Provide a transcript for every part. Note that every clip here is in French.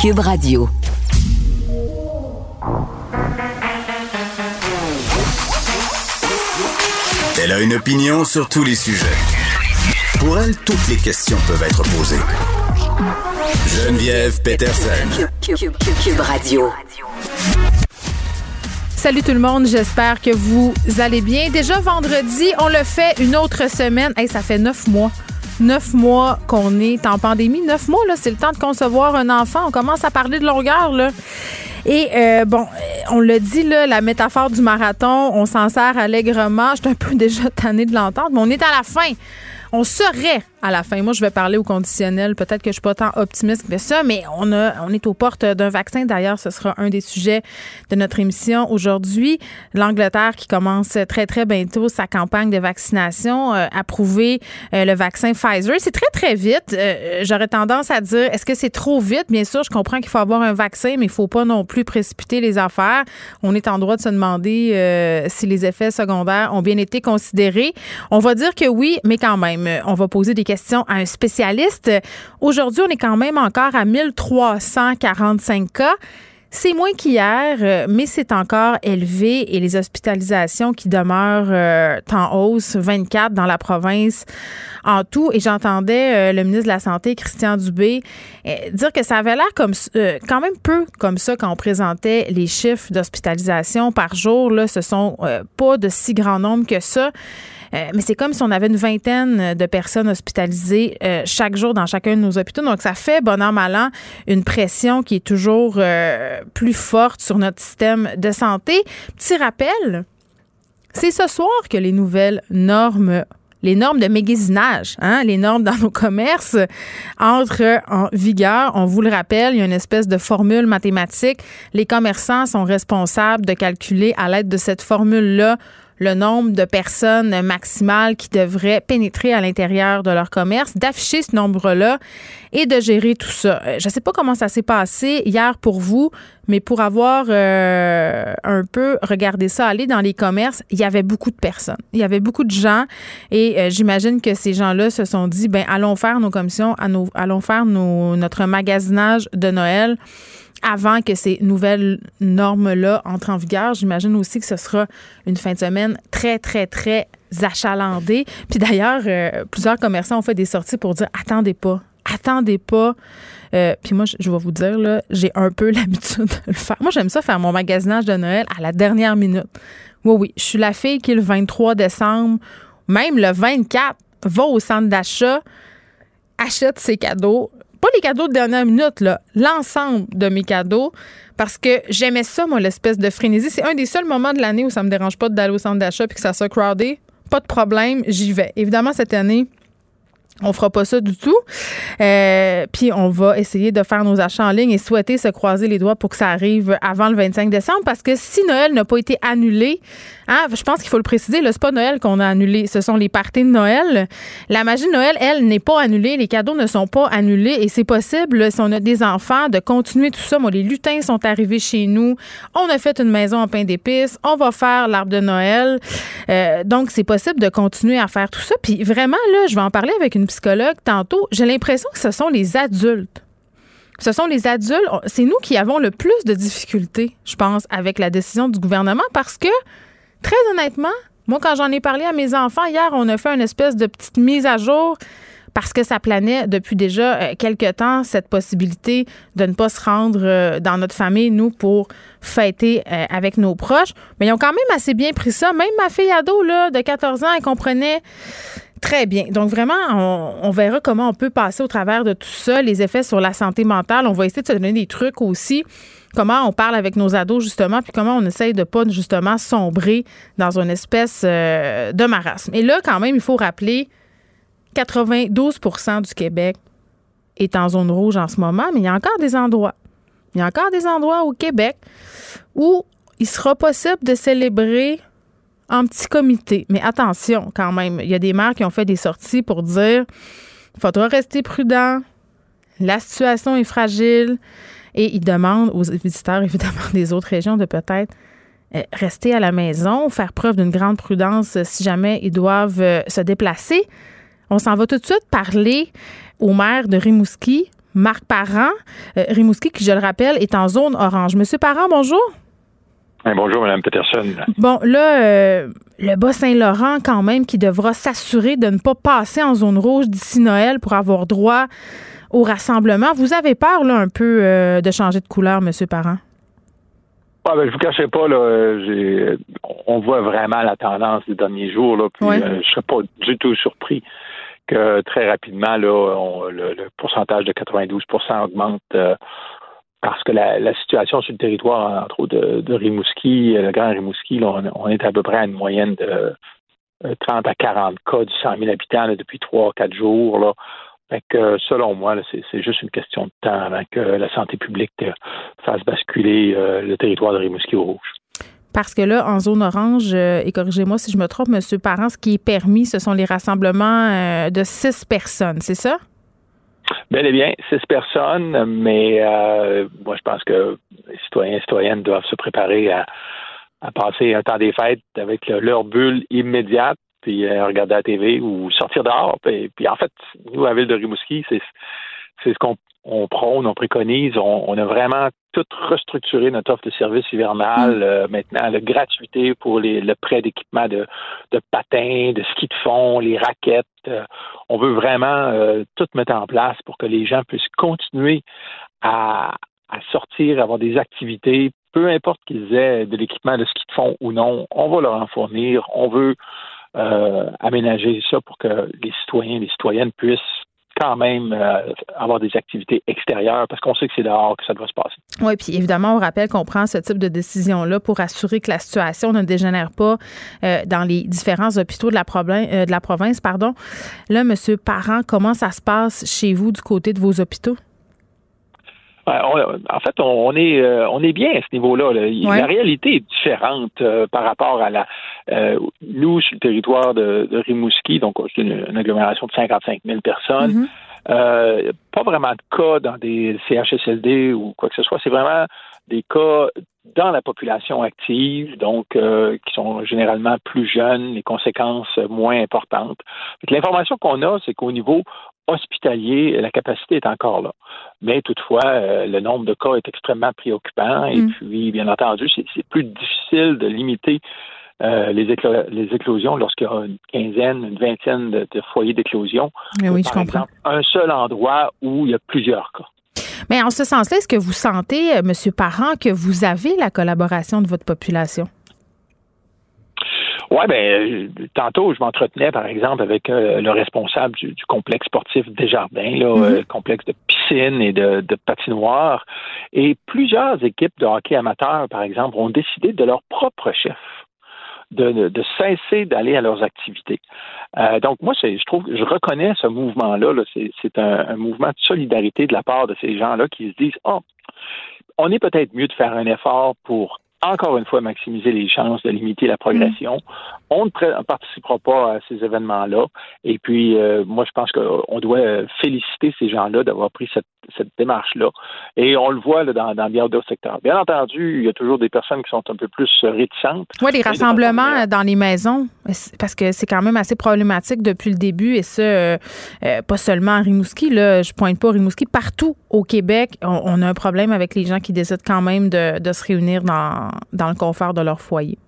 Cube Radio. Elle a une opinion sur tous les sujets. Pour elle, toutes les questions peuvent être posées. Geneviève Peterson. Cube, Radio. Salut tout le monde, j'espère que vous allez bien. Déjà vendredi, on le fait une autre semaine. Hey, ça fait neuf mois. Neuf mois qu'on est en pandémie. Neuf mois, là, c'est le temps de concevoir un enfant. On commence à parler de longueur, là. Et euh, bon, on l'a dit, là, la métaphore du marathon, on s'en sert allègrement. Je un peu déjà tannée de l'entendre, mais on est à la fin. On serait à la fin. Moi, je vais parler au conditionnel. Peut-être que je suis pas tant optimiste que ça, mais on, a, on est aux portes d'un vaccin. D'ailleurs, ce sera un des sujets de notre émission aujourd'hui. L'Angleterre qui commence très, très bientôt sa campagne de vaccination, euh, approuver euh, le vaccin Pfizer. C'est très, très vite. Euh, j'aurais tendance à dire, est-ce que c'est trop vite? Bien sûr, je comprends qu'il faut avoir un vaccin, mais il faut pas non plus précipiter les affaires. On est en droit de se demander euh, si les effets secondaires ont bien été considérés. On va dire que oui, mais quand même, on va poser des question à un spécialiste. Aujourd'hui, on est quand même encore à 1345 cas. C'est moins qu'hier, euh, mais c'est encore élevé et les hospitalisations qui demeurent euh, en hausse, 24 dans la province en tout. Et j'entendais euh, le ministre de la Santé, Christian Dubé, dire que ça avait l'air comme quand même peu comme ça quand on présentait les chiffres d'hospitalisation par jour. Là, ce sont pas de si grand nombre que ça. Euh, mais c'est comme si on avait une vingtaine de personnes hospitalisées euh, chaque jour dans chacun de nos hôpitaux. Donc, ça fait, bon an, mal an, une pression qui est toujours euh, plus forte sur notre système de santé. Petit rappel, c'est ce soir que les nouvelles normes les normes de magasinage, hein, les normes dans nos commerces entrent en vigueur. On vous le rappelle, il y a une espèce de formule mathématique. Les commerçants sont responsables de calculer à l'aide de cette formule-là le nombre de personnes maximales qui devraient pénétrer à l'intérieur de leur commerce, d'afficher ce nombre-là et de gérer tout ça. Euh, je ne sais pas comment ça s'est passé hier pour vous, mais pour avoir euh, un peu regardé ça aller dans les commerces, il y avait beaucoup de personnes. Il y avait beaucoup de gens et euh, j'imagine que ces gens-là se sont dit, ben allons faire nos commissions, allons faire nos, notre magasinage de Noël avant que ces nouvelles normes-là entrent en vigueur. J'imagine aussi que ce sera une fin de semaine très, très, très achalandée. Puis d'ailleurs, euh, plusieurs commerçants ont fait des sorties pour dire attendez pas, attendez pas. Euh, puis moi, je, vais vous dire, là, j'ai un peu l'habitude de le faire. Moi, j'aime ça faire mon magasinage de Noël à la dernière minute. Oui, oui, je suis la fille qui, le 23 décembre, même le 24, va au centre d'achat, achète ses cadeaux, pas les cadeaux de dernière minute, là, l'ensemble de mes cadeaux, parce que j'aimais ça, moi, l'espèce de frénésie. C'est un des seuls moments de l'année où ça me dérange pas d'aller au centre d'achat puis que ça soit crowded. Pas de problème, j'y vais. Évidemment, cette année, on fera pas ça du tout. Euh, puis on va essayer de faire nos achats en ligne et souhaiter se croiser les doigts pour que ça arrive avant le 25 décembre parce que si Noël n'a pas été annulé, hein, je pense qu'il faut le préciser, c'est pas Noël qu'on a annulé, ce sont les parties de Noël. La magie de Noël, elle, n'est pas annulée, les cadeaux ne sont pas annulés et c'est possible si on a des enfants de continuer tout ça. Moi, les lutins sont arrivés chez nous, on a fait une maison en pain d'épices, on va faire l'arbre de Noël. Euh, donc c'est possible de continuer à faire tout ça. Puis vraiment là, je vais en parler avec une psychologue tantôt, j'ai l'impression que ce sont les adultes. Ce sont les adultes, c'est nous qui avons le plus de difficultés, je pense, avec la décision du gouvernement parce que, très honnêtement, moi, quand j'en ai parlé à mes enfants hier, on a fait une espèce de petite mise à jour parce que ça planait depuis déjà euh, quelques temps cette possibilité de ne pas se rendre euh, dans notre famille, nous, pour fêter euh, avec nos proches. Mais ils ont quand même assez bien pris ça. Même ma fille ado là, de 14 ans, elle comprenait Très bien. Donc vraiment, on, verra comment on peut passer au travers de tout ça, les effets sur la santé mentale. On va essayer de se donner des trucs aussi. Comment on parle avec nos ados, justement, puis comment on essaye de pas, justement, sombrer dans une espèce euh, de marasme. Et là, quand même, il faut rappeler 92% du Québec est en zone rouge en ce moment, mais il y a encore des endroits. Il y a encore des endroits au Québec où il sera possible de célébrer en petit comité. Mais attention quand même, il y a des maires qui ont fait des sorties pour dire il faudra rester prudent, la situation est fragile et ils demandent aux visiteurs, évidemment, des autres régions de peut-être euh, rester à la maison, faire preuve d'une grande prudence si jamais ils doivent euh, se déplacer. On s'en va tout de suite parler au maire de Rimouski, Marc Parent, Rimouski, qui, je le rappelle, est en zone orange. Monsieur Parent, bonjour. Bonjour, Mme Peterson. Bon, là, le Bas-Saint-Laurent, quand même, qui devra s'assurer de ne pas passer en zone rouge d'ici Noël pour avoir droit au rassemblement. Vous avez peur, là, un peu de changer de couleur, Monsieur Parent? Ah, ben, je vous cacherai pas, là, on voit vraiment la tendance des derniers jours, là, puis euh, je serais pas du tout surpris que très rapidement, là, le, pourcentage de 92% augmente euh, parce que la, situation sur le territoire, entre autres de, Rimouski, euh, le Grand Rimouski, là, on, est à peu près à une moyenne de 30 à 40 cas du 100 000 habitants depuis 3-4 jours. Là. Fait que, selon moi, c'est juste une question de temps avant que la santé publique euh, fasse basculer euh, le territoire de Rimouski au rouge. Parce que là, en zone orange, euh, et corrigez-moi si je me trompe, M. Parent, ce qui est permis, ce sont les rassemblements de six personnes, c'est ça? Bel et bien, six personnes, mais moi, je pense que les citoyens et citoyennes doivent se préparer à, passer un temps des fêtes avec leur bulle immédiate puis euh, regarder la TV ou sortir dehors. Puis, en fait, nous, à la ville de Rimouski, c'est c'est ce qu'on on prône, on préconise. On, a vraiment tout restructuré notre offre de service hivernal. Mm. Euh, maintenant, la gratuité pour les, le prêt d'équipement de, de patins, de ski de fond, les raquettes. Euh, on veut vraiment tout mettre en place pour que les gens puissent continuer à, à sortir, avoir des activités, peu importe qu'ils aient de l'équipement de ski de fond ou non, on va leur en fournir. On veut euh, aménager ça pour que les citoyens et les citoyennes puissent quand même euh, avoir des activités extérieures parce qu'on sait que c'est dehors que ça doit se passer. Oui, puis évidemment, on rappelle qu'on prend ce type de décision-là pour assurer que la situation ne dégénère pas euh, dans les différents hôpitaux de la, de la province. Pardon. Là, M. Parent, comment ça se passe chez vous du côté de vos hôpitaux? En fait, on est euh, on est bien à ce niveau-là. La réalité est différente euh, par rapport à la euh, nous sur le territoire de, Rimouski, donc c'est une, agglomération de 55 000 personnes. Mm-hmm. pas vraiment de cas dans des CHSLD ou quoi que ce soit. C'est vraiment des cas dans la population active, donc qui sont généralement plus jeunes, les conséquences moins importantes. L'information qu'on a, c'est qu'au niveau hospitalier, la capacité est encore là. Mais toutefois, euh, le nombre de cas est extrêmement préoccupant et mm. puis, bien entendu, c'est plus difficile de limiter euh, les, éclosions lorsqu'il y a une quinzaine, une vingtaine de, foyers d'éclosion. Oui, je comprends. un seul endroit où il y a plusieurs cas. Mais en ce sens-là, est-ce que vous sentez, euh, M. Parent, que vous avez la collaboration de votre population? Oui, ben tantôt, je m'entretenais, par exemple, avec euh, le responsable du, complexe sportif Desjardins, là, mm complexe de piscine et de, de patinoire. Et plusieurs équipes de hockey amateur, par exemple, ont décidé de leur propre chef de, de, cesser d'aller à leurs activités. Euh, donc moi, je trouve, je reconnais ce mouvement-là. -là, c'est un, un, mouvement de solidarité de la part de ces gens-là qui se disent, oh, on est peut-être mieux de faire un effort pour encore une fois maximiser les chances de limiter la progression. Mm. On ne participera pas à ces événements-là. Et puis, euh, moi, je pense qu'on doit féliciter ces gens-là d'avoir pris cette, démarche-là. Et on le voit là, dans, dans bien d'autres secteurs. Bien entendu, il y a toujours des personnes qui sont un peu plus réticentes. Oui, les rassemblements dans les maisons, parce que c'est quand même assez problématique depuis le début. Et ça, euh, euh, pas seulement à Rimouski, là, je pointe pas à Rimouski, partout au Québec, on, a un problème avec les gens qui décident quand même de, de se réunir dans dans, le confort de leur foyer.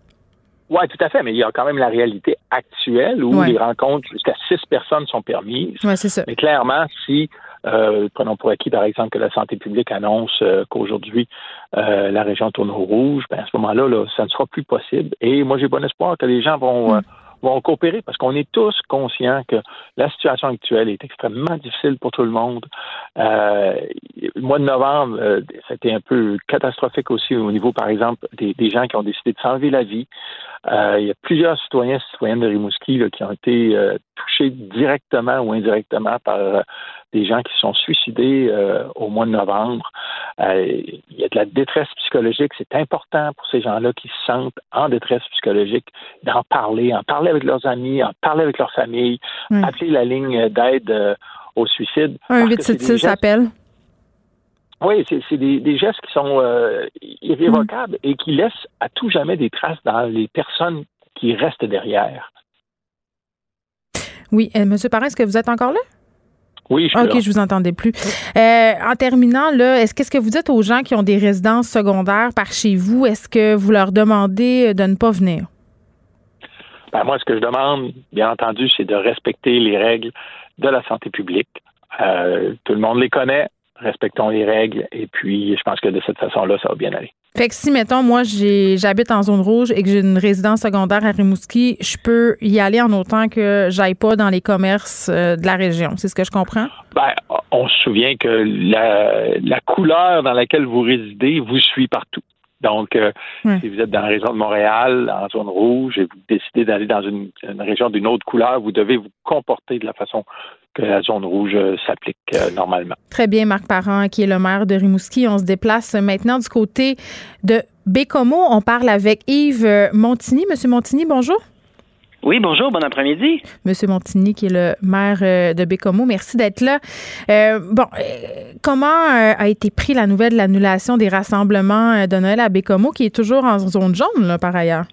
Oui, tout à fait, mais il y a quand même la réalité actuelle où les rencontres jusqu'à six personnes sont permises. Oui, c'est ça. Mais clairement, si, euh, prenons pour acquis, par exemple, que la santé publique annonce euh, qu'aujourd'hui, euh, la région tourne au rouge, ben, à ce moment-là, là, ça ne sera plus possible. Et moi, j'ai bon espoir que les gens vont, mm vont coopérer parce qu'on est tous conscients que la situation actuelle est extrêmement difficile pour tout le monde. Euh, le mois de novembre, euh, c'était un peu catastrophique aussi au niveau, par exemple, des, gens qui ont décidé de s'enlever la vie. Euh, il y a plusieurs citoyens et citoyennes de Rimouski qui ont été euh, touchés directement ou indirectement par des gens qui sont suicidés au mois de novembre. Il y a de la détresse psychologique. C'est important pour ces gens-là qui se sentent en détresse psychologique d'en parler, en parler avec leurs amis, en parler avec leur famille, appeler la ligne d'aide euh, au suicide. Un 876 s'appelle. Oui, c'est des, gestes qui sont irrévocables et qui laissent à tout jamais des traces dans les personnes qui restent derrière. Oui, Monsieur Parent, est-ce que vous êtes encore là? Oui, je suis OK, je vous entendais plus. Euh, en terminant, là, est-ce qu'est-ce que vous dites aux gens qui ont des résidences secondaires par chez vous? Est-ce que vous leur demandez de ne pas venir? Ben, moi, ce que je demande, bien entendu, c'est de respecter les règles de la santé publique. Euh, tout le monde les connaît. Respectons les règles. Et puis, je pense que de cette façon-là, ça va bien aller. Fait que si, mettons, moi, j'habite en zone rouge et que j'ai une résidence secondaire à Rimouski, je peux y aller en autant que j'aille pas dans les commerces euh, de la région. C'est ce que je comprends? Ben, on se souvient que la, la couleur dans laquelle vous résidez vous suit partout. Donc, euh, si vous êtes dans la région de Montréal, en zone rouge, et vous décidez d'aller dans une, région d'une autre couleur, vous devez vous comporter de la façon que la zone rouge euh, s'applique euh, normalement. Très bien, Marc Parent, qui est le maire de Rimouski. On se déplace maintenant du côté de Bécomo. On parle avec Yves Montigny. Monsieur Montigny, bonjour. Oui, bonjour, bon après-midi. Monsieur Montigny, qui est le maire euh, de Bécomo, merci d'être là. Euh, bon, euh, comment a été pris la nouvelle de l'annulation des rassemblements de Noël à Bécomo, qui est toujours en zone jaune, là, par ailleurs?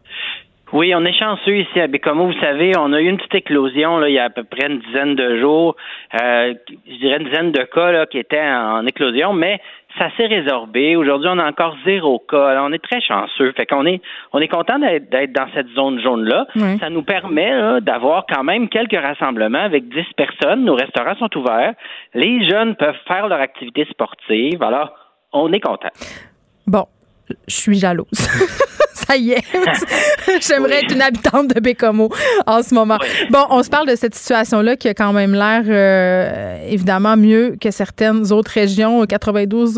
Oui, on est chanceux ici à Bécomo. Vous savez, on a eu une petite éclosion là, il y a à peu près une dizaine de jours. je dirais une dizaine de cas là, qui étaient en éclosion, mais ça s'est résorbé. Aujourd'hui, on a encore zéro cas. on est très chanceux. Fait qu'on est, on est content d'être dans cette zone jaune-là. Ça nous permet d'avoir quand même quelques rassemblements avec 10 personnes. Nos restaurants sont ouverts. Les jeunes peuvent faire leur activité sportive. Alors, on est content. Bon, je suis jalouse. ça y est. J'aimerais être une habitante de Bécomo en ce moment. Bon, on se parle de cette situation-là qui a quand même l'air euh, évidemment mieux que certaines autres régions. 92%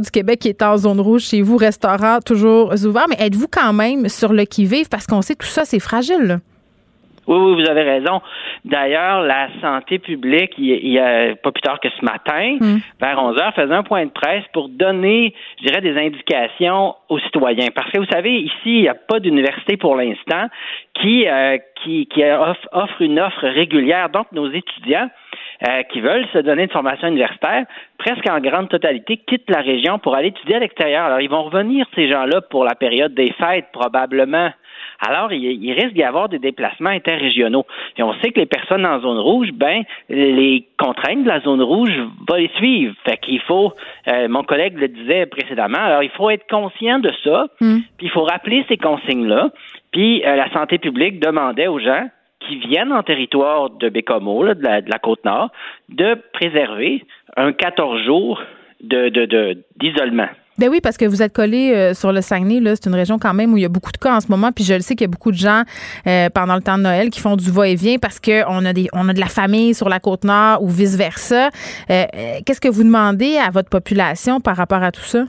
du Québec qui est en zone rouge chez vous, restaurant toujours ouvert. Mais êtes-vous quand même sur le qui-vive? Parce qu'on sait que tout ça, c'est fragile? Oui, oui, vous avez raison. D'ailleurs, la santé publique, il, y a pas plus tard que ce matin, hmm. vers 11 heures, faisait un point de presse pour donner, je dirais, des indications aux citoyens. Parce que vous savez, ici, il n'y a pas d'université pour l'instant qui, euh, qui, qui offre, une offre régulière. Donc, nos étudiants euh, qui veulent se donner une formation universitaire, presque en grande totalité, quittent la région pour aller étudier à l'extérieur. Alors, ils vont revenir, ces gens-là, pour la période des fêtes, probablement alors il, risque d'y avoir des déplacements interrégionaux. Et on sait que les personnes en zone rouge, ben, les contraintes de la zone rouge vont les suivre. Fait qu'il faut, euh, mon collègue le disait précédemment, alors il faut être conscient de ça, hmm. puis il faut rappeler ces consignes-là. Puis euh, la santé publique demandait aux gens qui viennent en territoire de Bécomo, de, la, de la Côte-Nord, de préserver un 14 jours de, d'isolement. Ben oui, parce que vous êtes collé euh, sur le Saguenay, là, c'est une région quand même où il y a beaucoup de cas en ce moment, puis je le sais qu'il y a beaucoup de gens euh, pendant le temps de Noël qui font du va-et-vient parce qu'on a des, on a de la famille sur la côte nord ou vice versa. Euh, qu'est-ce que vous demandez à votre population par rapport à tout ça?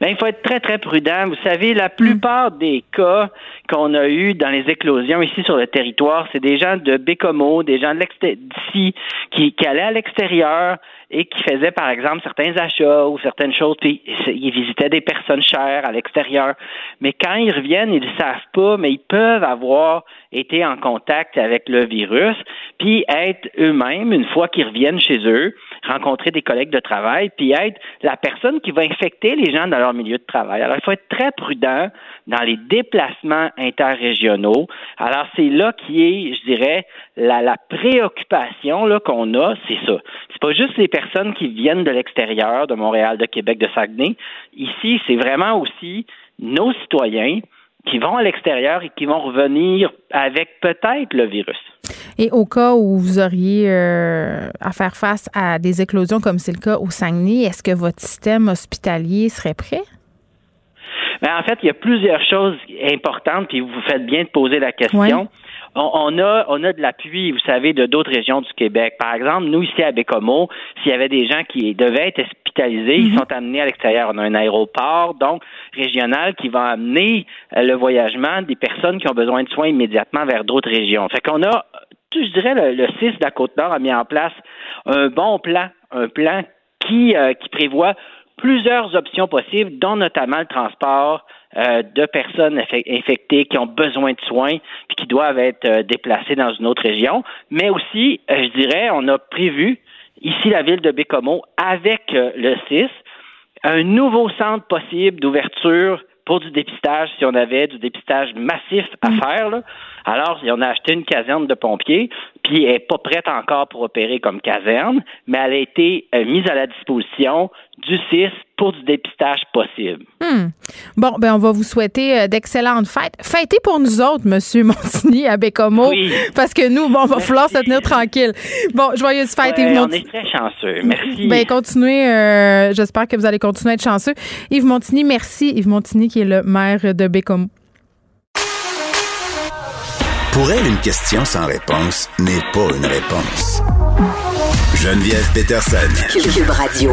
Ben, il faut être très, très prudent. Vous savez, la plupart des cas qu'on a eu dans les éclosions ici sur le territoire, c'est des gens de Bécomo, des gens d'ici qui, allaient à l'extérieur, et qui faisaient, par exemple, certains achats ou certaines choses, puis ils visitaient des personnes chères à l'extérieur. Mais quand ils reviennent, ils ne savent pas, mais ils peuvent avoir été en contact avec le virus, puis être eux-mêmes, une fois qu'ils reviennent chez eux, rencontrer des collègues de travail, puis être la personne qui va infecter les gens dans leur milieu de travail. Alors, il faut être très prudent dans les déplacements interrégionaux. Alors, c'est là qui est, je dirais, la, préoccupation qu'on a, c'est ça. C'est pas juste les personnes qui viennent de l'extérieur, de Montréal, de Québec, de Saguenay. Ici, c'est vraiment aussi nos citoyens qui vont à l'extérieur et qui vont revenir avec peut-être le virus. Et au cas où vous auriez euh, à faire face à des éclosions comme c'est le cas au Saguenay, est-ce que votre système hospitalier serait prêt? Ben, en fait, il y a plusieurs choses importantes, puis vous faites bien de poser la question. On, a, on a de l'appui, vous savez, de d'autres régions du Québec. Par exemple, nous, ici à Bécomo, s'il y avait des gens qui devaient être hospitalisés, ils mhm. sont amenés à l'extérieur. On a un aéroport, donc, régional, qui va amener euh, le voyagement des personnes qui ont besoin de soins immédiatement vers d'autres régions. Fait qu'on a, je dirais, le, le CIS de la Côte-Nord a mis en place un bon plan, un plan qui, euh, qui prévoit plusieurs options possibles, dont notamment le transport euh, de personnes infectées qui ont besoin de soins puis qui doivent être euh, déplacées dans une autre région. Mais aussi, euh, je dirais, on a prévu ici la ville de Bécomo avec le CIS un nouveau centre possible d'ouverture pour du dépistage si on avait du dépistage massif à mm. faire. Là. Alors, on a acheté une caserne de pompiers, puis elle n'est pas prête encore pour opérer comme caserne, mais elle a été euh, mise à la disposition du CIS pour du dépistage possible. Hmm. Bon, ben on va vous souhaiter euh, d'excellentes fêtes. Fêtez pour nous autres, Monsieur Montigny à Bécomo, oui. parce que nous, bon, on va falloir se tenir tranquille. Bon, joyeuses fêtes, ouais, Yves Montigny. On est très chanceux. Merci. Ben continuez. Euh, j'espère que vous allez continuer à être chanceux. Yves Montigny, merci. Yves Montigny, qui est le maire de Bécomo. Pour elle, une question sans réponse n'est pas une réponse. Geneviève Peterson. Cube Radio.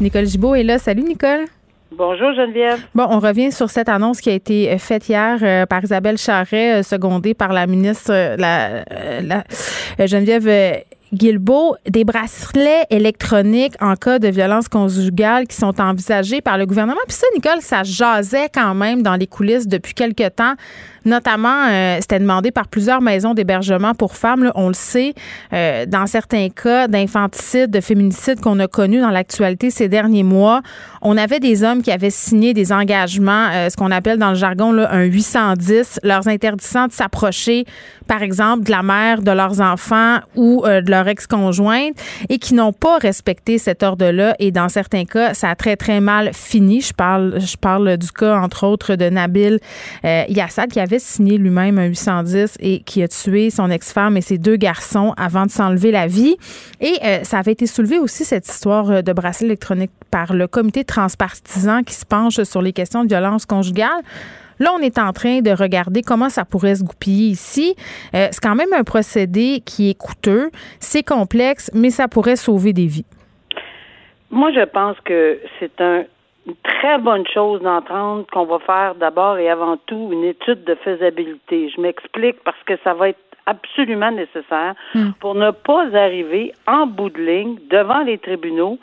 Nicole Gibault est là. Salut, Nicole. Bonjour Geneviève. Bon, on revient sur cette annonce qui a été euh, faite hier euh, par Isabelle Charret, euh, secondée par la ministre la, la Geneviève Des bracelets électroniques en cas de violence conjugale qui sont envisagés par le gouvernement. Puis ça, Nicole, ça jasait quand même dans les coulisses depuis quelque temps. Notamment, euh, c'était demandé par plusieurs maisons d'hébergement pour femmes. on le sait, euh, dans certains cas d'infanticide, de féminicide qu'on a connus dans l'actualité ces derniers mois, on avait des hommes qui avaient signé des engagements, euh, ce qu'on appelle dans le jargon là, un 810, leur interdisant de s'approcher, par exemple, de la mère de leurs enfants ou de leur ex-conjointe et qui n'ont pas respecté cet ordre-là. Et dans certains cas, ça a très, très mal fini. Je parle, je parle du cas, entre autres, de Nabil Yassad qui avait signé lui-même un 810 et qui a tué son ex-femme et ses deux garçons avant de s'enlever la vie. Et euh, ça avait été soulevé aussi, cette histoire euh, de bracelet électronique, par le comité transpartisan qui se penche sur les questions de violence conjugale. Là, on est en train de regarder comment ça pourrait se goupiller ici. Euh, c'est quand même un procédé qui est coûteux, c'est complexe, mais ça pourrait sauver des vies. Moi, je pense que c'est un une très bonne chose d'entendre qu'on va faire d'abord et avant tout une étude de faisabilité. Je m'explique parce que ça va être absolument nécessaire hmm. pour ne pas arriver en bout de ligne devant les tribunaux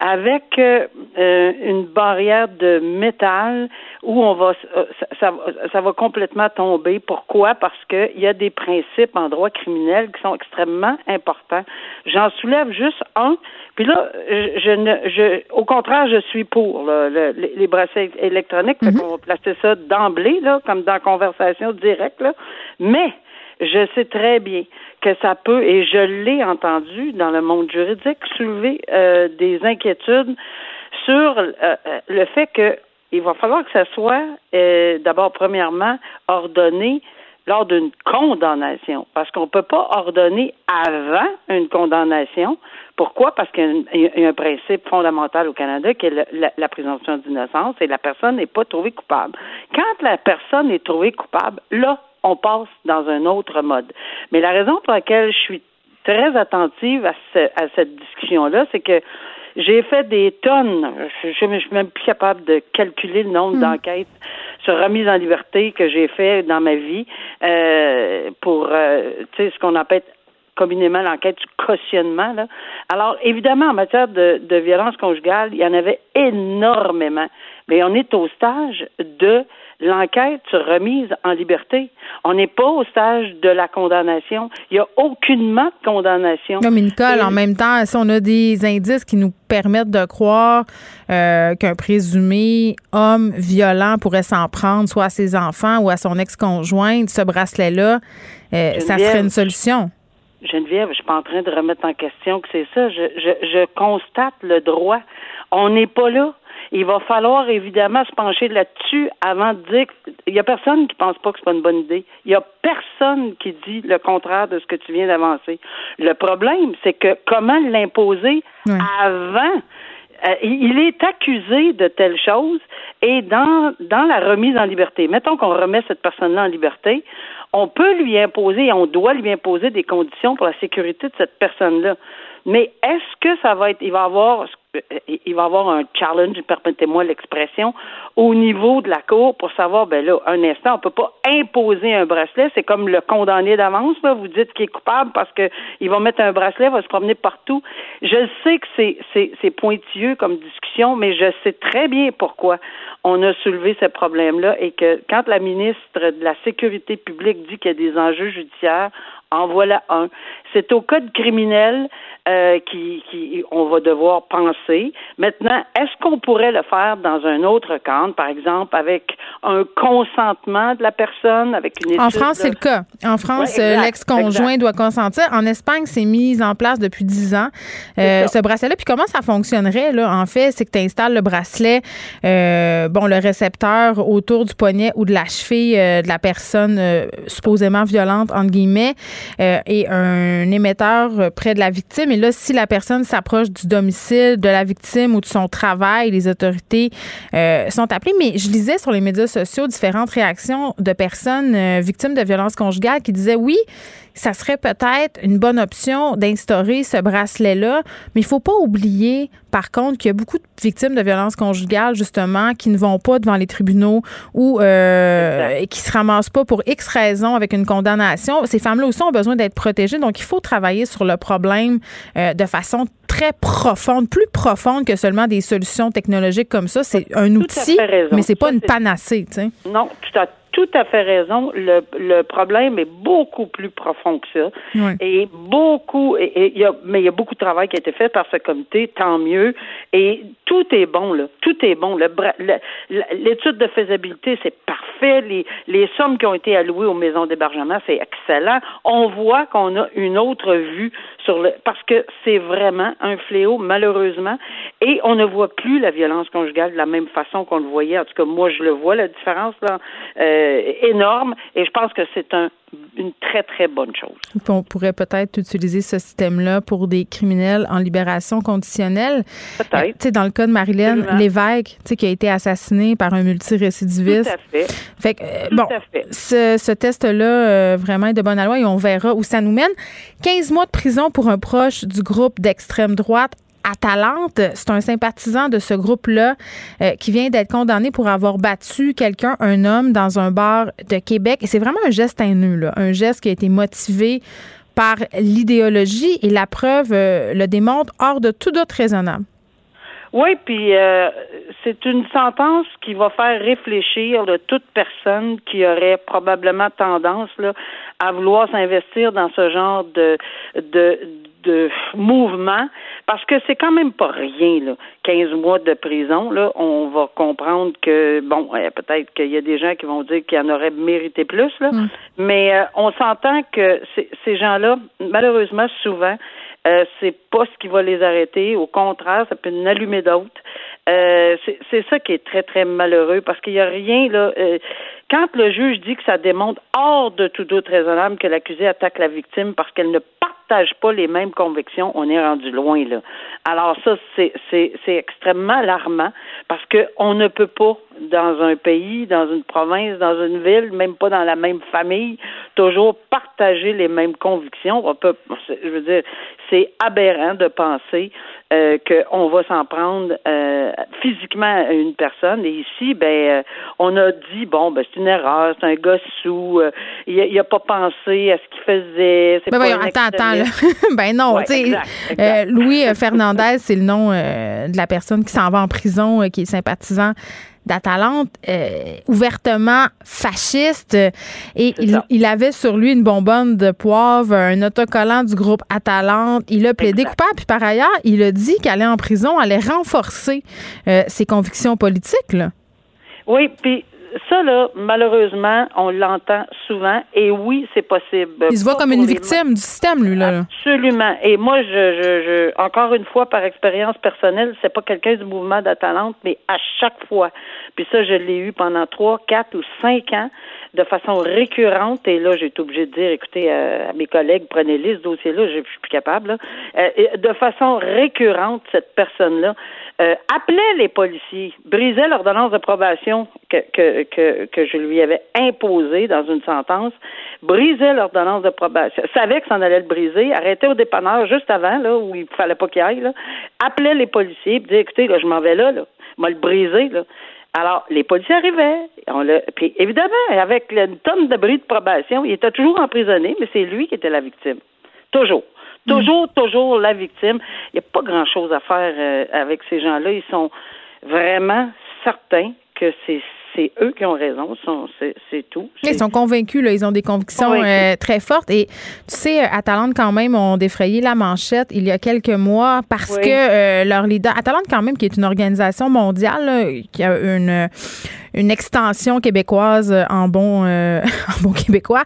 avec euh, euh, une barrière de métal où on va euh, ça, ça, va complètement tomber. Pourquoi? Parce qu'il y a des principes en droit criminel qui sont extrêmement importants. J'en soulève juste un. Puis là, je, ne je au contraire, je suis pour les bracelets électroniques. Mm va placer ça d'emblée, là, comme dans conversation directe, là. Mais je sais très bien que ça peut, et je l'ai entendu dans le monde juridique, soulever euh, des inquiétudes sur euh, euh, le fait que il va falloir que ça soit d'abord premièrement ordonné lors d'une condamnation, parce qu'on ne peut pas ordonner avant une condamnation. Pourquoi? Parce qu'il y, a un principe fondamental au Canada qui est la, présomption d'innocence et la personne n'est pas trouvée coupable. Quand la personne est trouvée coupable, là, on passe dans un autre mode. Mais la raison pour laquelle je suis très attentive à, cette discussion-là, c'est que j'ai fait des tonnes, je, je, suis même plus capable de calculer le nombre hmm. d'enquêtes sur remise en liberté que j'ai fait dans ma vie euh, pour, euh, tu sais, ce qu'on appelle communément l'enquête du cautionnement. Là. Alors, évidemment, en matière de, de violence conjugale, il y en avait énormément. Mais on est au stage de l'enquête sur remise en liberté. On n'est pas au stage de la condamnation. Il n'y a aucunement de condamnation. Comme Nicole, en même temps, si on a des indices qui nous permettent de croire euh, qu'un présumé homme violent pourrait s'en prendre soit à ses enfants ou à son ex-conjointe, ce bracelet-là, euh, ça serait une solution. Geneviève, je suis pas en train de remettre en question que c'est ça. Je, je, je constate le droit. On n'est pas là. Il va falloir évidemment se pencher là-dessus avant de dire il y a personne qui pense pas que c'est pas une bonne idée. Il y a personne qui dit le contraire de ce que tu viens d'avancer. Le problème, c'est que comment l'imposer avant? Euh, il est accusé de telle chose et dans, dans la remise en liberté, mettons qu'on remet cette personne-là en liberté, on peut lui imposer et on doit lui imposer des conditions pour la sécurité de cette personne-là. Mais est-ce que ça va être, il va avoir il va y avoir un challenge, permettez-moi l'expression, au niveau de la Cour pour savoir, ben là, un instant, on peut pas imposer un bracelet, c'est comme le condamné d'avance, vous dites qu'il est coupable parce qu'il va mettre un bracelet, va se promener partout. Je sais que c'est, c'est, c'est pointilleux comme discussion, mais je sais très bien pourquoi on a soulevé ce problème-là et que quand la ministre de la Sécurité publique dit qu'il y a des enjeux judiciaires, En voilà un. C'est au code criminel euh, qui, qui on va devoir penser. Maintenant, est-ce qu'on pourrait le faire dans un autre cadre, par exemple, avec un consentement de la personne, avec une étude En France, c'est le cas. En France, euh, l'ex-conjoint doit consentir. En Espagne, c'est mis en place depuis dix ans, euh, ce bracelet-là. Puis comment ça fonctionnerait, là, en fait, c'est que tu installes le bracelet, euh, bon, le récepteur autour du poignet ou de la cheville de la personne supposément violente, entre guillemets, et un émetteur près de la victime. Et là, si la personne s'approche du domicile de la victime ou de son travail, les autorités sont appelées. Mais je lisais sur les médias sociaux différentes réactions de personnes euh, victimes de violences conjugales qui disaient oui, ça serait peut-être une bonne option d'instaurer ce bracelet-là, mais il faut pas oublier, par contre, qu'il y a beaucoup de victimes de violences conjugales, justement, qui ne vont pas devant les tribunaux ou euh, qui se ramassent pas pour X raisons avec une condamnation. Ces femmes-là aussi ont besoin d'être protégées, donc il faut travailler sur le problème euh, de façon très profonde, plus profonde que seulement des solutions technologiques comme ça. C'est un outil, mais c'est pas une panacée. Tu sais. Non, tout à tout à fait raison. Le, le problème est beaucoup plus profond que ça. Et beaucoup, et, y a, mais il y a beaucoup de travail qui a été fait par ce comité, tant mieux. Et tout est bon, là. Tout est bon. L'étude de faisabilité, c'est parfait. Les, les sommes qui ont été allouées aux maisons d'hébergement, c'est excellent. On voit qu'on a une autre vue sur le, parce que c'est vraiment un fléau, malheureusement. Et on ne voit plus la violence conjugale de la même façon qu'on le voyait. En tout cas, moi, je le vois, la différence, là. Euh, euh, énorme et je pense que c'est un, une très, très bonne chose. On pourrait peut-être utiliser ce système-là pour des criminels en libération conditionnelle. Peut-être. Sais, dans le cas de Marilyn Lévesque, qui a été assassinée par un multirécidiviste. Tout à fait. Fait que, euh, bon, ce, ce test-là, euh, vraiment, est de bonne loi et on verra où ça nous mène. 15 mois de prison pour un proche du groupe d'extrême droite Atalante, c'est un sympathisant de ce groupe-là euh, qui vient d'être condamné pour avoir battu quelqu'un, un homme, dans un bar de Québec. Et c'est vraiment un geste haineux, un geste qui a été motivé par l'idéologie et la preuve euh, le démontre hors de tout doute raisonnable. Oui, puis euh, c'est une sentence qui va faire réfléchir toute personne qui aurait probablement tendance à vouloir s'investir dans ce genre de mouvement parce que c'est quand même pas rien là 15 mois de prison là on va comprendre que bon peut-être qu'il y a des gens qui vont dire qu'il en aurait mérité plus là mm. mais euh, on s'entend que ces gens-là malheureusement souvent euh, c'est pas ce qui va les arrêter au contraire ça peut en allumer d'autres euh, c'est ça qui est très, très malheureux parce qu'il n'y a rien là. Euh, quand le juge dit que ça démontre hors de tout doute raisonnable que l'accusé attaque la victime parce qu'elle ne partage pas les mêmes convictions, on est rendu loin là. Alors ça, c'est extrêmement alarmant parce qu'on ne peut pas dans un pays, dans une province, dans une ville, même pas dans la même famille, toujours partager les mêmes convictions. On peut, je veux dire, c'est aberrant de penser euh, qu'on va s'en prendre euh, physiquement à une personne. Et ici, ben, euh, on a dit bon, ben c'est une erreur, c'est un gars sous, euh, il, n'a a pas pensé à ce qu'il faisait. Ben voyons, attends, attends, là. ben non, tu sais, Louis Fernandez, c'est le nom de la personne qui s'en va en prison, qui est sympathisant d'Atalante euh, ouvertement fasciste et il, avait sur lui une bonbonne de poivre, un autocollant du groupe Atalante. Il a plaidé coupable. Puis par ailleurs, il a dit qu'aller en prison allait renforcer euh, ses convictions politiques. Là. Oui, puis ça, là, malheureusement, on l'entend souvent. Et oui, c'est possible. Il se voit comme une victime du système, lui, là. Absolument. Et moi, je, je, je encore une fois, par expérience personnelle, c'est pas quelqu'un du mouvement d'Atalante, mais à chaque fois. Puis ça, je l'ai eu pendant trois, quatre ou cinq ans de façon récurrente, et là, j'ai été obligée de dire, écoutez, euh, à mes collègues, prenez-les, ce dossier-là, je suis plus capable, euh, de façon récurrente, cette personne-là euh, appelait les policiers, brisait l'ordonnance de probation que, que, que, que je lui avais imposée dans une sentence, brisait l'ordonnance de probation, savait que ça en allait le briser, arrêtait au dépanneur juste avant, là, où il fallait pas qu'il aille, là, appelait les policiers, disait, écoutez, là, je m'en vais là, là, m'a le brisé, là. Alors, les policiers arrivaient. On puis évidemment, avec une tonne de bris de probation, il était toujours emprisonné, mais c'est lui qui était la victime. Toujours. Toujours, toujours la victime. Il n'y a pas grand-chose à faire euh, avec ces gens-là. Ils sont vraiment certains que c'est c'est eux qui ont raison, c'est tout. Ils sont convaincus, là, ils ont des convictions euh, très fortes. Et tu sais, Atalante, quand même, ont défrayé la manchette il y a quelques mois parce que euh, leur leader, Atalante, quand même, qui est une organisation mondiale, qui a une une extension québécoise en bon, en bon québécois.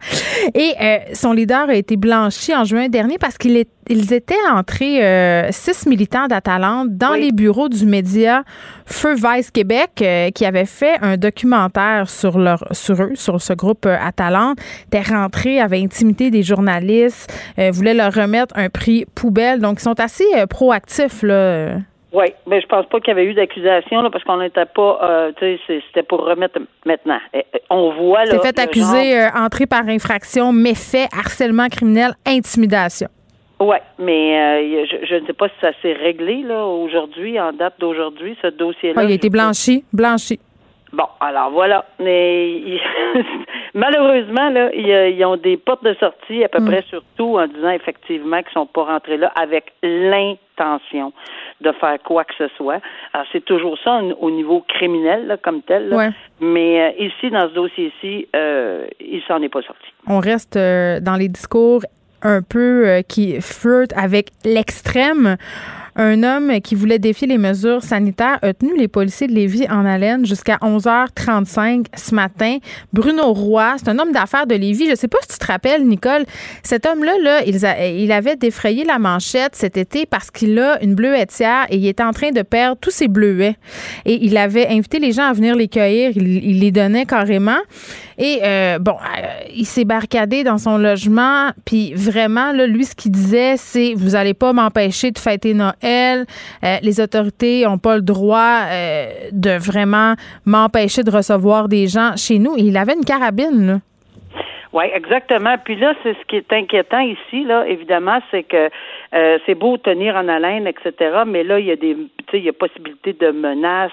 Et son leader a été blanchi en juin dernier parce qu'il est ils étaient entrés, euh, six militants d'Atalante, dans les bureaux du média Feu Vice Québec, euh, qui avait fait un documentaire sur, leur, sur eux, sur ce groupe euh, Atalante. étaient rentrés, avaient intimidé des journalistes, voulaient leur remettre un prix poubelle. Donc, ils sont assez proactifs, là. Oui, mais je pense pas qu'il y avait eu d'accusation parce qu'on n'était pas, tu sais, c'était pour remettre maintenant. On voit là. C'est fait accuser, entrée par infraction, méfait, harcèlement criminel, intimidation. Oui, mais euh, je, ne sais pas si ça s'est réglé là aujourd'hui, en date d'aujourd'hui, ce dossier-là. Ah, il a été blanchi, blanchi. Bon, alors voilà. Mais malheureusement, là, ils, ont des portes de sortie à peu mm. près sur tout en disant effectivement qu'ils sont pas rentrés là avec l'intention de faire quoi que ce soit. Alors c'est toujours ça au niveau criminel là, comme tel. Mais euh, ici, dans ce dossier-ci, euh, il s'en est pas sorti. On reste euh, dans les discours un peu qui flirte avec l'extrême. Un homme qui voulait défier les mesures sanitaires a tenu les policiers de Lévis en haleine jusqu'à 11h35 ce matin. Bruno Roy, c'est un homme d'affaires de Lévis. Je sais pas si tu te rappelles, Nicole. Cet homme-là, là, il, avait défrayé la manchette cet été parce qu'il a une bleuetière et il est en train de perdre tous ses bleuets. Et il avait invité les gens à venir les cueillir. Il, les donnait carrément. Et euh, bon, euh, il s'est barricadé dans son logement. Puis vraiment, lui, ce qu'il disait, c'est vous allez pas m'empêcher de fêter Noël euh, les autorités n'ont pas le droit euh, de vraiment m'empêcher de recevoir des gens chez nous. il avait une carabine, là. Oui, exactement. Puis là, c'est ce qui est inquiétant ici, là, évidemment, c'est que euh, c'est beau tenir en haleine, etc. Mais là, il y a des, il y a possibilité de menaces,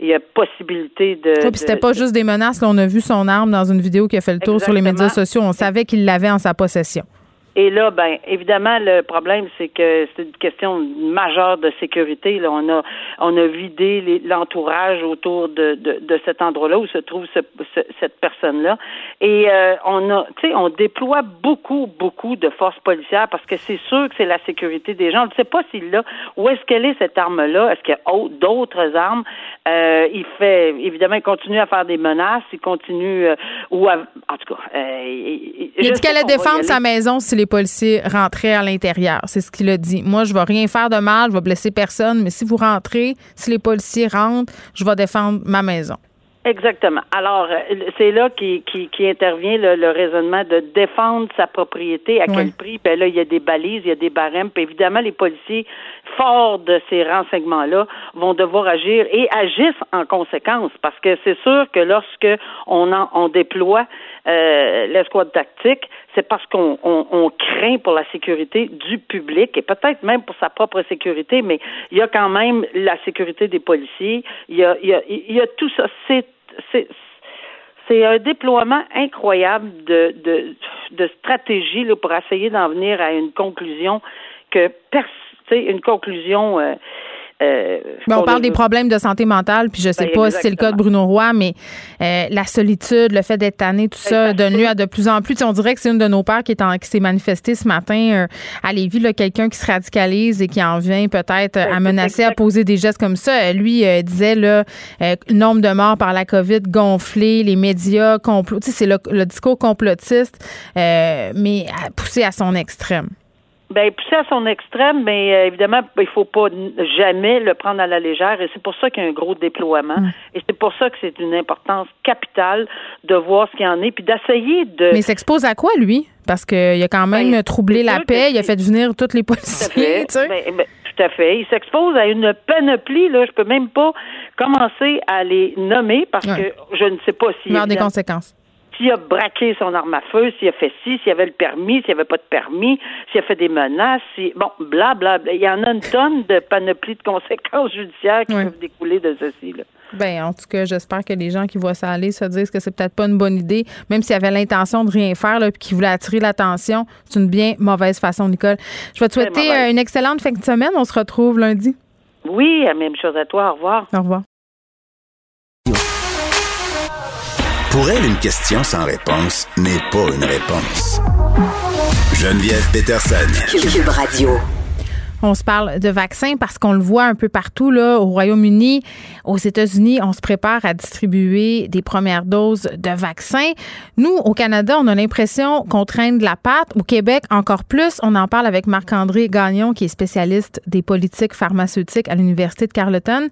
il y a possibilité de. puis c'était pas juste des menaces. Là, on a vu son arme dans une vidéo qui a fait le tour sur les médias sociaux. On savait qu'il l'avait en sa possession. Et là, ben, évidemment, le problème, c'est que c'est une question majeure de sécurité. Là, on a, on a vidé l'entourage autour de, de, de, cet endroit-là où se trouve ce, cette personne-là. Et euh, on a, tu sais, on déploie beaucoup, beaucoup de forces policières parce que c'est sûr que c'est la sécurité des gens. On ne sait pas s'il l'a. Où est-ce qu'elle est cette arme-là? Est-ce qu'il y a d'autres armes? Euh, Il fait, évidemment, il continue à faire des menaces. Il continue, euh, ou en tout cas, euh, il a dit qu'elle allait défendre sa maison si les policiers rentraient à l'intérieur. C'est ce qu'il a dit. Moi, je vais rien faire de mal, je vais blesser personne, mais si vous rentrez, si les policiers rentrent, je vais défendre ma maison. Exactement. Alors, euh, c'est là qui, qui, qui intervient le, raisonnement de défendre sa propriété. À quel prix? Ben là, il y a des balises, il y a des barèmes. Puis évidemment, les policiers, forts de ces renseignements-là, vont devoir agir et agissent en conséquence. Parce que c'est sûr que lorsque on, en, on déploie euh, l'escouade tactique, c'est parce qu'on on, craint pour la sécurité du public et peut-être même pour sa propre sécurité, mais il y a quand même la sécurité des policiers. Il y a, tout ça. C'est un déploiement incroyable de, stratégie là, pour essayer d'en venir à une conclusion que une conclusion euh, euh, ben, on parle des problèmes de santé mentale, puis je sais ben, pas si c'est le cas de Bruno Roy, mais euh, la solitude, le fait d'être tanné, tout ça donne lieu à de plus en plus. on dirait que c'est une de nos pères qui, est qui s'est manifestée ce matin à Lévis, quelqu'un qui se radicalise et qui en vient peut-être à menacer, à poser des gestes comme ça. Lui disait le nombre de morts par la COVID gonflé, les médias complot. C'est le, le, discours complotiste, mais poussé à son extrême. Ben, poussé à son extrême, mais euh, évidemment, il faut pas jamais le prendre à la légère et c'est pour ça qu'il y a un gros déploiement et c'est pour ça que c'est une importance capitale de voir ce qu'il y en est puis d'essayer de. Mais il s'expose à quoi, lui? Parce qu'il a quand même ben, troublé la paix, il a fait venir toutes les policiers. Tout à fait. Ben, ben, tout à fait. Il s'expose à une panoplie, là. Je peux même pas commencer à les nommer parce que je ne sais pas s'il y a des conséquences s'il a braqué son arme à feu, s'il a fait ci, s'il avait le permis, s'il n'y avait pas de permis, s'il a fait des menaces, si, bon, blablabla. Bla, Il y en a une tonne de panoplies de conséquences judiciaires qui peuvent découler de ceci. Là. Ben, en tout cas, j'espère que les gens qui voient ça aller se disent que c'est peut-être pas une bonne idée, même s'il avait l'intention de rien faire, là, puis qu'il voulait attirer l'attention. C'est une bien mauvaise façon, Nicole. Je vais te souhaiter euh, une excellente fin de semaine. On se retrouve lundi. Oui, même chose à toi. Au revoir. Au revoir. Pour elle, une question sans réponse n'est pas une réponse. Geneviève Peterson. Cube Radio. On se parle de vaccins parce qu'on le voit un peu partout là, au Royaume-Uni, aux États-Unis, on se prépare à distribuer des premières doses de vaccins. Nous, au Canada, on a l'impression qu'on traîne de la patte. Au Québec, encore plus. On en parle avec Marc-André Gagnon, qui est spécialiste des politiques pharmaceutiques à l'Université de Carleton.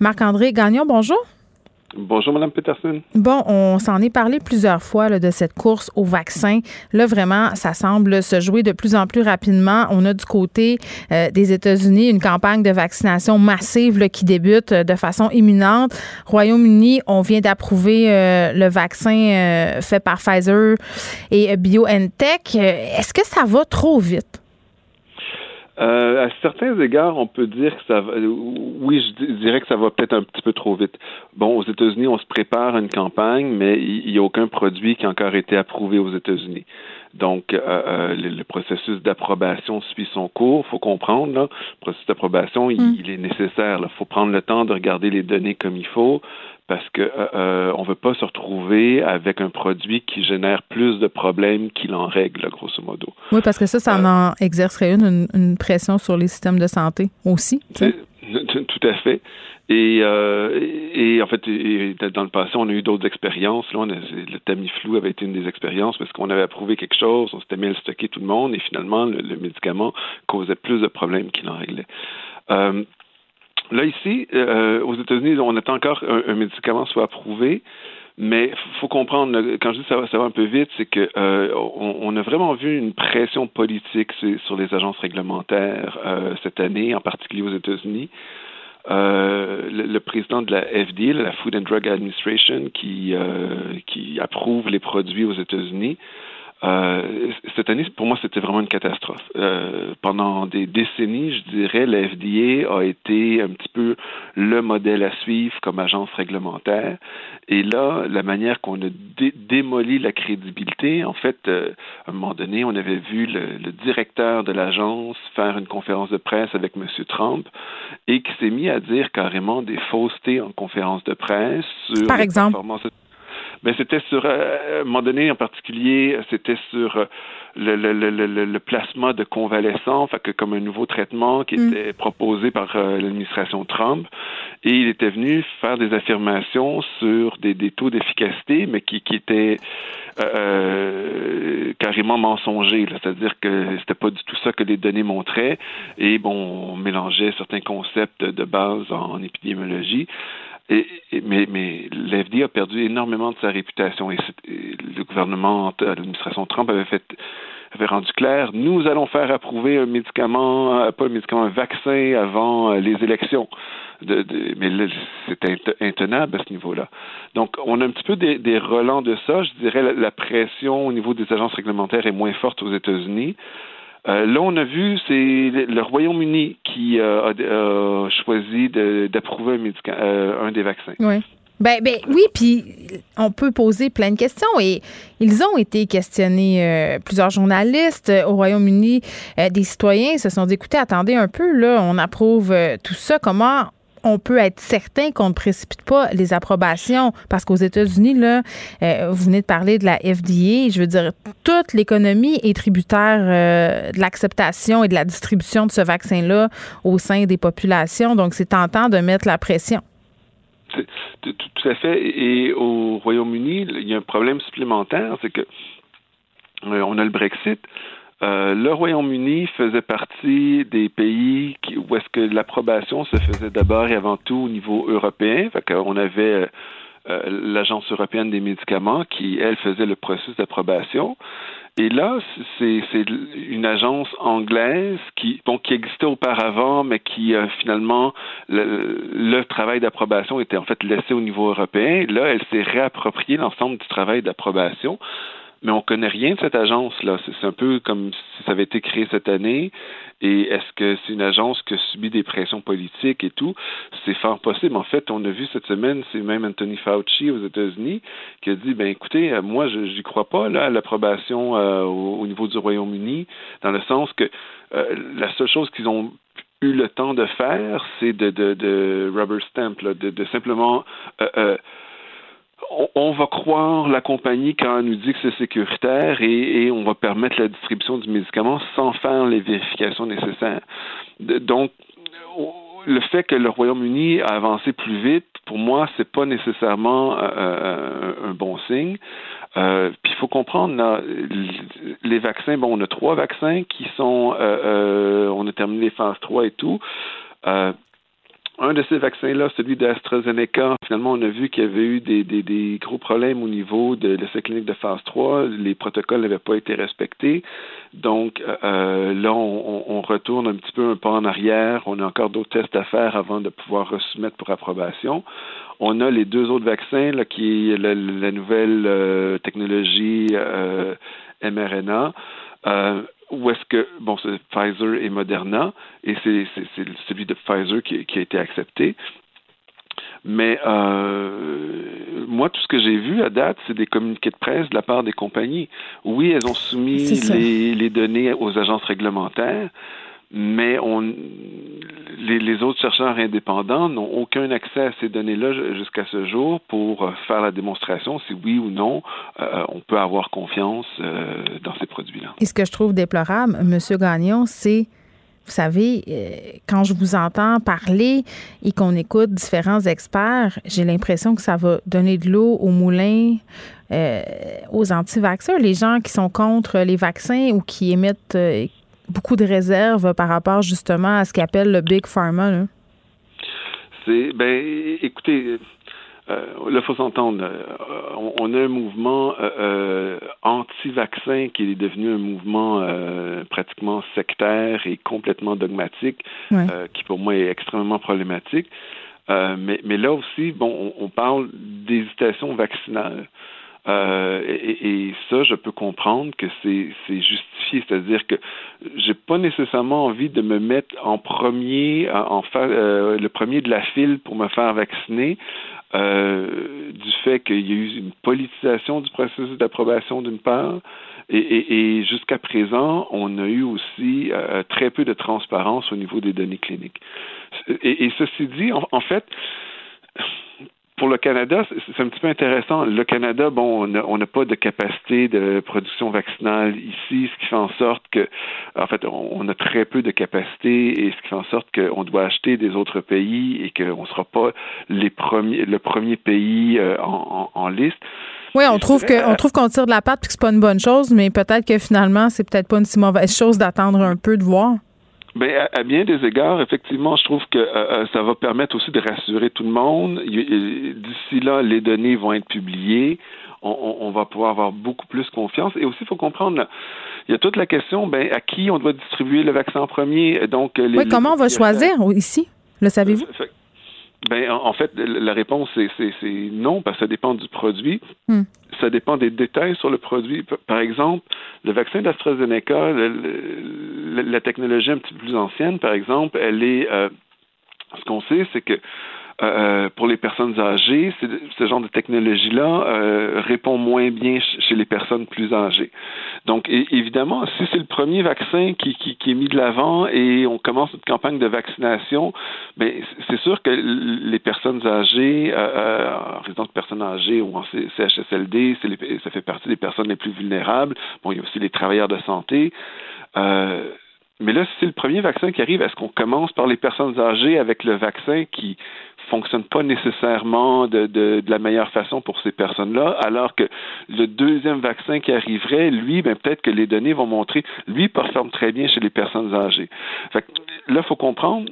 Marc-André Gagnon, bonjour. Bonjour, Mme Peterson. Bon, on s'en est parlé plusieurs fois de cette course au vaccin. Là, vraiment, ça semble se jouer de plus en plus rapidement. On a du côté euh, des États-Unis une campagne de vaccination massive qui débute euh, de façon imminente. Royaume-Uni, on vient d'approuver euh, le vaccin fait par Pfizer et BioNTech. Est-ce que ça va trop vite? Euh, à certains égards, on peut dire que ça va. Oui, je dirais que ça va peut-être un petit peu trop vite. Bon, aux États-Unis, on se prépare à une campagne, mais il n'y a aucun produit qui a encore été approuvé aux États-Unis. Donc, euh, euh le, processus d'approbation suit son cours. Il faut comprendre, là, le processus d'approbation, il, mm. il, est nécessaire. Il faut prendre le temps de regarder les données comme il faut, parce que euh, euh, on veut pas se retrouver avec un produit qui génère plus de problèmes qu'il en règle, grosso modo. Oui, parce que ça, ça euh, en exercerait une, une, pression sur les systèmes de santé aussi. Tout à fait. Et, et en fait, dans le passé, on a eu d'autres expériences. Là, le Tamiflu avait été une des expériences parce qu'on avait approuvé quelque chose, on s'était mis à le stocker tout le monde, et finalement, le, le médicament causait plus de problèmes qu'il en réglait. Là, ici, euh, aux États-Unis, on attend encore un, médicament soit approuvé. Mais faut comprendre, quand je dis ça va, un peu vite, c'est que euh, on, a vraiment vu une pression politique sur les agences réglementaires euh, cette année, en particulier aux États-Unis. Euh, le, président de la FDA, la Food and Drug Administration, qui approuve les produits aux États-Unis, euh, cette année, pour moi, c'était vraiment une catastrophe. Euh, pendant des décennies, je dirais, la FDA a été un petit peu le modèle à suivre comme agence réglementaire. Et là, la manière qu'on a démoli la crédibilité, en fait, euh, à un moment donné, on avait vu le, le directeur de l'agence faire une conférence de presse avec M. Trump et qui s'est mis à dire carrément des faussetés en conférence de presse sur Par exemple mais c'était sur, euh, à un moment donné en particulier, c'était sur euh, le, le, le, le, plasma de convalescent, fait que comme un nouveau traitement qui mm. était proposé par euh, l'administration Trump. Et il était venu faire des affirmations sur des, des taux d'efficacité, mais qui, qui étaient euh, carrément mensongers. C'est-à-dire que c'était pas du tout ça que les données montraient. Et bon, on mélangeait certains concepts de base en épidémiologie. Mais mais a perdu énormément de sa réputation et, le gouvernement, l'administration Trump avait fait avait rendu clair, nous allons faire approuver un médicament, euh, pas un médicament, un vaccin avant euh, les élections. De, de, mais c'est intenable à ce niveau-là. Donc, on a un petit peu des, des relents de ça. Je dirais la, la pression au niveau des agences réglementaires est moins forte aux États-Unis. Euh, là, on a vu, c'est le Royaume-Uni qui euh, a, choisi d'approuver un, euh, un des vaccins. Oui. Ben, ben, oui, puis on peut poser plein de questions et ils ont été questionnés. plusieurs journalistes au Royaume-Uni, des citoyens se sont dit écoutez, attendez un peu, là, on approuve tout ça. Comment on peut être certain qu'on ne précipite pas les approbations parce qu'aux États-Unis, là, euh, vous venez de parler de la FDA, je veux dire, toute l'économie est tributaire euh, de l'acceptation et de la distribution de ce vaccin-là au sein des populations. Donc, c'est tentant de mettre la pression. Tout à fait. Et au Royaume-Uni, il y a un problème supplémentaire, c'est que euh, on a le Brexit. Euh, le Royaume-Uni faisait partie des pays qui, où est-ce que l'approbation se faisait d'abord et avant tout au niveau européen. Fait qu'on avait euh, l'Agence européenne des médicaments qui, elle, faisait le processus d'approbation. Et là, c'est une agence anglaise qui, bon, qui existait auparavant, mais qui euh, finalement le, le travail d'approbation était en fait laissé au niveau européen. Là, elle s'est réappropriée l'ensemble du travail d'approbation mais on connaît rien de cette agence-là. C'est un peu comme si ça avait été créé cette année. Et est-ce que c'est une agence qui a subi des pressions politiques et tout? C'est fort possible. En fait, on a vu cette semaine, c'est même Anthony Fauci aux États-Unis qui a dit, ben écoutez, euh, moi, je n'y crois pas là, à l'approbation euh, au, niveau du Royaume-Uni, dans le sens que euh, la seule chose qu'ils ont eu le temps de faire, c'est de, de, de rubber stamp, de, de, simplement on, va croire la compagnie quand elle nous dit que c'est sécuritaire et, on va permettre la distribution du médicament sans faire les vérifications nécessaires. donc, le fait que le Royaume-Uni a avancé plus vite, pour moi, c'est pas nécessairement euh, euh, un bon signe. Euh, puis il faut comprendre, les vaccins, bon, on a trois vaccins qui sont, on a terminé les phases 3 et tout un de ces vaccins-là, celui d'AstraZeneca, finalement, on a vu qu'il y avait eu des, des, des gros problèmes au niveau de l'essai clinique de phase 3. Les protocoles n'avaient pas été respectés. Donc, euh, là, on, on, retourne un petit peu un pas en arrière. On a encore d'autres tests à faire avant de pouvoir soumettre pour approbation. On a les deux autres vaccins, là, qui est la, nouvelle euh, technologie euh, mRNA. Ou est-ce que, bon, c'est Pfizer et Moderna, et c'est celui de Pfizer qui, a été accepté. Mais euh, moi, tout ce que j'ai vu à date, c'est des communiqués de presse de la part des compagnies. Oui, elles ont soumis les, les, données aux agences réglementaires, mais les, autres chercheurs indépendants n'ont aucun accès à ces données-là jusqu'à ce jour pour euh, faire la démonstration si oui ou non euh, on peut avoir confiance euh, dans ces produits-là. Et ce que je trouve déplorable, M. Gagnon, c'est vous savez, quand je vous entends parler et qu'on écoute différents experts, j'ai l'impression que ça va donner de l'eau au moulin aux anti-vaccins, les gens qui sont contre les vaccins ou qui émettent, beaucoup de réserves par rapport justement à ce qu'appelle le Big Pharma. C'est, ben, écoutez, euh, là, il faut s'entendre. Euh, on, a un mouvement euh, euh, anti-vaccin qui est devenu un mouvement pratiquement sectaire et complètement dogmatique, qui pour moi est extrêmement problématique. mais, mais là aussi, bon, on, on parle d'hésitation vaccinale. Euh, et, ça, je peux comprendre que c'est justifié, c'est-à-dire que j'ai pas nécessairement envie de me mettre en premier, en euh, le premier de la file pour me faire vacciner, euh, du fait qu'il y a eu une politisation du processus d'approbation d'une part, et, jusqu'à présent, on a eu aussi très peu de transparence au niveau des données cliniques. Et, ceci dit, en fait, pour le Canada, c'est un petit peu intéressant. Le Canada, bon, on n'a pas de capacité de production vaccinale ici, ce qui fait en sorte que, en fait, on, a très peu de capacité et ce qui fait en sorte qu'on doit acheter des autres pays et qu'on ne sera pas les premiers, le premier pays euh, en, liste. Oui, on trouve que on trouve qu'on tire de la patte et que c'est pas une bonne chose, mais peut-être que finalement c'est peut-être pas une si mauvaise chose d'attendre un peu de voir. Ben, à, bien des égards, effectivement, je trouve que euh, euh, ça va permettre aussi de rassurer tout le monde. D'ici là, les données vont être publiées. On, va pouvoir avoir beaucoup plus confiance. Et aussi, il faut comprendre, il y a toute la question, ben, à qui on doit distribuer le vaccin en premier. Donc, les, oui, comment on va choisir ici? Le savez-vous? Ben, en fait, la réponse, c'est non, parce que ça dépend du produit. Hmm. Ça dépend des détails sur le produit. Par exemple, le vaccin d'AstraZeneca, la technologie un petit peu plus ancienne, par exemple, elle est... Euh, ce qu'on sait, c'est que euh, pour les personnes âgées, ce genre de technologie-là euh, répond moins bien chez les personnes plus âgées. Donc, évidemment, si c'est le premier vaccin qui, qui, est mis de l'avant et on commence une campagne de vaccination, ben, c'est sûr que les personnes âgées, euh, en résidence de personnes âgées ou en CHSLD, ça fait partie des personnes les plus vulnérables. Bon, il y a aussi les travailleurs de santé. Mais là, si c'est le premier vaccin qui arrive, est-ce qu'on commence par les personnes âgées avec le vaccin qui fonctionne pas nécessairement de, de, de la meilleure façon pour ces personnes-là, alors que le deuxième vaccin qui arriverait, lui, ben, peut-être que les données vont montrer, lui performe très bien chez les personnes âgées. Fait que, là, il faut comprendre,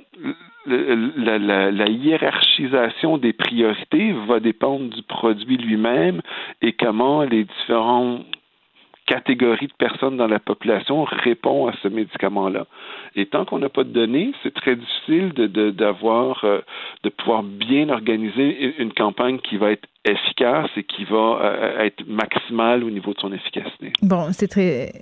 la, la, la, hiérarchisation des priorités va dépendre du produit lui-même et comment les différents catégorie de personnes dans la population répond à ce médicament-là. Et tant qu'on n'a pas de données, c'est très difficile de, d'avoir, euh, de pouvoir bien organiser une campagne qui va être efficace et qui va euh, être maximale au niveau de son efficacité. Bon, c'est très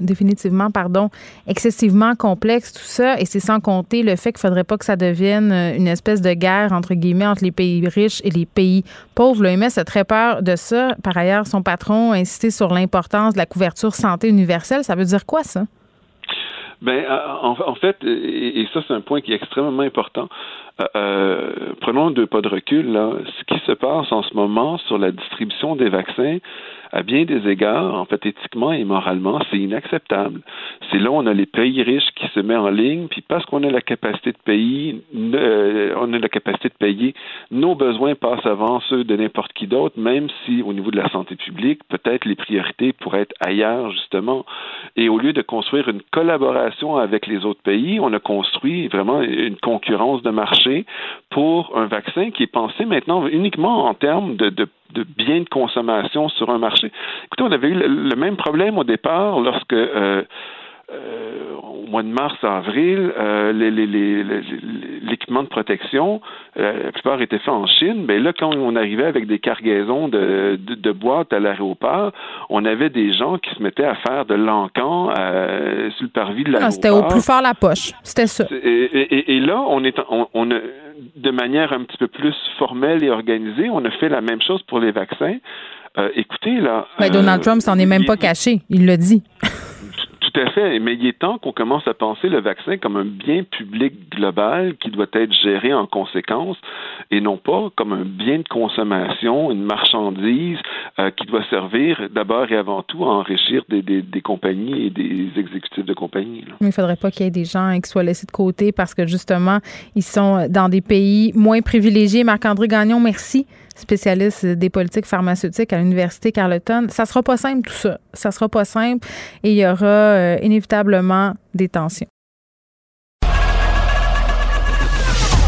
définitivement, pardon, excessivement complexe tout ça, et c'est sans compter le fait qu'il ne faudrait pas que ça devienne euh, une espèce de guerre entre guillemets entre les pays riches et les pays pauvres. L'OMS a très peur de ça. Par ailleurs, son patron a insisté sur l'importance de la couverture santé universelle. Ça veut dire quoi ça? Ben, en, en fait, et, ça, c'est un point qui est extrêmement important. Euh, euh, prenons deux pas de recul. Ce qui se passe en ce moment sur la distribution des vaccins, à bien des égards, en fait, éthiquement et moralement, c'est inacceptable. C'est là où on a les pays riches qui se mettent en ligne, puis parce qu'on a la capacité de payer, euh, on a la capacité de payer, nos besoins passent avant ceux de n'importe qui d'autre, même si au niveau de la santé publique, peut-être les priorités pourraient être ailleurs, justement. Et au lieu de construire une collaboration avec les autres pays, on a construit vraiment une concurrence de marché pour un vaccin qui est pensé maintenant uniquement en termes de, de de biens de consommation sur un marché. Écoutez, on avait eu le, même problème au départ lorsque euh, euh, au mois de mars, avril, euh, l'équipement de protection, la plupart était fait en Chine. Mais là, quand on arrivait avec des cargaisons de, de, boîtes à l'aéroport, on avait des gens qui se mettaient à faire de l'encan sur le parvis de l'aéroport. C'était au plus fort la poche. C'était ça. Et, là, on est, on, on a, de manière un petit peu plus formelle et organisée, on a fait la même chose pour les vaccins. Euh, écoutez, là. Donald euh, Trump s'en est même pas caché. Il l'a dit. À fait. Mais il est temps qu'on commence à penser le vaccin comme un bien public global qui doit être géré en conséquence et non pas comme un bien de consommation, une marchandise euh, qui doit servir d'abord et avant tout à enrichir des, des, compagnies et des exécutifs de compagnies. Il ne faudrait pas qu'il y ait des gens qui soient laissés de côté parce que justement, ils sont dans des pays moins privilégiés. Marc-André Gagnon, merci spécialiste des politiques pharmaceutiques à l'Université Carleton. Ça sera pas simple tout ça. Ça sera pas simple et il y aura euh, inévitablement des tensions.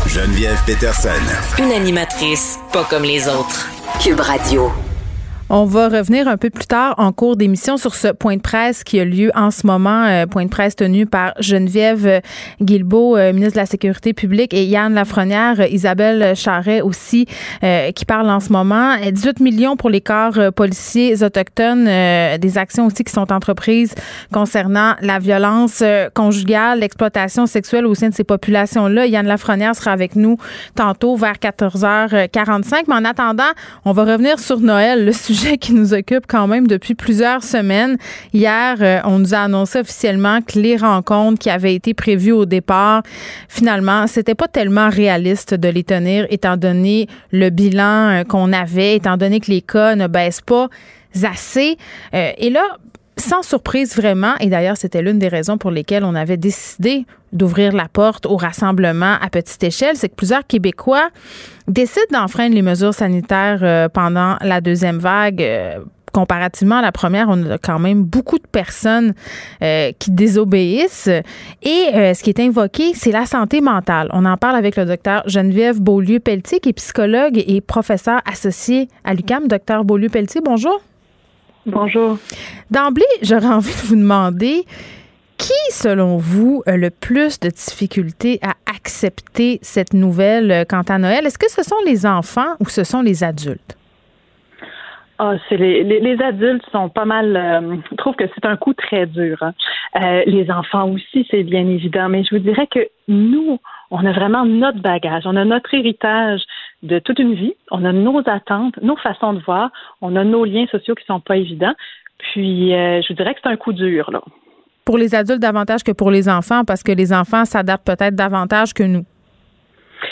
Geneviève Peterson. Une animatrice pas comme les autres. Cube Radio. On va revenir un peu plus tard en cours d'émission sur ce point de presse qui a lieu en ce moment, euh, point de presse tenu par Geneviève Guilbeault, euh, ministre de la Sécurité publique, et Yann Lafrenière, Isabelle Charret aussi, euh, qui parle en ce moment. 18 millions pour les corps policiers autochtones, des actions aussi qui sont entreprises concernant la violence conjugale, l'exploitation sexuelle au sein de ces populations-là. Yann Lafrenière sera avec nous tantôt vers 14h45. Mais en attendant, on va revenir sur Noël, le sujet qui nous occupe quand même depuis plusieurs semaines. Hier, euh, on nous a annoncé officiellement que les rencontres qui avaient été prévues au départ, finalement, c'était pas tellement réaliste de les tenir étant donné le bilan euh, qu'on avait, étant donné que les cas ne baissent pas assez. Euh, et là, sans surprise vraiment, et d'ailleurs c'était l'une des raisons pour lesquelles on avait décidé d'ouvrir la porte au rassemblement à petite échelle, c'est que plusieurs Québécois décident d'enfreindre les mesures sanitaires euh, pendant la deuxième vague. Euh, comparativement à la première, on a quand même beaucoup de personnes euh, qui désobéissent. Et ce qui est invoqué, c'est la santé mentale. On en parle avec le docteur Geneviève Beaulieu-Pelletier, qui est psychologue et professeur associé à l'UCAM. Docteur Beaulieu-Pelletier, bonjour. Bonjour. D'emblée, j'aurais envie de vous demander qui, selon vous, a le plus de difficultés à accepter cette nouvelle euh, quant à Noël? Est-ce que ce sont les enfants ou ce sont les adultes? Ah, c'est les, adultes sont pas mal euh, trouvent que c'est un coup très dur. Hein. Euh, les enfants aussi, c'est bien évident, mais je vous dirais que nous, on a vraiment notre bagage, on a notre héritage de toute une vie, on a nos attentes, nos façons de voir, on a nos liens sociaux qui sont pas évidents. Puis, je vous dirais que c'est un coup dur là. Pour les adultes davantage que pour les enfants, parce que les enfants s'adaptent peut-être davantage que nous.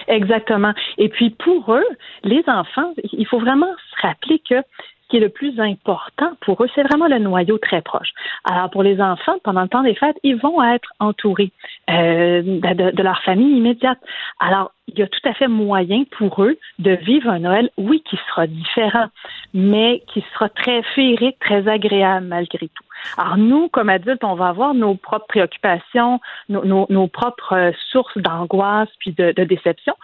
Exactement. Et puis pour eux, les enfants, il faut vraiment se rappeler que qui est le plus important pour eux, c'est vraiment le noyau très proche. Alors, pour les enfants, pendant le temps des fêtes, ils vont être entourés euh, de, leur famille immédiate. Alors, il y a tout à fait moyen pour eux de vivre un Noël, oui, qui sera différent, mais qui sera très féerique, très agréable malgré tout. Alors, nous, comme adultes, on va avoir nos propres préoccupations, nos, propres euh, sources d'angoisse puis de, de déception,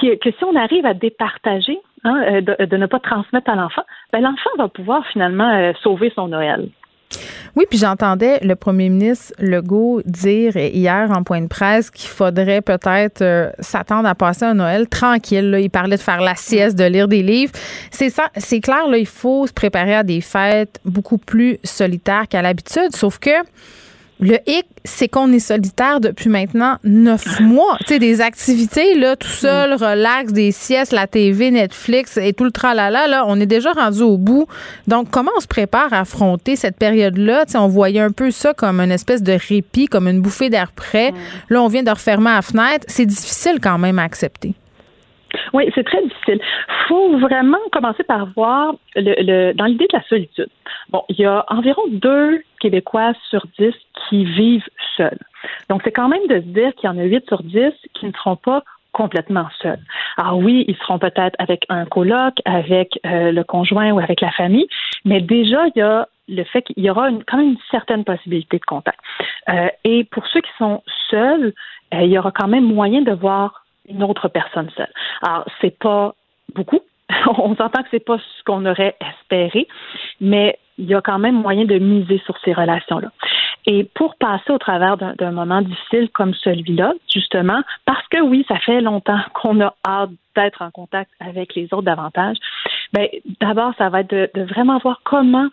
que si on arrive à départager, hein, euh, de, ne pas transmettre à l'enfant, ben, l'enfant va pouvoir finalement euh, sauver son Noël. Oui, puis j'entendais le premier ministre Legault dire hier en point de presse qu'il faudrait peut-être euh, s'attendre à passer un Noël tranquille. Il parlait de faire la sieste, de lire des livres. C'est ça, c'est clair, il faut se préparer à des fêtes beaucoup plus solitaires qu'à l'habitude, sauf que Le hic, c'est qu'on est solitaire depuis maintenant neuf mois. Tu sais, des activités, là, tout seul, relax, des siestes, la TV, Netflix et tout le tralala, là, on est déjà rendu au bout. Donc, comment on se prépare à affronter cette période-là? Tu sais, on voyait un peu ça comme une espèce de répit, comme une bouffée d'air frais. Là, on vient de refermer la fenêtre. C'est difficile quand même à accepter. Oui, c'est très difficile. Il faut vraiment commencer par voir le, dans l'idée de la solitude. Bon, il y a environ deux Québécois sur dix qui vivent seuls. Donc, c'est quand même de se dire qu'il y en a huit sur dix qui ne seront pas complètement seuls. Alors oui, ils seront peut-être avec un coloc, avec euh, le conjoint ou avec la famille, mais déjà, il y a le fait qu'il y aura quand même une certaine possibilité de contact. Euh, et pour ceux qui sont seuls, euh, il y aura quand même moyen de voir une autre personne seule. Alors, c'est pas beaucoup. On s'entend que c'est pas ce qu'on aurait espéré, mais il y a quand même moyen de miser sur ces relations-là. Et pour passer au travers d'un moment difficile comme celui-là, justement, parce que oui, ça fait longtemps qu'on a hâte d'être en contact avec les autres davantage, ben, d'abord, ça va être de, vraiment voir comment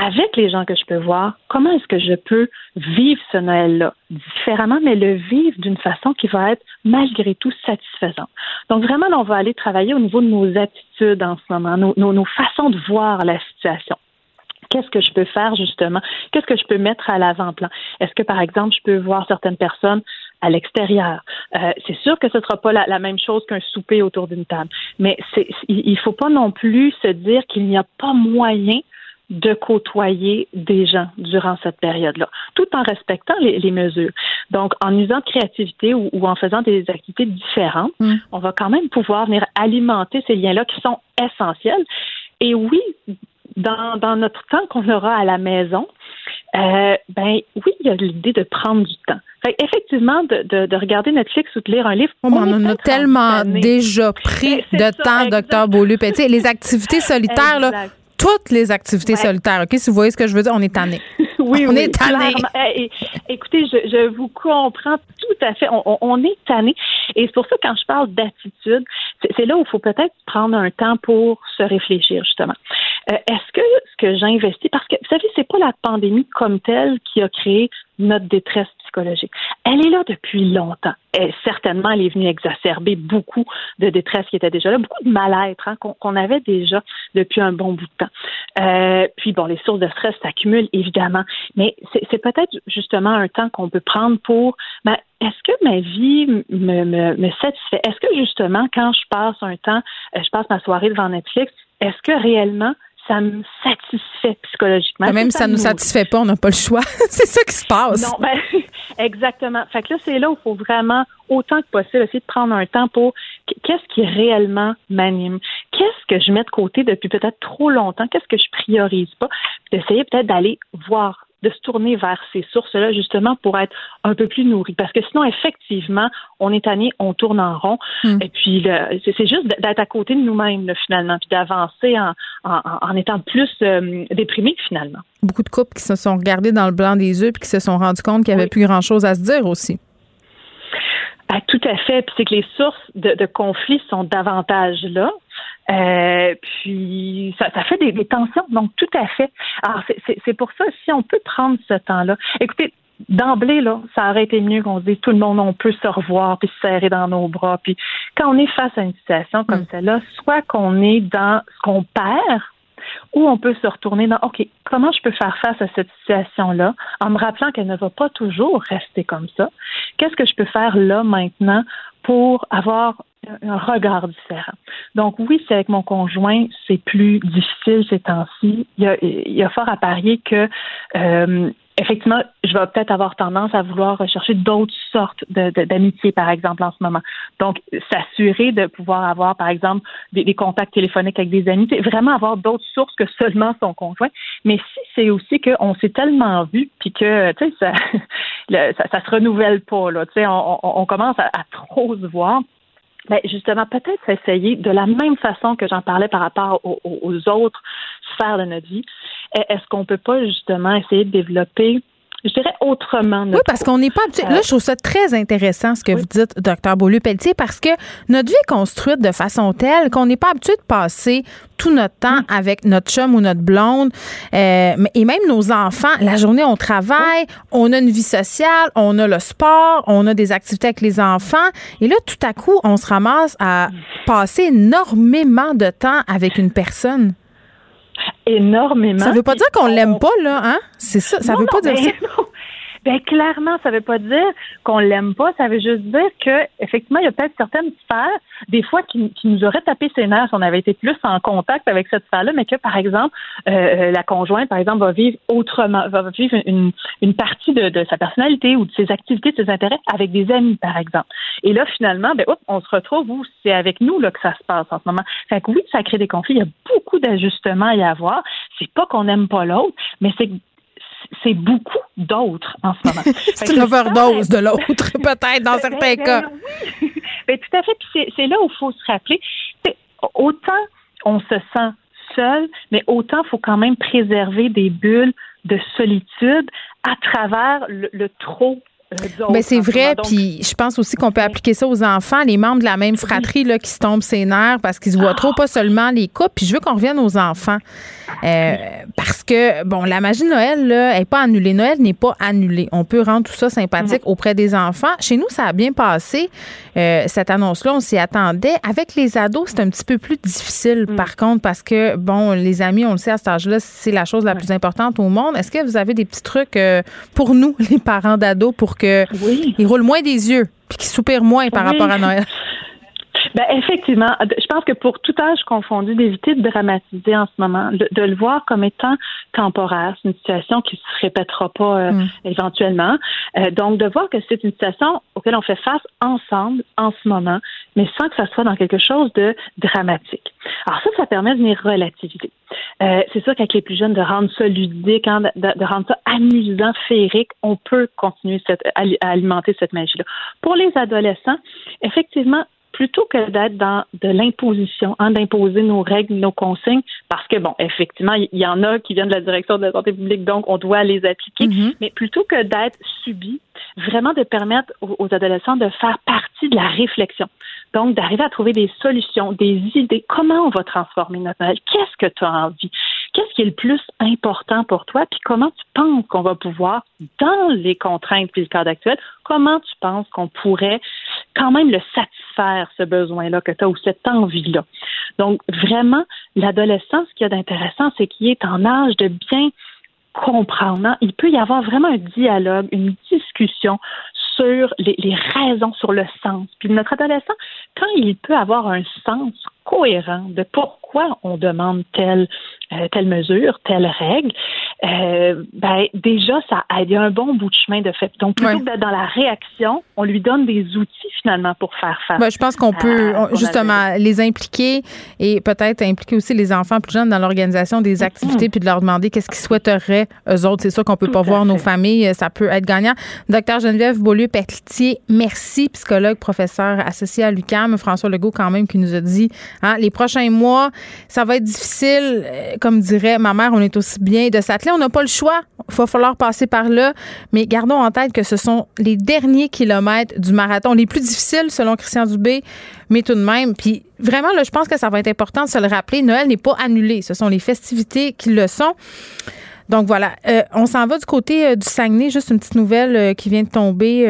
avec les gens que je peux voir, comment est-ce que je peux vivre ce Noël-là différemment, mais le vivre d'une façon qui va être malgré tout satisfaisante. Donc vraiment, on va aller travailler au niveau de nos attitudes en ce moment, nos, nos, façons de voir la situation qu'est-ce que je peux faire justement, qu'est-ce que je peux mettre à l'avant-plan? Est-ce que, par exemple, je peux voir certaines personnes à l'extérieur? Euh, c'est sûr que ce ne sera pas la, la même chose qu'un souper autour d'une table, mais il ne faut pas non plus se dire qu'il n'y a pas moyen de côtoyer des gens durant cette période-là, tout en respectant les, mesures. Donc, en usant de créativité ou, en faisant des activités différentes, mm. on va quand même pouvoir venir alimenter ces liens-là qui sont essentiels. Et oui, dans, dans notre temps qu'on aura à la maison, euh, ben oui, il y a l'idée de prendre du temps. Fait effectivement, de, de, de, regarder Netflix ou de lire un livre. Oh, on, en a tellement déjà pris de temps, docteur Beaulieu. les activités solitaires, là, toutes les activités solitaires. OK, si vous voyez ce que je veux dire, on est tanné. oui, on est tanné. Eh, écoutez, je, je, vous comprends tout à fait. On, on est tanné. Et c'est pour ça, quand je parle d'attitude, c'est là où il faut peut-être prendre un temps pour se réfléchir, justement. Euh, est-ce que ce que j'investis, parce que, vous savez, c'est pas la pandémie comme telle qui a créé notre détresse Elle est là depuis longtemps. Certainement, elle est venue exacerber beaucoup de détresse qui était déjà là, beaucoup de mal-être hein, qu'on avait déjà depuis un bon bout de temps. Euh, puis bon, les sources de stress s'accumulent évidemment, mais c'est peut-être justement un temps qu'on peut prendre pour ben, est-ce que ma vie me satisfait? Est-ce que justement, quand je passe un temps, euh, je passe ma soirée devant Netflix, est-ce que réellement ça me satisfait psychologiquement. même si ça ne nous satisfait pas, on n'a pas le choix. c'est ça qui se passe. Non, ben, exactement. Fait que là, c'est là où il faut vraiment, autant que possible, essayer de prendre un temps pour qu'est-ce qui réellement m'anime? Qu'est-ce que je mets de côté depuis peut-être trop longtemps? Qu'est-ce que je priorise pas? D'essayer peut-être d'aller voir de se tourner vers ces sources-là, justement, pour être un peu plus nourri. Parce que sinon, effectivement, on est tanné, on tourne en rond. Hmm. Et puis, c'est juste d'être à côté de nous-mêmes, finalement, puis d'avancer en, en, étant plus euh, déprimé, finalement. Beaucoup de couples qui se sont regardés dans le blanc des yeux puis qui se sont rendus compte qu'il n'y avait plus grand-chose à se dire aussi. Ah, tout à fait. Puis c'est que les sources de, de conflits sont davantage là. Euh, puis ça, ça fait des, tensions, donc tout à fait. Alors c'est pour ça, si on peut prendre ce temps-là. Écoutez, d'emblée, là, ça aurait été mieux qu'on dise tout le monde, on peut se revoir puis se serrer dans nos bras. Puis quand on est face à une situation comme mm. celle-là, soit qu'on est dans ce qu'on perd, ou on peut se retourner dans OK, comment je peux faire face à cette situation-là en me rappelant qu'elle ne va pas toujours rester comme ça? Qu'est-ce que je peux faire là maintenant pour avoir un regard différent. Donc oui, c'est avec mon conjoint, c'est plus difficile ces temps-ci. Il y a, il y a fort à parier que euh, effectivement, je vais peut-être avoir tendance à vouloir rechercher d'autres sortes d'amitié, par exemple, en ce moment. Donc, s'assurer de pouvoir avoir, par exemple, des, contacts téléphoniques avec des amis, vraiment avoir d'autres sources que seulement son conjoint. Mais si c'est aussi qu'on s'est tellement vu, puis que, tu sais, ça, ça, se renouvelle pas, là, tu sais, on, commence à, trop se voir. Ben justement, peut-être essayer de la même façon que j'en parlais par rapport aux, aux autres sphères de notre vie, est-ce qu'on peut pas justement essayer de développer je dirais autrement. Oui, parce qu'on n'est pas habitué. Là, je trouve ça très intéressant ce que vous dites, docteur Beaulieu-Pelletier, parce que notre vie est construite de façon telle qu'on n'est pas habitué de passer tout notre temps avec notre chum ou notre blonde. Euh, et même nos enfants, la journée, on travaille, on a une vie sociale, on a le sport, on a des activités avec les enfants. Et là, tout à coup, on se ramasse à passer énormément de temps avec une personne énormément. Ça veut pas dire qu'on l'aime pas, là, hein? C'est ça. Ça veut pas dire ça. Ben clairement, ça veut pas dire qu'on l'aime pas. Ça veut juste dire que effectivement, il y a peut-être certaines sphères, des fois, qui, nous auraient tapé ses nerfs si on avait été plus en contact avec cette sphère-là, mais que par exemple, euh, euh, la conjointe, par exemple, va vivre autrement, va vivre une, une partie de, de, sa personnalité ou de ses activités, de ses intérêts avec des amis, par exemple. Et là, finalement, ben, on se retrouve où c'est avec nous là que ça se passe en ce moment. Fait que oui, ça crée des conflits. Il y a beaucoup d'ajustements à y avoir. C'est pas qu'on n'aime pas l'autre, mais c'est c'est beaucoup d'autres en ce moment. c'est une overdose de l'autre, peut-être, dans ben, certains ben, cas. Oui. Ben, tout à fait. Puis c'est là où il faut se rappeler. Autant on se sent seul, mais autant il faut quand même préserver des bulles de solitude à travers le trop mais ben, c'est vrai, puis je pense aussi qu'on peut appliquer ça aux enfants, les membres de la même fratrie là, qui se tombent ses nerfs parce qu'ils se voient trop, pas seulement les couples. Puis je veux qu'on revienne aux enfants. Euh, parce que, bon, la magie de Noël, là, n'est pas annulée. Noël n'est pas annulé. On peut rendre tout ça sympathique mhm. auprès des enfants. Chez nous, ça a bien passé. Euh, cette annonce-là, on s'y attendait. Avec les ados, c'est un petit peu plus difficile, mhm. par contre, parce que, bon, les amis, on le sait à cet âge-là, c'est la chose la plus importante au monde. Est-ce que vous avez des petits trucs euh, pour nous, les parents d'ados, pour qu'ils roulent moins des yeux puis qu'ils soupirent moins par rapport à Noël? Ben effectivement, je pense que pour tout âge confondu, d'éviter de dramatiser en ce moment, de, le voir comme étant temporaire, c'est une situation qui se répétera pas euh, mm. éventuellement. Euh, donc de voir que c'est une situation auquel on fait face ensemble en ce moment, mais sans que ça soit dans quelque chose de dramatique. Alors ça, ça permet de venir relativiser. Euh, c'est sûr qu'avec les plus jeunes, de rendre ça ludique, hein, de, rendre ça amusant, féerique, on peut continuer cette, à alimenter cette magie-là. Pour les adolescents, effectivement, plutôt que d'être dans de l'imposition, hein, d'imposer nos règles, nos consignes, parce que, bon, effectivement, il y, en a qui viennent de la direction de la santé publique, donc on doit les appliquer, mm-hmm. mais plutôt que d'être subi, vraiment de permettre aux, adolescents de faire partie de la réflexion. Donc, d'arriver à trouver des solutions, des idées. Comment on va transformer notre Noël? Qu'est-ce que tu as envie? Qu'est-ce qui est le plus important pour toi? Puis comment tu penses qu'on va pouvoir, dans les contraintes puis le cadre actuel, comment tu penses qu'on pourrait quand même le satisfaire, ce besoin-là que tu as ou cette envie-là. Donc, vraiment, l'adolescent, ce qu'il y a d'intéressant, c'est qu'il est en âge de bien comprendre. Hein. Il peut y avoir vraiment un dialogue, une discussion sur les, les, raisons, sur le sens. Puis notre adolescent, quand il peut avoir un sens cohérent de pourquoi on demande telle euh, telle mesure, telle règle, euh, ben déjà ça a Il un bon bout de chemin de fait. Donc plutôt que d'être dans la réaction, on lui donne des outils finalement pour faire face. Ben, je pense qu'on peut justement les impliquer et peut-être impliquer aussi les enfants plus jeunes dans l'organisation des activités puis de leur demander qu'est-ce qu'ils souhaiteraient eux autres. C'est sûr qu'on peut pas voir nos familles, ça peut être gagnant. Docteur Geneviève Merci, psychologue, professeur associé à l'UCAM. François Legault quand même qui nous a dit, hein, les prochains mois, ça va être difficile euh, comme dirait ma mère, on est aussi bien de s'atteler. On n'a pas le choix. Il va falloir passer par là. Mais gardons en tête que ce sont les derniers kilomètres du marathon, les plus difficiles selon Christian Dubé, mais tout de même. Puis vraiment, je pense que ça va être important de se le rappeler. Noël n'est pas annulé. Ce sont les festivités qui le sont. Donc voilà, euh, on s'en va du côté euh, du Saguenay. Juste une petite nouvelle euh, qui vient de tomber.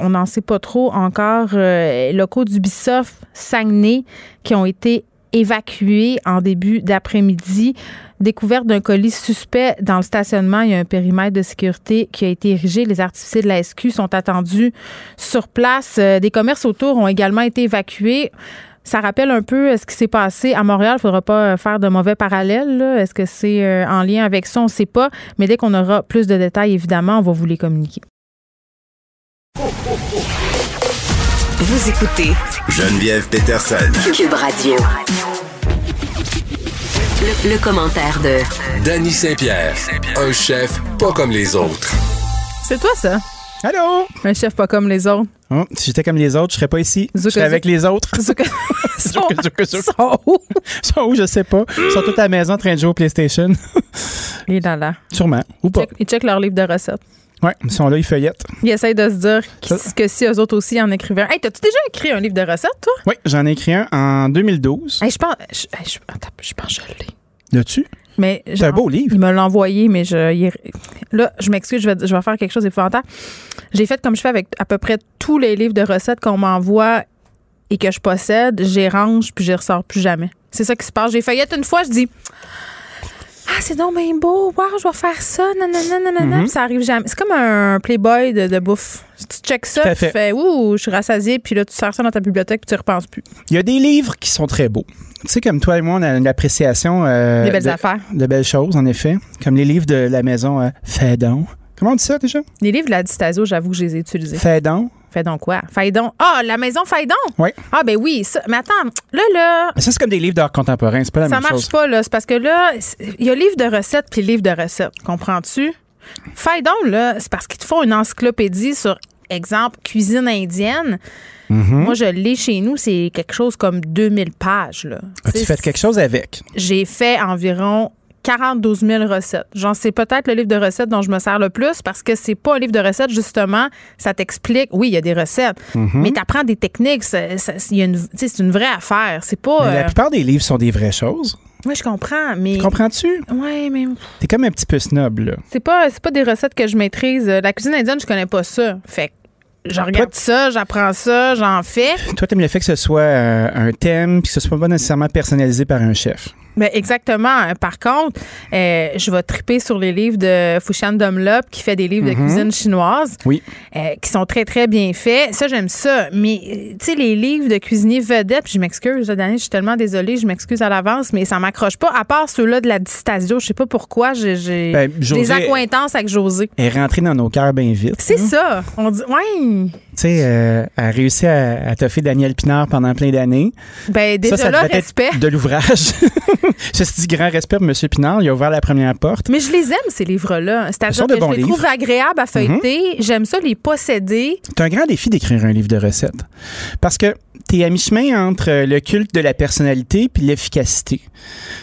on n'en sait pas trop encore. locaux d'Ubisoft Saguenay qui ont été évacué en début d'après-midi. Découverte d'un colis suspect dans le stationnement. Il y a un périmètre de sécurité qui a été érigé. Les artificiers de la SQ sont attendus sur place. Des commerces autour ont également été évacués. Ça rappelle un peu euh, ce qui s'est passé à Montréal. Il ne faudra pas euh, faire de mauvais parallèles. Est-ce que c'est en lien avec ça? On ne sait pas. Mais dès qu'on aura plus de détails, évidemment, on va vous les communiquer. Vous écoutez Geneviève Peterson. Cube Radio. Le, commentaire de Danny Saint-Pierre, un chef pas comme les autres. C'est toi ça? Allô? Un chef pas comme les autres. Oh, si j'étais comme les autres, je serais pas ici. je serais avec les autres. Ils sont, sont où? Ils sont où? Je sais pas. Ils sont tous à la maison en train de jouer au PlayStation. Et là là. Sûrement. Ou pas. Ils checkent leur livre de recettes. Ouais, ils sont là, ils feuillettent. Ils essayent de se dire que, Ça- que si eux autres aussi en écrivaient un. Hey, t'as-tu déjà écrit un livre de recettes, toi? Oui, j'en ai écrit un en 2012. Hey, je pense. Je, je- attends, je pense que je l'ai. Là-dessus? Mais C'est un beau livre. Il me l'a envoyé, mais je, il là, je m'excuse, je vais, je vais faire quelque chose d'épouvantable. J'ai fait comme je fais avec à peu près tous les livres de recettes qu'on m'envoie et que je possède, j'y range puis j'y ressors plus jamais. C'est ça qui se passe. J'ai feuillette une fois, je dis Ah, c'est donc bien beau, wow, je vais faire ça, nanana, nanana, Mhm. ça arrive jamais. C'est comme un Playboy de, de bouffe. Tu checkes ça, tu fais Ouh, je suis rassasié, puis là, tu sers ça dans ta bibliothèque, puis tu repenses plus. Il y a des livres qui sont très beaux. Tu sais, comme toi et moi, on a une appréciation euh, Des belles de, affaires. de belles choses, en effet. Comme les livres de la maison euh, Faidon. Comment on dit ça déjà? Les livres de la Distasio, j'avoue que je les ai utilisés. Faidon. Fais donc quoi? Faidon. Ah, la maison Faidon? Oui. Ah, ben oui. Ça. Mais attends, là, là, Mais ça, c'est comme des livres d'art contemporain. C'est pas la ça même marche chose. pas, là. C'est parce que là, il y a livre de recettes puis livre de recettes. Comprends-tu? Faidon, là, c'est parce qu'ils te font une encyclopédie sur, exemple, cuisine indienne. Mhm. Moi, je l'ai chez nous, c'est quelque chose comme 2000 pages, là. As-tu Tu sais, fait quelque chose avec? J'ai fait environ 42 000 recettes. J'en sais peut-être le livre de recettes dont je me sers le plus parce que c'est pas un livre de recettes, justement. Ça t'explique. Oui, il y a des recettes, Mhm. mais tu apprends des techniques. c'est une vraie affaire. C'est pas. Mais La euh, plupart des livres sont des vraies choses. Oui, je comprends, mais. Comprends-tu? Ouais, mais T'es comme un petit peu snob, là. c'est pas, c'est pas des recettes que je maîtrise. Euh, La cuisine indienne, je connais pas ça. Fait que je regarde ça, j'apprends ça, j'en fais. Toi, t'aimes le fait que ce soit euh, un thème puis que ce soit pas nécessairement personnalisé par un chef. Ben exactement. Par contre, euh, je vais triper sur les livres de Fushan Dunlop qui fait des livres de Mhm. cuisine chinoise. Oui. euh, qui sont très, très bien faits. Ça, j'aime ça. Mais, euh, tu sais, les livres de cuisiniers vedettes, je m'excuse, là, Dani, je suis tellement désolée, je m'excuse à l'avance, mais ça m'accroche pas, à part ceux-là de la Distasio. Je sais pas pourquoi, j'ai Ben, des accointances avec José. Elle est rentrée dans nos cœurs bien vite. C'est ça. On dit, ouais. Tu sais, euh, a réussi à, à toffer Daniel Pinard pendant plein d'années. Ben, déjà ça, ça là, respect. de l'ouvrage. Ceci dit, grand respect pour M. Pinard. Il a ouvert la première porte. Mais je les aime, ces livres-là. Ce C'est-à-dire que je les livres. trouve agréables à feuilleter. J'aime ça les posséder. C'est un grand défi d'écrire un livre de recettes. Parce que tu es à mi-chemin entre euh, le culte de la personnalité puis l'efficacité.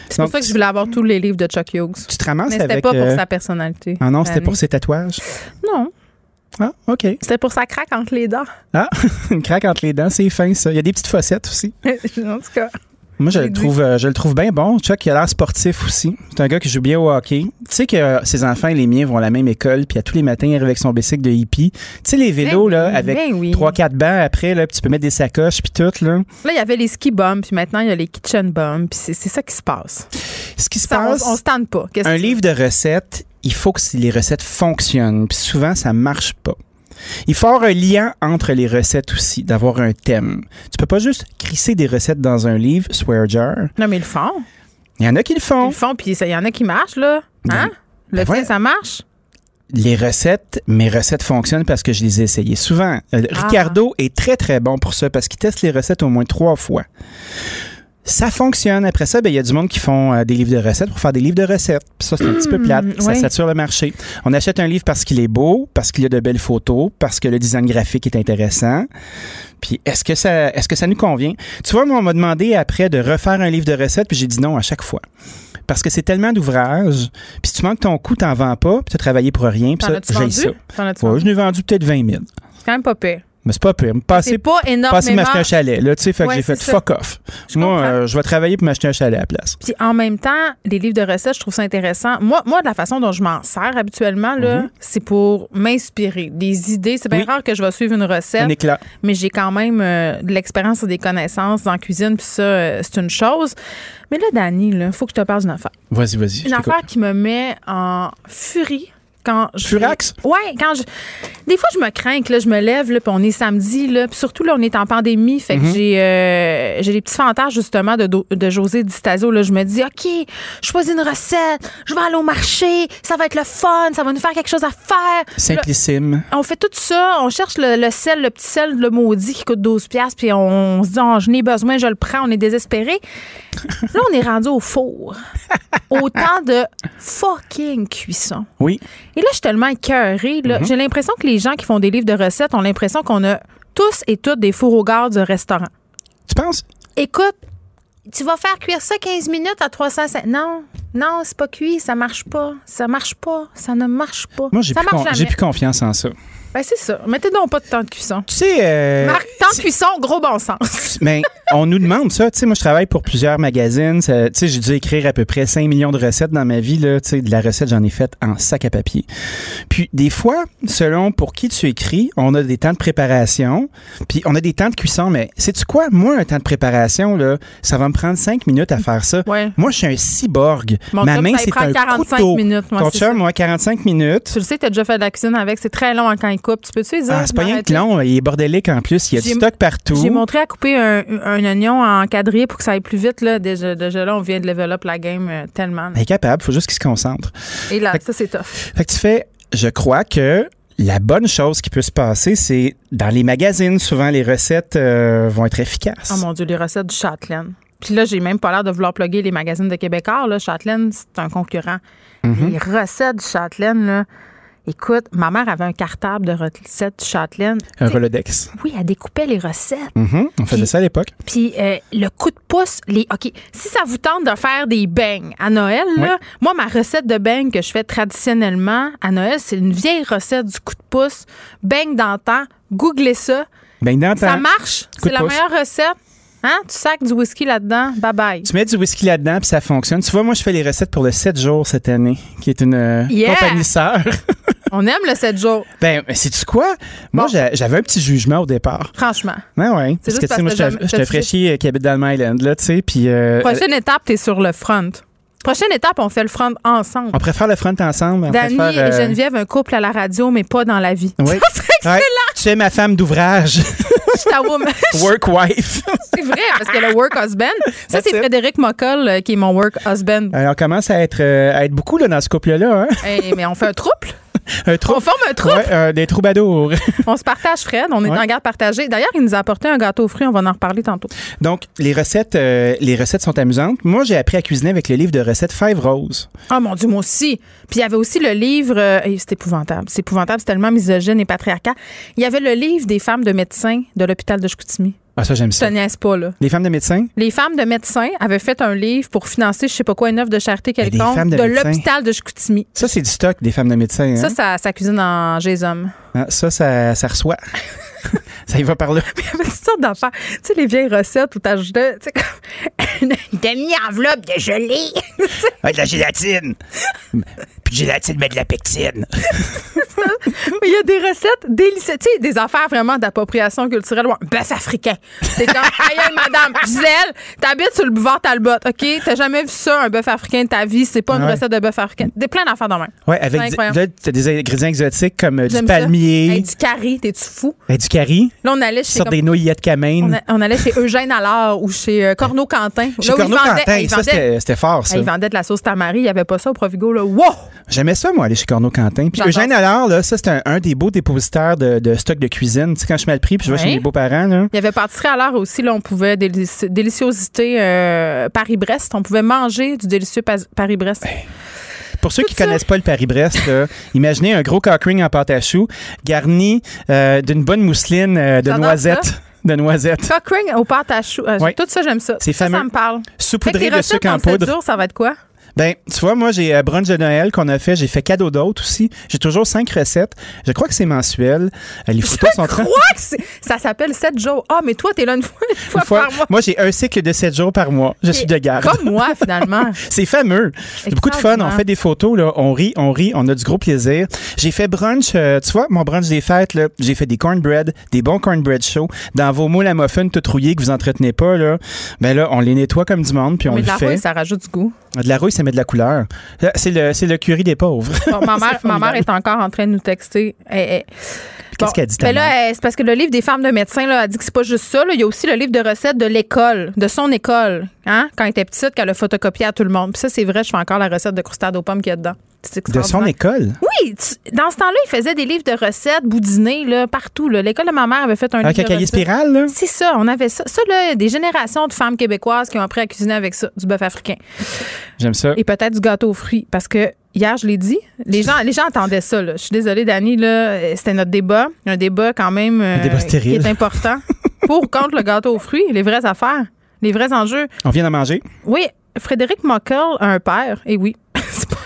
C'est pour ça que je voulais avoir tous les livres de Chuck Hughes. Tu te ramasses Mais c'était avec... pas pour euh, sa personnalité. Ah non, c'était pour ses tatouages? Non, Ah, OK. c'était pour sa craque entre les dents. Ah, une craque entre les dents, c'est fin, ça. Il y a des petites fossettes aussi. en tout cas. Moi, je le, trouve, euh, je le trouve bien bon. Chuck, il a l'air sportif aussi. C'est un gars qui joue bien au hockey. Tu sais que euh, ses enfants et les miens vont à la même école, puis à tous les matins, il arrive avec son bicycle de hippie. Tu sais, les vélos, Ben là, avec ben oui. trois, quatre bancs après, là, puis tu peux mettre des sacoches, puis tout, là. Là, il y avait les ski bums, puis maintenant, il y a les kitchen bums, puis c'est c'est ça qui se passe. Ce qui se Ça, on, passe, on se tente pas. Qu'est-ce un livre de recettes, il faut que les recettes fonctionnent, puis souvent, ça marche pas. Il faut avoir un lien entre les recettes aussi, d'avoir un thème. Tu peux pas juste crisser des recettes dans un livre, swear jar. Non, mais ils le font. Il y en a qui le Ils font. le font, puis il y en a qui marchent, là. Hein? Le Ben tien, ouais. ça marche? les recettes, mes recettes fonctionnent parce que je les ai essayées souvent. Euh, Ah. Ricardo est très, très bon pour ça parce qu'il teste les recettes au moins trois fois. Ça fonctionne. Après ça, ben, il y a du monde qui font euh, des livres de recettes pour faire des livres de recettes. Puis ça, c'est un petit peu plate. Ça sature le marché. On achète un livre parce qu'il est beau, parce qu'il y a de belles photos, parce que le design graphique est intéressant. Puis est-ce que ça est-ce que ça nous convient? Tu vois, moi, on m'a demandé après de refaire un livre de recettes, puis j'ai dit non à chaque fois. Parce que c'est tellement d'ouvrages, puis si tu manques ton coup, t'en vends pas, puis tu as travaillé pour rien, puis ça, j'ai ça. Ouais, je n'ai vendu peut-être 20 000. C'est quand même pas pire. Mais c'est pas pire. Passer, pas passer énormément. m'acheter un chalet, là, tu sais, fait que Ouais, j'ai fait ça. fuck off. Je Moi, euh, je vais travailler pour m'acheter un chalet à la place. Puis en même temps, les livres de recettes, je trouve ça intéressant. Moi, moi de la façon dont je m'en sers habituellement, là, c'est pour m'inspirer. Des idées. C'est bien. Oui. rare que je vais suivre une recette, Un éclat. mais j'ai quand même euh, de l'expérience et des connaissances en cuisine, puis ça, euh, c'est une chose. Mais là, Dani, il faut que je te parle d'une affaire. Vas-y, vas-y. Une affaire qui me met en furie quand je. Furax? Ouais, quand je. Des fois, je me crains que là, je me lève, là, puis on est samedi, là, puis surtout, là, on est en pandémie, fait que Mhm. j'ai euh, j'ai des petits fantasmes, justement, de, de José Di Stasio, là. Je me dis, OK, je choisis une recette, je vais aller au marché, ça va être le fun, ça va nous faire quelque chose à faire. Là, Simplissime. on fait tout ça, on cherche le, le sel, le petit sel, le maudit qui coûte 12 pièces puis on, se dit oh, je n'ai besoin, je le prends, on est désespéré. Là, on est rendu au four. Autant de fucking cuisson. Oui. Et là, je suis tellement écœurée. là. J'ai l'impression que les gens qui font des livres de recettes ont l'impression qu'on a tous et toutes des fours au gars du restaurant. Tu penses? Écoute, tu vas faire cuire ça 15 minutes à 300. Non. Non, c'est pas cuit, ça marche pas. Ça marche pas. Ça ne marche pas. Moi, j'ai plus, con- plus confiance en ça. Ben, c'est ça. Mettez donc pas de temps de cuisson. Tu sais, euh, Marc, temps de cuisson, gros bon sens. mais on nous demande ça. Tu sais, moi, je travaille pour plusieurs magazines. Tu sais, j'ai dû écrire à peu près 5 millions de recettes dans ma vie. Là. Tu sais, de la recette, j'en ai faite en sac à papier. Puis, des fois, selon pour qui tu écris, on a des temps de préparation, puis on a des temps de cuisson. Mais sais-tu quoi? Moi, un temps de préparation, là, ça va me prendre 5 minutes à faire ça. Ouais. Moi, je suis un cyborg. Mon Ma main, c'est un 45 couteau. minutes, moi, Ton chum, moi, 45 minutes. Tu le sais, t'as déjà fait de la cuisine avec. C'est très long hein, quand il coupe. Tu peux-tu dire? Ah, c'est pas rien que long. Il est bordélique en plus. Il y a du stock partout. J'ai montré à couper un, un oignon en quadrille pour que ça aille plus vite. Là. Déjà, déjà là, on vient de level up la game euh, tellement. Il est capable. faut juste qu'il se concentre. Et là, Fait ça, c'est tough. Fait que tu fais, je crois que la bonne chose qui peut se passer, c'est dans les magazines, souvent les recettes euh, vont être efficaces. Oh mon Dieu, les recettes du Châtelaine. Puis là, j'ai même pas l'air de vouloir plugger les magazines de Québécois. Là. Châtelaine, c'est un concurrent. Mhm. Les recettes du Châtelaine, là. Écoute, ma mère avait un cartable de recettes Châtelaine. Un Rolodex. Oui, elle découpait les recettes. Mhm, On faisait ça à l'époque. Puis euh, le coup de pouce, les OK, si ça vous tente de faire des beignes à Noël, là, moi ma recette de beignes que je fais traditionnellement à Noël, c'est une vieille recette du coup de pouce, beignes d'antan, googlez ça. Ben, dans Ça marche, c'est la pouce. meilleure recette. Hein? Tu sacs du whisky là-dedans, bye bye. Tu mets du whisky là-dedans, puis ça fonctionne. Tu vois, moi, je fais les recettes pour le 7 jours cette année, qui est une euh, Yeah! compagnie sœur. On aime le 7 jours, ben, sais-tu quoi? Moi, Bon. j'avais un petit jugement au départ. franchement. Ouais, ouais. Parce juste que, tu sais, moi, je fraîchier euh, qui habite dans le Island, là, tu sais, puis euh, Prochaine étape, t'es sur le front. Prochaine étape, on fait le front ensemble. on préfère le front ensemble. Dani préfère, et euh, Geneviève, un couple à la radio, mais pas dans la vie. Oui. Ça serait excellent. Ouais. Tu es ma femme d'ouvrage, Je suis ta woman. work wife. C'est vrai, parce que le work husband, ça, c'est. Frédéric Moccol euh, qui est mon work husband. Alors, on commence à être, euh, à être beaucoup là, dans ce couple-là. Hein? Eh, mais on fait un trouble. Un On forme un. Ouais, euh, des troubadours. On se partage, Fred. On est Ouais. en garde partagée. D'ailleurs, il nous a apporté un gâteau aux fruits. On va en reparler tantôt. Donc, les recettes, euh, les recettes sont amusantes. Moi, j'ai appris à cuisiner avec le livre de recettes Five Roses. Oh mon Dieu, moi aussi. Puis il y avait aussi le livre. euh, c'est épouvantable. C'est épouvantable. C'est tellement misogyne et patriarcat. Il y avait le livre des femmes de médecins de l'hôpital de Chicoutimi. Ah, ça, j'aime Je te ça. niaise pas, là. Les femmes de médecins? Les femmes de médecins avaient fait un livre pour financer, je sais pas quoi, une œuvre de charité quelconque de de, l'hôpital de Chicoutimi. Ça, c'est du stock des femmes de médecins. Ça, Hein? ça, ça cuisine en Gésom. Ah, ça, ça, ça reçoit. ça y va par là. Il y avait toutes sortes d'affaires. Tu sais, les vieilles recettes où t'ajoutais, tu sais, comme une demi-enveloppe de gelée. Ah, de la gélatine. Puis de gélatine, mais de la pectine. Il y a des recettes délicieuses. Tu sais, des affaires vraiment d'appropriation culturelle. Ouais, un bœuf africain. C'est comme, aïe, madame, Gisèle, t'habites sur le boulevard Talbot, OK? T'as jamais vu ça, un bœuf africain de ta vie? C'est pas une Ouais. recette de bœuf africain. Des plein d'affaires dans même. Ouais, avec là, t'as des ingrédients exotiques comme euh, du palmier, Hey, du carré, t'es-tu fou? du curry, Là, on allait chez. comme- des de camène. on, a- on allait chez Eugène Allard ou chez euh, Corneau Quentin. Chez Corneau Quentin, ça, c'était c'était fort, ça. Ils vendaient de la sauce tamari, il n'y avait pas ça au Provigo. Là. Wow! J'aimais ça, moi, aller chez Corneau Quentin. Puis Eugène Allard, là, ça, c'est un, un des beaux dépositaires de, de stock de cuisine. Tu sais, quand je suis mal pris, puis je vais chez mes beaux-parents, là. Il y avait pâtisserie à aussi. Là, on pouvait délici- déliciosité euh, Paris-Brest. On pouvait manger du délicieux Paris-Brest. Pour ceux qui ça. connaissent pas le Paris-Brest, imaginez un gros cock ring en pâte à choux, garni euh, d'une bonne mousseline euh, de noisettes. De noisettes. Cock ring aux pâtes à choux. Euh. Tout ça, j'aime ça. C'est ça, fameux. ça me parle. Saupoudré de sucre en poudre. jours, ça va être quoi? Ben, tu vois, moi, j'ai euh, brunch de Noël qu'on a fait. J'ai fait cadeau d'autres aussi. J'ai toujours cinq recettes. Je crois que c'est mensuel. Euh, les photos sont Je crois que c'est- ça s'appelle 7 jours. Ah, mais toi, t'es là une fois, une fois Une fois- par mois. moi, j'ai un cycle de sept jours par mois. Je suis de garde. Comme moi, finalement. C'est fameux. C'est beaucoup de fun. On fait des photos, là. On rit, on rit, on a du gros plaisir. J'ai fait brunch, euh, tu vois, mon brunch des fêtes, là. J'ai fait des cornbread, des bons cornbread chauds. Dans vos moules à muffins tout rouillés que vous entretenez pas, là. Ben là, on les nettoie comme du monde, puis on mais le de la fait. rouille, ça rajoute du goût. De la rouille, ça met de la couleur. Là, C'est le, c'est le curry des pauvres. Bon, ma, mère, ma mère est encore en train de nous texter. Elle- elle- Qu'est-ce qu'elle dit, ta ben là, mère? elle- c'est parce que le livre des femmes de médecins là, elle dit que c'est pas juste ça. là. Il y a aussi le livre de recettes de l'école, de son école, hein, quand elle était petite, qu'elle a photocopié à tout le monde. Puis ça, c'est vrai, je fais encore la recette de croustade aux pommes qu'il y a dedans. De son école? Oui, tu- dans ce temps-là, il faisait des livres de recettes boudinés là, partout. L'école de ma mère avait fait un Avec un livre de cahier spirale, là? C'est ça, on avait ça. Ça, là, des générations de femmes québécoises qui ont appris à cuisiner avec ça, du bœuf africain. J'aime ça. Et peut-être du gâteau aux fruits. Parce que hier, je l'ai dit, les gens, les gens entendaient ça. là. Je suis désolée, Dani, là, euh, c'était notre débat. Un débat quand même euh, Un débat qui stérile. est important. Pour ou contre le gâteau aux fruits, les vraies affaires. Les vrais enjeux. On vient de manger? Oui, Frédéric Mockel a un père, et oui.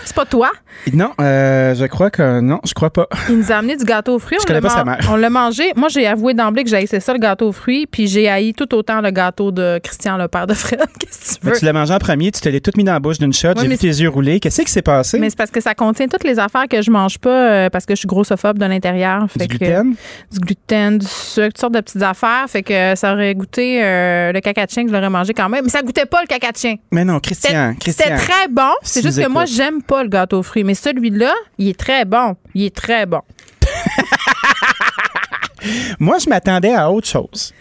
C'est pas, toi? Non, euh, je crois que non, je crois pas. Il nous a amené du gâteau aux fruits. Je on connais pas sa mère. On l'a mangé. Moi, j'ai avoué d'emblée que j'ai ça, le gâteau aux fruits, puis j'ai haï tout autant le gâteau de Christian, le père de Fred. Qu'est-ce que tu Mais veux? tu l'as mangé en premier, tu te l'as tout mis dans la bouche d'une shot, j'ai vu tes yeux rouler. Qu'est-ce qui s'est passé? Mais c'est parce que ça contient toutes les affaires que je mange pas euh, parce que je suis grossophobe de l'intérieur. Du que- gluten? du gluten, du sucre, toutes sortes de petites affaires. Fait que ça aurait goûté euh, le caca de chien que je l'aurais mangé quand même. Mais ça goûtait pas le caca de chien. Mais non, Christian, C'était Christian. très bon. C'est juste que moi, j'aime pas le gâteau aux fruits. Mais celui-là, il est très bon. Il est très bon. Moi, je m'attendais à autre chose.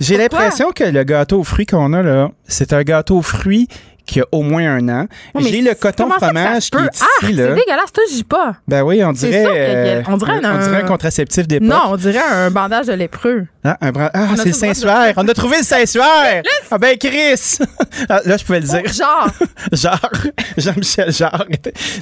J'ai l'impression que le gâteau aux fruits qu'on a là, c'est un gâteau aux fruits qui a au moins un an. J'ai le coton fromage qui est Ah, ici, c'est là. dégueulasse. Toi, j'y pas. Ben oui, on C'est dirait, euh, on dirait un- on dirait un contraceptif d'époque. Non, on dirait un bandage de lépreux. Ah, un bras- ah, c'est le Saint-Suaire. On a trouvé le Saint-Suaire. Ah ben Chris. Ah, là, je pouvais le dire. Genre. Genre, Jean-Michel Genre.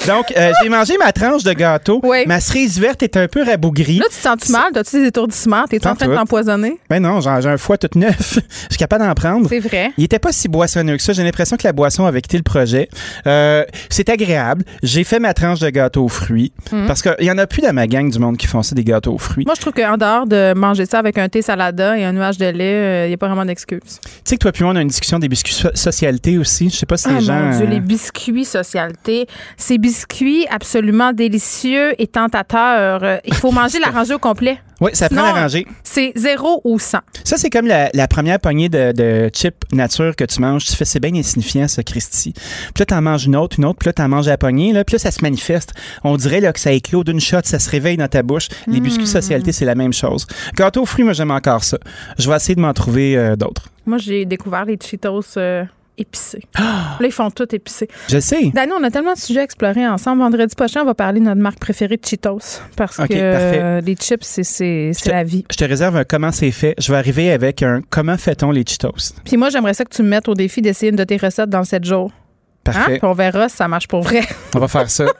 Donc, euh, j'ai mangé ma tranche de gâteau. Oui. Ma cerise verte est un peu rabougrie. Là, tu te sens-tu mal? T'as-tu des étourdissements? T'es-tu en train de t'empoisonner? Ben non, j'ai j'ai un foie tout neuf. Je suis capable d'en prendre. C'est vrai. Il était pas si boissonneux que ça. J'ai l'impression que la boisson quitté le projet? Euh, c'est agréable. J'ai fait ma tranche de gâteau aux fruits. Mhm. Parce qu'il y en a plus dans ma gang du monde qui font ça, des gâteaux aux fruits. Moi, je trouve qu'en dehors de manger ça avec un thé salada et un nuage de lait, il n'y a pas vraiment d'excuse. Tu sais que toi puis moi, on a une discussion des biscuits so- socialité aussi. Je sais pas si Ah les gens... mon Dieu, euh, les biscuits socialité. Ces biscuits absolument délicieux et tentateurs. euh, Il faut manger la rangée au complet. Oui, ça prend Sinon, la rangée. C'est zéro ou 100. Ça, c'est comme la, la première poignée de, de chips nature que tu manges. Tu fais, c'est bien insignifiant, ça, Christy. Puis là, t'en manges une autre, une autre, puis là, t'en manges à la poignée, là, puis là, ça se manifeste. On dirait là, que ça éclot d'une shot, ça se réveille dans ta bouche. Les biscuits socialité, c'est la même chose. Gâteau aux fruits, moi, j'aime encore ça. Je vais essayer de m'en trouver euh, d'autres. Moi, j'ai découvert les Cheetos euh, épicés. Là, ils font tout épicés. Je sais. Dani, on a tellement de sujets à explorer ensemble. Vendredi prochain, on va parler de notre marque préférée de Cheetos. Parce que euh, les chips, c'est- la vie. Je te réserve un comment c'est fait. Je vais arriver avec un comment fait-on les Cheetos? Puis moi, j'aimerais ça que tu me mettes au défi d'essayer une de tes recettes dans 7 jours. Hein? Parfait. Puis on verra si ça marche pour vrai. On va faire ça.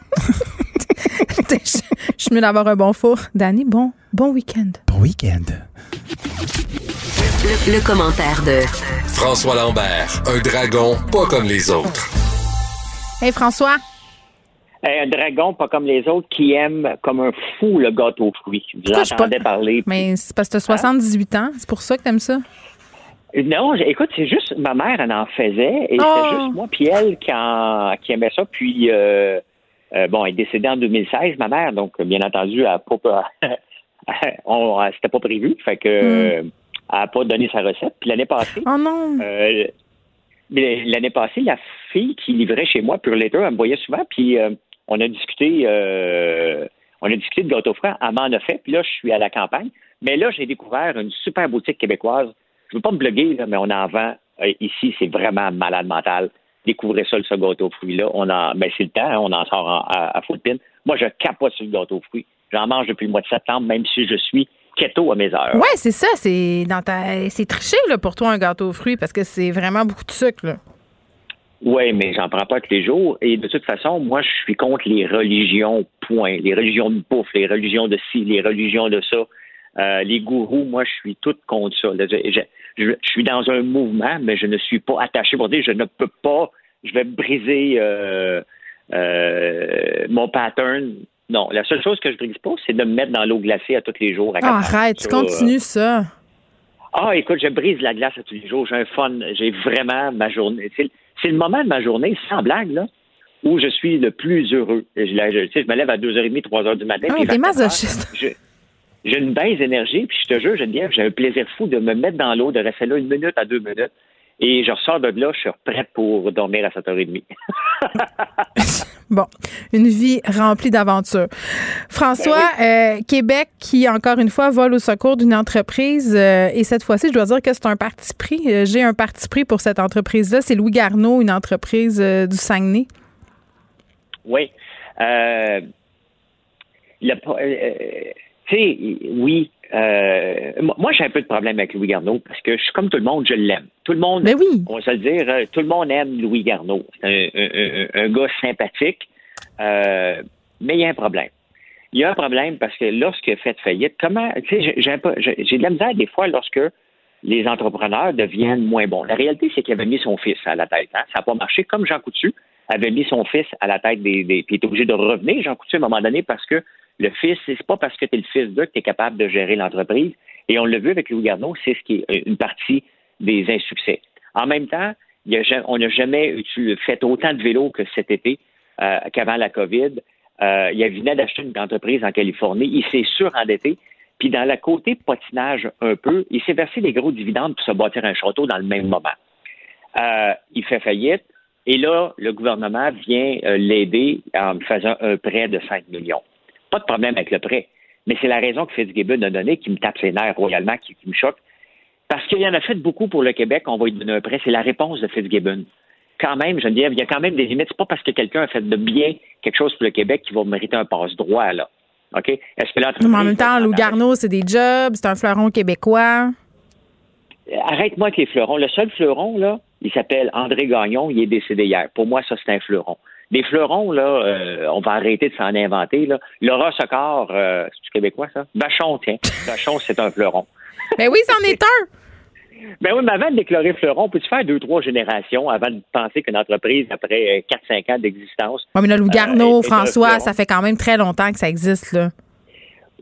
je je suis mieux d'avoir un bon four. Dani, bon, bon week-end. Bon week-end. Le, le commentaire de François Lambert, un dragon pas comme les autres. Hey, François. un dragon, pas comme les autres, qui aime comme un fou le gâteau aux fruits. Vous Pourquoi je suis pas- entendez parler. Mais c'est parce que tu as 78 ans. C'est pour ça que t'aimes ça? Non, écoute, c'est juste ma mère, elle en faisait, et Oh. c'est juste moi puis elle qui, en- qui aimait ça. Puis, euh, euh, bon, elle est décédée en 2016, ma mère, donc bien entendu, elle a pas, c'était pas prévu, fait que euh, elle a pas donné sa recette. Puis l'année passée, Oh non! euh, l'année passée, la fille qui livrait chez moi Pure Later, elle me voyait souvent, puis euh, on a discuté, euh, on a discuté de gâteau franc. Elle m'en a fait, puis là, je suis à la campagne. Mais là, j'ai découvert une super boutique québécoise. Je veux pas me bloguer, là, mais on en vend ici. C'est vraiment malade mental. Découvrez ça, ce gâteau aux fruits-là. On en, ben, c'est le temps, hein, on en sort en- à, à full pin. Moi, je capote sur le gâteau aux fruits. J'en mange depuis le mois de septembre, même si je suis keto à mes heures. Ouais, c'est ça. C'est dans ta, c'est triché là, pour toi un gâteau aux fruits parce que c'est vraiment beaucoup de sucre. Là. Oui, mais j'en prends pas tous les jours. Et de toute façon, moi, je suis contre les religions, point. Les religions de bouffe, les religions de ci, les religions de ça. Euh, les gourous, moi, je suis toute contre ça. Je suis dans un mouvement, mais je ne suis pas attaché pour dire je ne peux pas, je vais briser euh, euh, mon pattern. Non, la seule chose que je brise pas, c'est de me mettre dans l'eau glacée à tous les jours. à Ah, arrête, tu Ça, euh, continues ça. ah, écoute, je brise la glace à tous les jours. J'ai un fun. J'ai vraiment ma journée. C'est, le moment de ma journée, sans blague, là, où je suis le plus heureux. Je, je- me lève à 2h30, 3h du matin. Ah, t'es masochiste. J'ai une baisse d'énergie, puis je te jure, Geneviève, j'ai un plaisir fou de me mettre dans l'eau, de rester là une minute à deux minutes. Et je ressors de là, je suis prête pour dormir à 7h30. Bon, une vie remplie d'aventures. François, Ben euh, Québec qui, encore une fois, vole au secours d'une entreprise. euh, et cette fois-ci, je dois dire que c'est un parti pris. Euh, J'ai un parti pris pour cette entreprise-là. C'est Louis Garneau, une entreprise euh, du Saguenay. Oui. Euh, le tu sais, oui. euh, moi- j'ai un peu de problème avec Louis Garneau parce que je suis comme tout le monde, je l'aime. Tout le monde, Ben oui. on va se le dire, euh, tout le monde aime Louis Garneau. C'est un, un- un- un gars sympathique, euh, mais il y a un problème. Il y a un problème parce que lorsqu'il a fait faillite, comment, tu sais, j'ai- de la misère des fois lorsque les entrepreneurs deviennent moins bons. La réalité, c'est qu'il avait mis son fils à la tête. Hein. Ça n'a pas marché, comme Jean Coutu avait mis son fils à la tête des. des puis il est obligé de revenir, Jean Coutu, à un moment donné, parce que le fils, c'est pas parce que tu es le fils d'eux que tu es capable de gérer l'entreprise. Et on l'a vu avec Louis Garneau, c'est ce qui est une partie des insuccès. En même temps, on n'a jamais fait autant de vélos que cet été euh, qu'avant la COVID. Euh, il venait d'acheter une entreprise en Californie. Il s'est surendetté. Puis dans le côté patinage un peu, il s'est versé des gros dividendes pour se bâtir un château dans le même moment. Euh, il fait faillite. Et là, le gouvernement vient euh, l'aider en faisant un prêt de 5 millions. Pas de problème avec le prêt. Mais c'est la raison que Fitzgibbon a donnée qui me tape ses nerfs royalement, qui, me choque. Parce qu'il y en a fait beaucoup pour le Québec, on va lui donner un prêt. C'est la réponse de Fitzgibbon. Quand même, je dire, il y a quand même des limites. C'est pas parce que quelqu'un a fait de bien quelque chose pour le Québec qu'il va mériter un passe-droit, là. OK? Est-ce que l'entreprise. Mais en même temps, Lou Garneau, c'est des jobs, c'est un fleuron québécois. Arrête-moi avec les fleurons. Le seul fleuron, là, il s'appelle André Gagnon, il est décédé hier. Pour moi, ça, c'est un fleuron. Des fleurons, là, euh, on va arrêter de s'en inventer. Là. Laura Socor, euh, c'est québécois, ça? Vachon, tiens. Vachon, c'est un fleuron. Ben oui, c'en est un! Ben oui, mais avant de déclarer fleuron, peux-tu faire deux, trois générations avant de penser qu'une entreprise, après 4-5 ans d'existence. Oui, mais là, Lou Garneau, euh, François, ça fait quand même très longtemps que ça existe, là.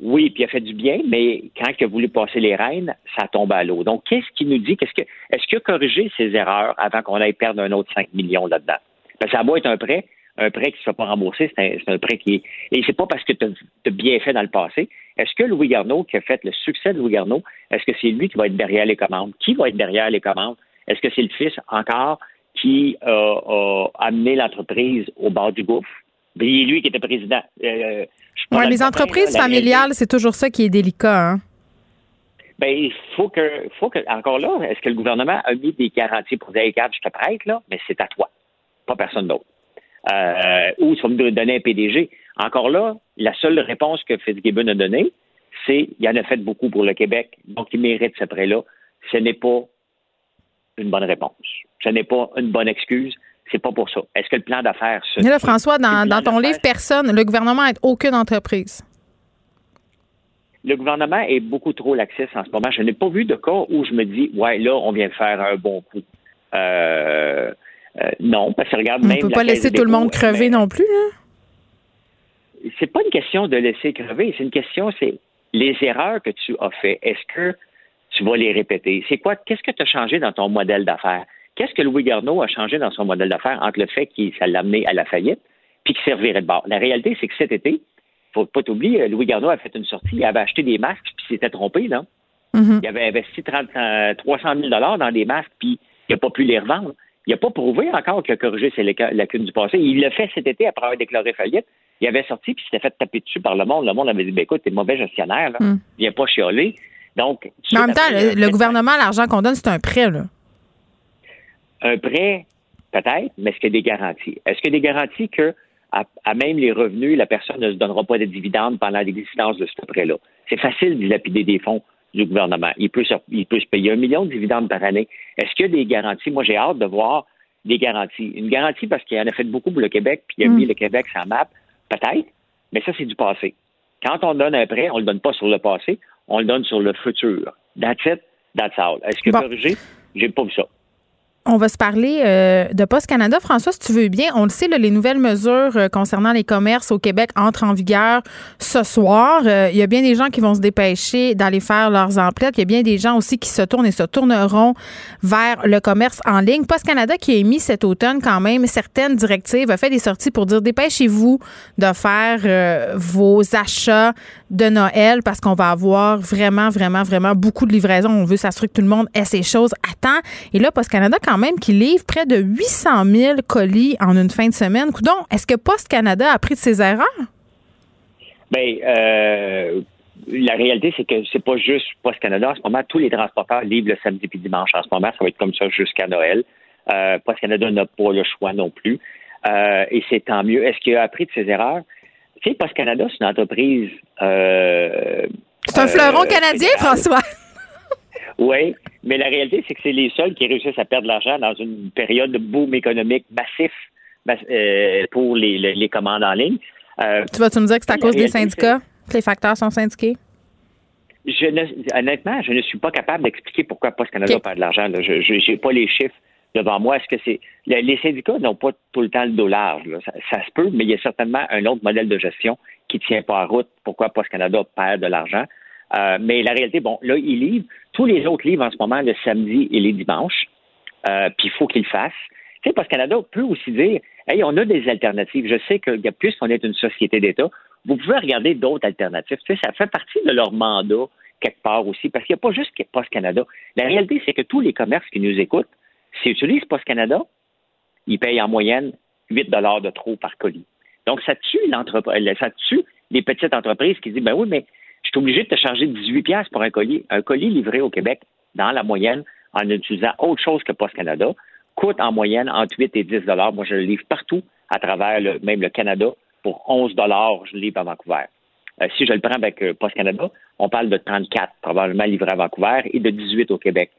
Oui, puis il a fait du bien, mais quand il a voulu passer les rênes, ça tombe à l'eau. Donc, qu'est-ce qu'il nous dit? Qu'est-ce que, est-ce qu'il a corrigé ses erreurs avant qu'on aille perdre un autre 5 millions là-dedans? Ben, ça va être un prêt, un prêt qui ne se fait pas rembourser, c'est un, prêt qui est. Et c'est pas parce que tu as, bien fait dans le passé. Est-ce que Louis Garneau, qui a fait le succès de Louis Garneau, est-ce que c'est lui qui va être derrière les commandes? Qui va être derrière les commandes? Est-ce que c'est le fils encore qui a amené l'entreprise au bord du gouffre? Il est lui qui était président. Euh, les entreprises familiales, c'est toujours ça qui est délicat. Hein? Ben, il faut que, faut que, encore là, est-ce que le gouvernement a mis des garanties pour dire, regarde, je te prête, là, mais c'est à toi, pas personne d'autre. Euh, ou tu vas me donner un PDG. Encore là, la seule réponse que Fitzgibbon a donnée, c'est il en a fait beaucoup pour le Québec, donc il mérite ce prêt-là. Ce n'est pas une bonne réponse. Ce n'est pas une bonne excuse. C'est pas pour ça. Est-ce que le plan d'affaires se. Mais là, François, dans, ton livre, personne, le gouvernement n'aide aucune entreprise. Le gouvernement est beaucoup trop laxiste en ce moment. Je n'ai pas vu de cas où je me dis, ouais, là, on vient faire un bon coup. Euh, euh, non, parce que regarde, on même. On ne peut pas laisser tout le monde crever non plus, là? C'est pas une question de laisser crever, c'est une question, c'est les erreurs que tu as faites, est-ce que tu vas les répéter? C'est quoi? Qu'est-ce que tu as changé dans ton modèle d'affaires? Qu'est-ce que Louis Garneau a changé dans son modèle d'affaires entre le fait qu'il ça l'a amené à la faillite puis qu'il servirait de bord? La réalité, c'est que cet été, faut pas t'oublier, Louis Garneau a fait une sortie, il avait acheté des masques puis s'était trompé, là. Mm-hmm. Il avait investi 30, 300 000 dans des masques puis il n'a pas pu les revendre. Il n'a pas prouvé encore qu'il a corrigé ses lacunes du passé. Il l'a fait cet été après avoir déclaré faillite. Il avait sorti puis s'était fait taper dessus par le monde. Le monde avait dit ben, écoute, t'es mauvais gestionnaire, là. Mm. Viens pas chialer. Donc, Mais en même temps, le, gouvernement, l'argent qu'on donne, c'est un prêt, là. Un prêt, peut-être, mais est-ce qu'il y a des garanties? Est-ce qu'il y a des garanties que, à, même les revenus, la personne ne se donnera pas de dividendes pendant l'existence de ce prêt-là? C'est facile de dilapider des fonds du gouvernement. Il peut, se, il peut se payer un million de dividendes par année. Est-ce qu'il y a des garanties? Moi, j'ai hâte de voir des garanties. Une garantie parce qu'il en a fait beaucoup pour le Québec, puis il a mm. mis le Québec sans map, peut-être, mais ça, c'est du passé. Quand on donne un prêt, on ne le donne pas sur le passé, on le donne sur le futur. That's it, that's all. Est-ce que bon. J'ai pas vu ça. On va se parler euh, de Post Canada. François, si tu veux bien, on le sait, les nouvelles mesures euh, concernant les commerces au Québec entrent en vigueur ce soir. Euh, il y a bien des gens qui vont se dépêcher d'aller faire leurs emplettes. Il y a bien des gens aussi qui se tournent et se tourneront vers le commerce en ligne. Post Canada qui a émis cet automne quand même certaines directives, a fait des sorties pour dire dépêchez-vous de faire vos achats de Noël parce qu'on va avoir vraiment, vraiment, vraiment beaucoup de livraisons. On veut s'assurer que tout le monde ait ses choses à temps. Et là, Post Canada quand même qui livre près de 800 000 colis en une fin de semaine. Coudon, est-ce que Post Canada a pris de ses erreurs? Bien, euh, la réalité, c'est que c'est pas juste Post Canada. En ce moment, tous les transporteurs livrent le samedi puis dimanche. En ce moment, ça va être comme ça jusqu'à Noël. Euh, Post Canada n'a pas le choix non plus. Euh, et c'est tant mieux. Est-ce qu'il a appris de ses erreurs? Tu sais, Post Canada, c'est une entreprise. c'est un fleuron canadien, François. Oui, mais la réalité, c'est que c'est les seuls qui réussissent à perdre de l'argent dans une période de boom économique massif euh, pour les, commandes en ligne. Euh, tu vas-tu me dire que c'est à cause des syndicats que les facteurs sont syndiqués? je ne, honnêtement, je ne suis pas capable d'expliquer pourquoi Post Canada perd de l'argent. Je n'ai pas les chiffres devant moi. Est-ce que c'est les syndicats n'ont pas tout le temps le dos large. Ça, se peut, mais il y a certainement un autre modèle de gestion qui ne tient pas en route. Pourquoi Post Canada perd de l'argent euh, Mais la réalité, bon, là, ils livrent tous les autres livres en ce moment le samedi et les dimanches. Euh, puis il faut qu'ils le fassent. Tu sais, Post Canada peut aussi dire, hey, on a des alternatives. Je sais que puisqu'on est une société d'État, vous pouvez regarder d'autres alternatives. Tu sais, ça fait partie de leur mandat quelque part aussi, parce qu'il n'y a pas juste Post Canada. La réalité, c'est que tous les commerces qui nous écoutent, s'ils utilisent Post Canada, ils payent en moyenne 8 dollars de trop par colis. Donc, ça tue ça tue les petites entreprises qui disent, ben oui, mais suis obligé de te charger 18 pièces pour un colis. Un colis livré au Québec, dans la moyenne, en utilisant autre chose que Post Canada, coûte en moyenne entre 8 et 10 dollars. Moi, je le livre partout à travers le, même le Canada pour 11 dollars, je le livre à Vancouver. Euh, si je le prends avec euh, Post Canada, on parle de 34 probablement livré à Vancouver et de 18 au Québec.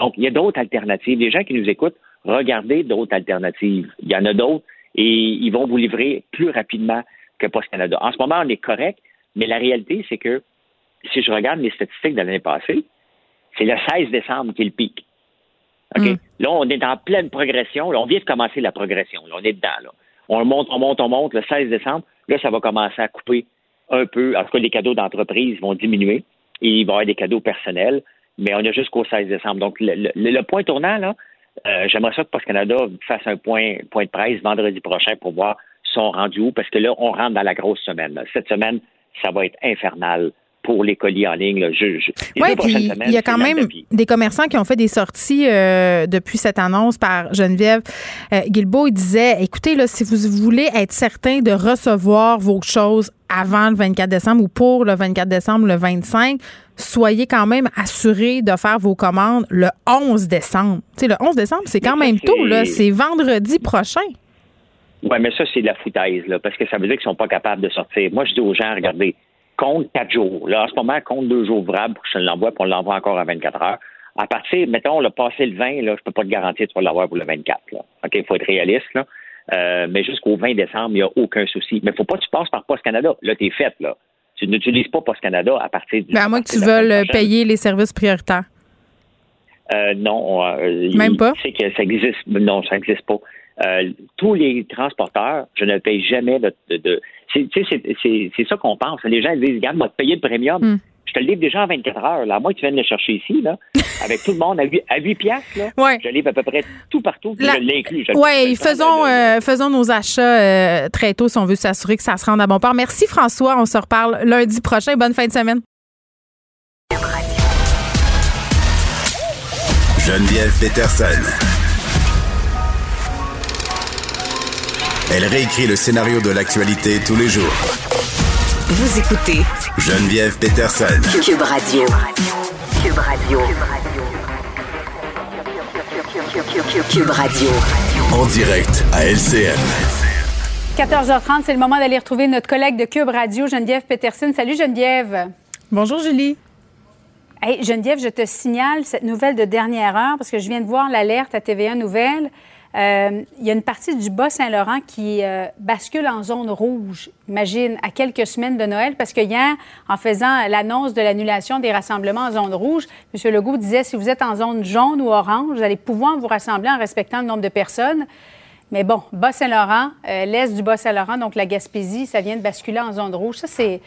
Donc, il y a d'autres alternatives. Les gens qui nous écoutent, regardez d'autres alternatives. Il y en a d'autres et ils vont vous livrer plus rapidement que Post Canada. En ce moment, on est correct, mais la réalité, c'est que si je regarde les statistiques de l'année passée, c'est le 16 décembre qui est le pic. OK? Mm. Là, on est en pleine progression. on vient de commencer la progression. Là, on est dedans. Là. On monte, on monte, on monte. Le 16 décembre, là, ça va commencer à couper un peu. En tout cas, les cadeaux d'entreprise vont diminuer et il va y avoir des cadeaux personnels, mais on a jusqu'au 16 décembre. Donc, le, point tournant, là, euh, j'aimerais ça que Post Canada fasse un point, point de presse vendredi prochain pour voir son rendu où, parce que là, on rentre dans la grosse semaine. Cette semaine, ça va être infernal pour les colis en ligne. Oui, puis il y a quand même des commerçants qui ont fait des sorties euh, depuis cette annonce par Geneviève euh, Guilbeault. Il disait, écoutez, là, si vous voulez être certain de recevoir vos choses avant le 24 décembre ou pour le 24 décembre, le 25, soyez quand même assurés de faire vos commandes le 11 décembre. Tu sais, le 11 décembre, c'est quand même tôt, là. C'est vendredi prochain. Oui, mais ça, c'est de la foutaise, là, parce que ça veut dire qu'ils sont pas capables de sortir. Moi, je dis aux gens, regardez, compte quatre jours. Là, en ce moment, compte deux jours ouvrables pour que je l'envoie, puis on l'envoie encore à 24 heures. À partir, mettons, le passé le 20, là, je peux pas te garantir que tu vas l'avoir pour le 24. Là. OK, il faut être réaliste, là. Euh, mais jusqu'au 20 décembre, il n'y a aucun souci. Mais il ne faut pas que tu passes par Post Canada. Là, tu es fait, là. Tu n'utilises pas Post Canada à partir du. Mais à moins que tu veuilles payer les services prioritaires. Euh, non. Euh, Même pas? C'est que ça existe. Non, ça n'existe pas. tous les transporteurs, je ne paye jamais de, de, c'est ça qu'on pense. Les gens disent, regarde, moi, te payer le premium. Hmm. Je te le livre déjà en 24 heures. Là. Moi, tu viens de le chercher ici, là, avec tout le monde à 8, à 8 piastres. Là. Je le livre à peu près tout partout. Je l'inclus. Oui, faisons, euh, faisons nos achats euh, très tôt si on veut s'assurer que ça se rende à bon port. Merci, François. On se reparle lundi prochain. Bonne fin de semaine. Geneviève Peterson. Elle réécrit le scénario de l'actualité tous les jours. Vous écoutez Geneviève Peterson. Cube Radio. Cube Radio. Cube Radio. En direct à LCN. 14h30, c'est le moment d'aller retrouver notre collègue de Cube Radio, Geneviève Peterson. Salut Geneviève. Bonjour Julie. Hey, Geneviève, je te signale cette nouvelle de dernière heure parce que je viens de voir l'alerte à TVA Nouvelle. Euh, il y a une partie du Bas-Saint-Laurent qui euh, bascule en zone rouge, imagine, à quelques semaines de Noël, parce que hier, en faisant l'annonce de l'annulation des rassemblements en zone rouge, M. Legault disait, si vous êtes en zone jaune ou orange, vous allez pouvoir vous rassembler en respectant le nombre de personnes. Mais bon, Bas-Saint-Laurent, euh, l'est du Bas-Saint-Laurent, donc la Gaspésie, ça vient de basculer en zone rouge. Ça, c'est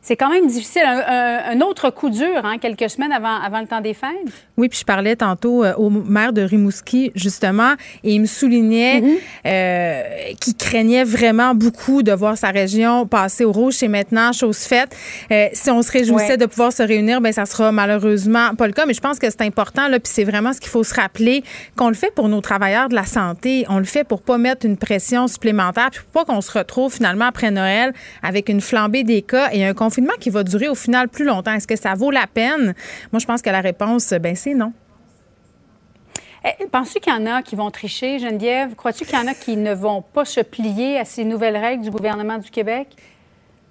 c'est quand même difficile. Un, autre coup dur, hein, quelques semaines avant, avant le temps des fêtes? Oui, puis je parlais tantôt euh, au maire de Rimouski, justement, et il me soulignait mm-hmm. euh, qu'il craignait vraiment beaucoup de voir sa région passer au rouge. C'est maintenant chose faite. Euh, si on se réjouissait de pouvoir se réunir, ben ça sera malheureusement pas le cas. Mais je pense que c'est important, là, puis c'est vraiment ce qu'il faut se rappeler, qu'on le fait pour nos travailleurs de la santé. On le fait pour pas mettre une pression supplémentaire, puis pour pas qu'on se retrouve finalement après Noël avec une flambée des cas et un confinement qui va durer au final plus longtemps. Est-ce que ça vaut la peine? Moi, je pense que la réponse, ben, c'est non? Eh, penses-tu qu'il y en a qui vont tricher, Geneviève? Crois-tu qu'il y en a qui ne vont pas se plier à ces nouvelles règles du gouvernement du Québec?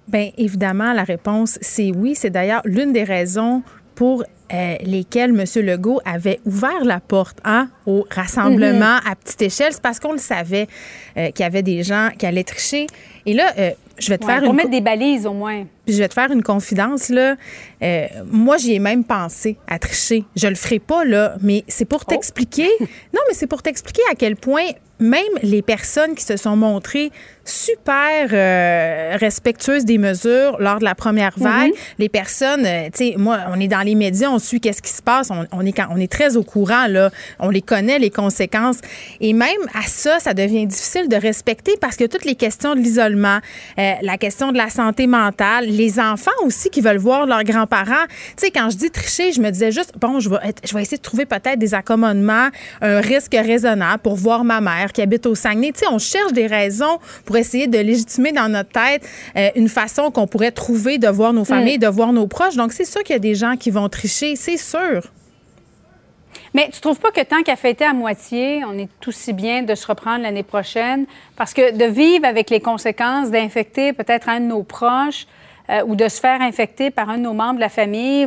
Bien, évidemment, la réponse, c'est oui. C'est d'ailleurs l'une des raisons pour euh, lesquelles M. Legault avait ouvert la porte hein, au rassemblement mm-hmm. à petite échelle. C'est parce qu'on le savait euh, qu'il y avait des gens qui allaient tricher. Et là, euh, je vais te faire pour mettre des balises au moins. Puis je vais te faire une confidence, là. Euh, moi, j'y ai même pensé à tricher. Je le ferai pas, là, mais c'est pour Oh. t'expliquer. non, mais c'est pour t'expliquer à quel point même les personnes qui se sont montrées super euh, respectueuses des mesures lors de la première vague, les personnes, euh, tu sais, moi, on est dans les médias, on suit qu'est-ce qui se passe, on, on est quand- on est très au courant là, on les connaît les conséquences, et même à ça, ça devient difficile de respecter parce que toutes les questions de l'isolement, euh, la question de la santé mentale, les enfants aussi qui veulent voir leurs grands-parents, tu sais, quand je dis tricher, je me disais juste bon, je vais, être- je vais essayer de trouver peut-être des accommodements, un risque raisonnable pour voir ma mère qui habite au Saguenay. Tu sais, on cherche des raisons pour essayer de légitimer dans notre tête euh, une façon qu'on pourrait trouver de voir nos familles, de voir nos proches. Donc, c'est sûr qu'il y a des gens qui vont tricher, c'est sûr. Mais tu trouves pas que tant qu'à fêter à moitié, on est aussi bien de se reprendre l'année prochaine? Parce que de vivre avec les conséquences d'infecter peut-être un de nos proches euh, ou de se faire infecter par un de nos membres de la famille,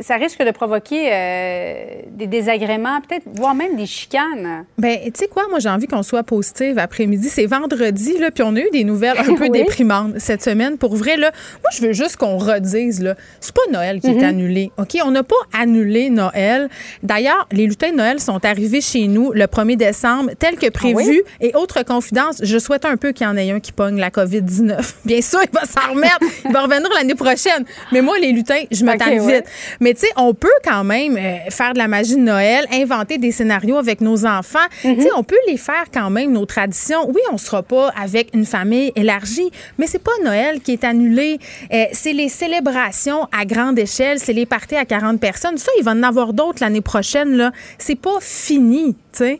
ça risque de provoquer euh, des désagréments, peut-être, voire même des chicanes. Ben, tu sais quoi, moi, j'ai envie qu'on soit positive après-midi. C'est vendredi, là, puis on a eu des nouvelles un peu Oui. déprimantes cette semaine. Pour vrai, là, moi, je veux juste qu'on redise, là, c'est pas Noël qui Mhm. est annulé, OK? On n'a pas annulé Noël. D'ailleurs, les lutins de Noël sont arrivés chez nous le 1er décembre, tel que prévu. Ah oui? Et autre confidence, je souhaite un peu qu'il y en ait un qui pogne la COVID-19. Bien sûr, il va s'en remettre. il va revenir l'année prochaine. Mais moi, les lutins, je ouais. vite. Mais tu sais, on peut quand même euh, faire de la magie de Noël, inventer des scénarios avec nos enfants. Mhm. Tu sais, on peut les faire quand même, nos traditions. Oui, on sera pas avec une famille élargie, mais c'est pas Noël qui est annulé. Euh, c'est les célébrations à grande échelle, c'est les parties à 40 personnes. Ça, il va en avoir d'autres l'année prochaine, là. C'est pas fini, tu sais.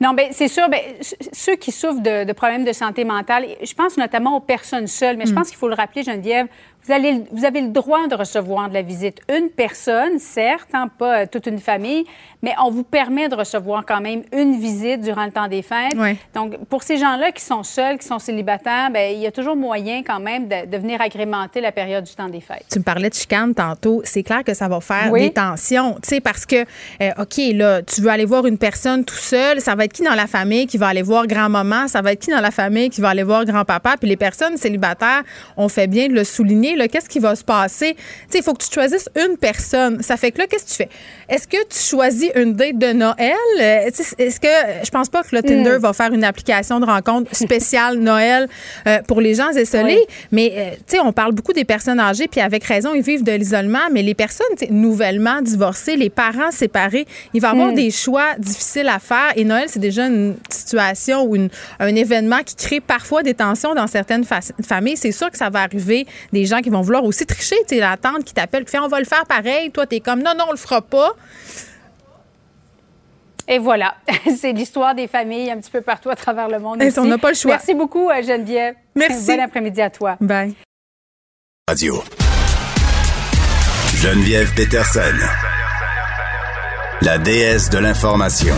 Non, bien, c'est sûr, ben, c- ceux qui souffrent de, de problèmes de santé mentale, je pense notamment aux personnes seules, mais je pense qu'il faut le rappeler, Geneviève, vous, allez, vous avez le droit de recevoir de la visite. Une personne, certes, hein, pas euh, toute une famille, mais on vous permet de recevoir quand même une visite durant le temps des fêtes. Donc, pour ces gens-là qui sont seuls, qui sont célibataires, ben, il y a toujours moyen quand même de, de venir agrémenter la période du temps des fêtes. Tu me parlais de chicane tantôt. C'est clair que ça va faire Oui. des tensions. Tu sais, parce que, euh, OK, là, tu veux aller voir une personne tout seul. Ça va être qui dans la famille qui va aller voir grand-maman? Ça va être qui dans la famille qui va aller voir grand-papa? Puis les personnes célibataires, on fait bien de le souligner. Qu'est-ce qui va se passer? Tu il faut que tu choisisses une personne. Ça fait que là, qu'est-ce que tu fais? Est-ce que tu choisis une date de Noël? Euh, Est-ce que, je pense pas que le Tinder va faire une application de rencontre spéciale Noël euh, pour les gens isolés. Oui. Mais, euh, tu sais, on parle beaucoup des personnes âgées, puis avec raison, ils vivent de l'isolement. Mais les personnes nouvellement divorcées, les parents séparés, il va y avoir des choix difficiles à faire. Et Noël, c'est déjà une situation ou une- un événement qui crée parfois des tensions dans certaines fa- familles. C'est sûr que ça va arriver des gens qui vont vouloir aussi tricher. Tu sais, la tante qui t'appelle, qui fait on va le faire pareil. Toi, tu es comme non, non, on le fera pas. Et voilà, c'est l'histoire des familles un petit peu partout à travers le monde. Et on n'a pas le choix. Merci beaucoup, euh, Geneviève. Merci. Bon après-midi à toi. Bye. Radio. Geneviève Peterson. La déesse de l'information.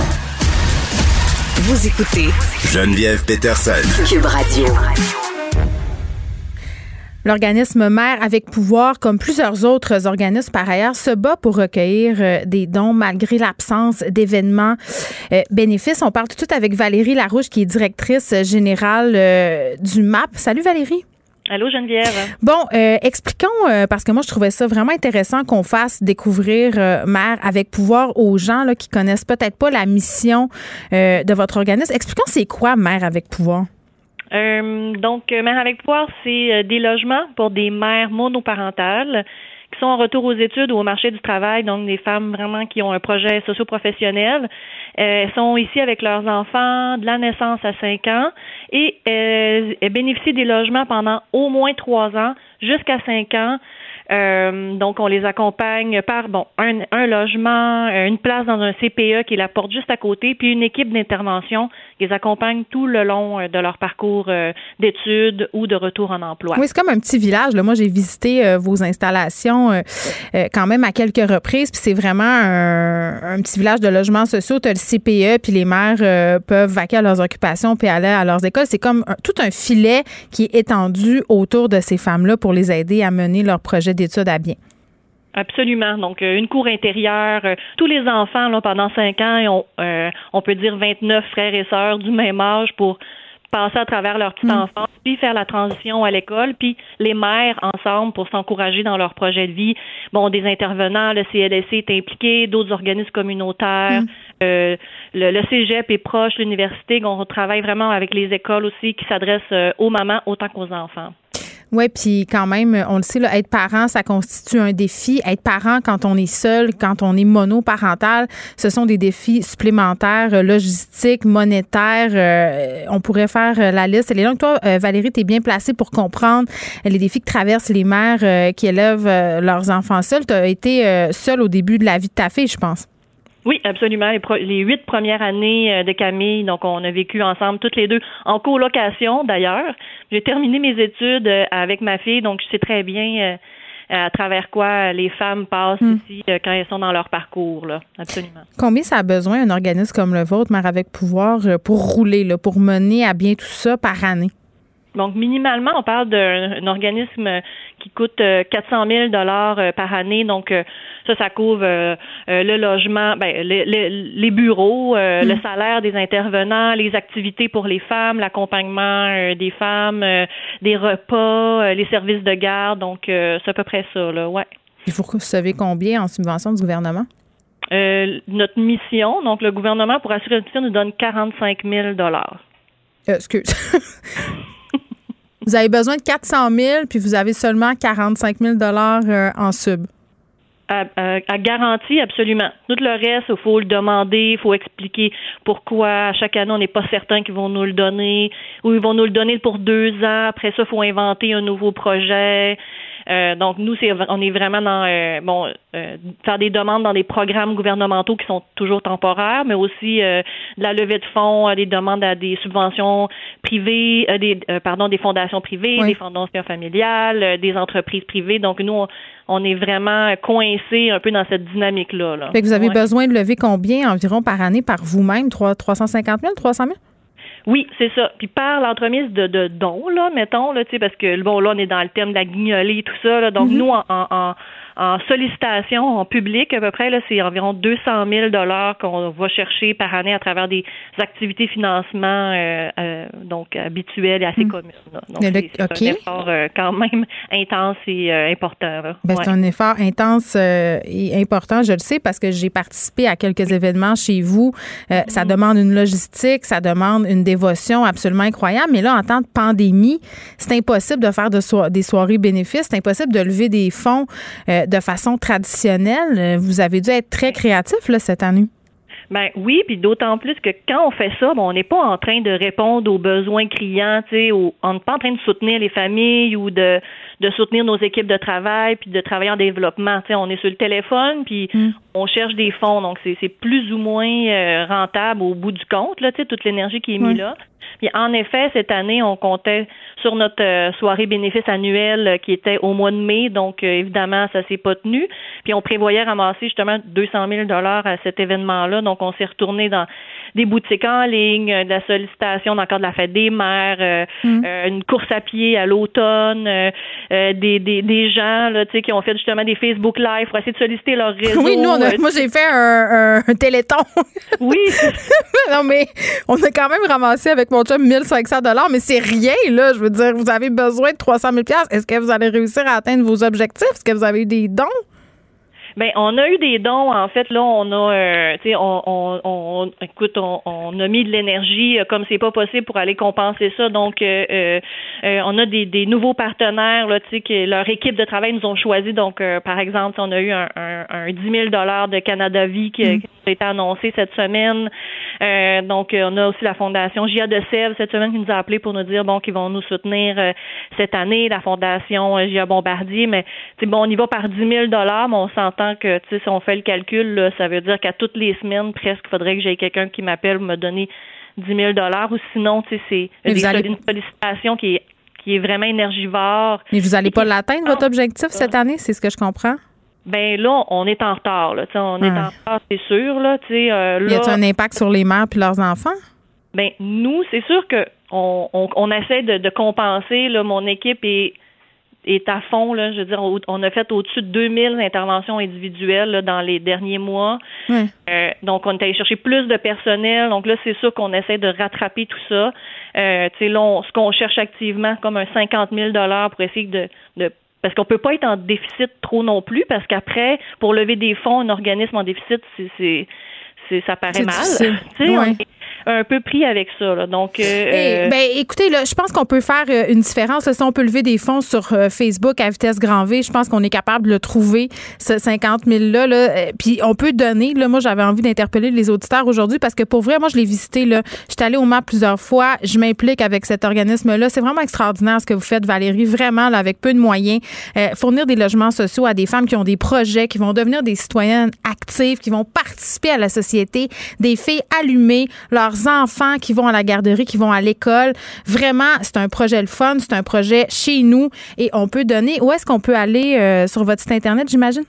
Vous écoutez Geneviève Peterson. Cube Radio. L'organisme Mère avec pouvoir, comme plusieurs autres organismes par ailleurs, se bat pour recueillir euh, des dons malgré l'absence d'événements euh, bénéfices. On parle tout de suite avec Valérie Larouche, qui est directrice générale euh, du MAP. Salut Valérie. Allô Geneviève. Bon, euh, expliquons, euh, parce que moi, je trouvais ça vraiment intéressant qu'on fasse découvrir euh, Mère avec pouvoir aux gens là, qui connaissent peut-être pas la mission euh, de votre organisme. Expliquons c'est quoi Mère avec pouvoir? Euh, donc, euh, Mère avec pouvoir, c'est euh, des logements pour des mères monoparentales qui sont en retour aux études ou au marché du travail, donc des femmes vraiment qui ont un projet socio-professionnel. Elles sont ici avec leurs enfants de la naissance à 5 ans et elles bénéficient des logements pendant au moins trois ans jusqu'à 5 ans. Donc, on les accompagne par bon un, un logement, une place dans un CPE qui est la porte juste à côté, puis une équipe d'intervention qui les accompagne tout le long euh, de leur parcours euh, d'études ou de retour en emploi. Oui, c'est comme un petit village. Moi, j'ai visité euh, vos installations quand même à quelques reprises. Puis c'est vraiment un, petit village de logements sociaux. Tu as le CPE, puis les euh, peuvent vaquer à leurs occupations puis aller à leurs écoles. C'est comme tout un filet qui est étendu autour de ces femmes-là pour les aider à mener leur projet d'études à bien. Absolument. Donc, euh, une cour intérieure. euh, tous les enfants, là, pendant cinq ans, ils ont, euh, on peut dire 29 frères et sœurs du même âge pour passer à travers leur petite enfance aussi faire la transition à l'école, puis les mères ensemble pour s'encourager dans leur projet de vie. Bon, des intervenants, le CLSC est impliqué, d'autres organismes communautaires, mm. euh, le, le, Cégep est proche, l'université, on travaille vraiment avec les écoles aussi qui s'adressent euh, aux mamans autant qu'aux enfants. Oui, puis quand même, on le sait, là, être parent, ça constitue un défi. Être parent quand on est seul, quand on est monoparental, ce sont des défis supplémentaires, euh, logistiques, monétaires. Euh, on pourrait faire euh, la liste. Et donc, toi, Valérie, tu es bien placée pour comprendre les défis que traversent les mères qui élèvent leurs enfants seuls. Tu as été seule au début de la vie de ta fille, je pense. Oui, absolument. Les, huit premières années de Camille, donc on a vécu ensemble toutes les deux en colocation d'ailleurs. J'ai terminé mes études euh, avec ma fille, donc je sais très bien euh, à travers quoi les femmes passent hmm. ici euh, quand elles sont dans leur parcours, là. Absolument. Combien ça a besoin un organisme comme le vôtre, Mère avec pouvoir, pour rouler, là, pour mener à bien tout ça par année? Donc, minimalement, on parle d'un organisme qui coûte 400 000 dollars par année. Donc, ça, ça couvre euh, euh, le logement, ben, les, bureaux, euh, le salaire des intervenants, les activités pour les femmes, l'accompagnement des femmes, des repas, les services de garde. Donc, c'est à peu près ça, là, ouais. Que vous savez combien en subvention du gouvernement? notre mission, donc le gouvernement, pour assurer mission, nous donne 45 000 Excuse. vous avez besoin de 400 000 puis vous avez seulement 45 000 en sub à, garantie, absolument. Tout le reste, il faut le demander, il faut expliquer pourquoi chaque année on n'est pas certain qu'ils vont nous le donner ou ils vont nous le donner pour deux ans. Après ça, il faut inventer un nouveau projet. Euh, donc nous, c'est on est vraiment dans euh, bon euh, faire des demandes dans des programmes gouvernementaux qui sont toujours temporaires, mais aussi de la levée de fonds, des demandes à des subventions privées, des pardon des fondations privées, des fondations familiales, des entreprises privées. Donc nous, on, est vraiment coincé un peu dans cette dynamique là. là. vous avez besoin de lever combien environ par année par vous-même, 350 000, 300 000? Oui, c'est ça. Puis par l'entremise de, de dons, là, mettons, là, tu sais, parce que bon, là, on est dans le thème de la guignolée et tout ça. Là, donc, mm-hmm. nous, en, en, en sollicitation en public, à peu près, là, c'est environ 200 000 dollars qu'on va chercher par année à travers des activités financement euh, euh, donc habituelles et assez hmm. communes. Donc, c'est un effort euh, quand même intense et important. Ben, C'est un effort intense et important, je le sais, parce que j'ai participé à quelques événements chez vous. Ça hmm. demande une logistique, ça demande une dévotion absolument incroyable. Mais là, en temps de pandémie, c'est impossible de faire de des soirées bénéfices, c'est impossible de lever des fonds de façon traditionnelle. Vous avez dû être très créatif là, cette année. Ben oui, puis d'autant plus que quand on fait ça, on n'est pas en train de répondre aux besoins criants, on n'est pas en train de soutenir les familles ou de, de soutenir nos équipes de travail puis de travailler en développement. On est sur le téléphone puis mm. on cherche des fonds, donc c'est plus ou moins euh, rentable au bout du compte là, toute l'énergie qui est mise là. Puis en effet, cette année, on comptait sur notre euh, soirée bénéfice annuelle euh, qui était au mois de mai, donc euh, évidemment, ça s'est pas tenu. Puis on prévoyait ramasser justement 200 000 dollars à cet événement-là, donc on s'est retourné dans des boutiques en ligne, de la sollicitation dans le cadre de la fête des mères, mm. une course à pied à l'automne, des, des, des gens là, qui ont fait justement des Facebook Live pour essayer de solliciter leur réseau. Oui, nous, on a, moi j'ai fait un, un, téléthon. Oui. non, mais on a quand même ramassé avec mon chum 1500 dollars, mais c'est rien, là. Je veux dire, vous avez besoin de 300 000 Est-ce que vous allez réussir à atteindre vos objectifs? Est-ce que vous avez eu des dons? Ben, on a eu des dons. En fait, là, on a, euh, tu sais, on, on, on, écoute, on, on a mis de l'énergie euh, comme c'est pas possible pour aller compenser ça. Donc, euh, euh, euh on a des, des nouveaux partenaires, là, tu sais, que leur équipe de travail nous ont choisi. Donc, par exemple, on a eu un, un, un 10 000 dollars de Canada Vie qui, mm. qui, a été annoncé cette semaine. donc, on a aussi la fondation Gia de Sèvres cette semaine qui nous a appelé pour nous dire bon qu'ils vont nous soutenir cette année. La fondation Gia Bombardier, mais bon, on y va par 10 000 dollars, mais on s'entend que, tu sais, si on fait le calcul, ça veut dire qu'à toutes les semaines, presque, il faudrait que j'aie quelqu'un qui m'appelle me donner 10 000 ou sinon, tu sais, c'est une sollicitation qui est, qui est vraiment énergivore. Mais vous n'allez pas l'atteindre, votre objectif, cette année? C'est ce que je comprends? Ben là, on est en retard. Là, on est en retard, c'est sûr. Là, euh, là, y a un impact sur les mères puis leurs enfants? Ben nous, c'est sûr que on, on, essaie de, de compenser. Là, mon équipe est est à fond. Là, je veux dire, on a fait au-dessus de 2000 interventions individuelles dans les derniers mois. Euh, donc, on est allé chercher plus de personnel. Donc là, c'est sûr qu'on essaie de rattraper tout ça. Euh, tu sais, ce qu'on cherche activement, comme un 50 000 pour essayer de, de parce qu'on peut pas être en déficit trop non plus, parce qu'après, pour lever des fonds, un organisme en déficit, c'est ça paraît mal. un peu pris avec ça. Là. Donc, euh, euh, ben, écoutez, là, je pense qu'on peut faire euh, une différence. si on peut lever des fonds sur Facebook à vitesse grand V, je pense qu'on est capable de le trouver, ce 50 000-là. Là, puis on peut donner. Là, moi, j'avais envie d'interpeller les auditeurs aujourd'hui parce que pour vrai, moi, je l'ai visité. Là. Je suis allée au MAP plusieurs fois. Je m'implique avec cet organisme-là. C'est vraiment extraordinaire ce que vous faites, Valérie. Vraiment, là, avec peu de moyens. fournir des logements sociaux à des femmes qui ont des projets, qui vont devenir des citoyennes actives, qui vont participer à la société des filles allumées, leurs enfants qui vont à la garderie, qui vont à l'école. Vraiment, c'est un projet le fun, c'est un projet chez nous et on peut donner. Où est-ce qu'on peut aller euh, sur votre site Internet, j'imagine?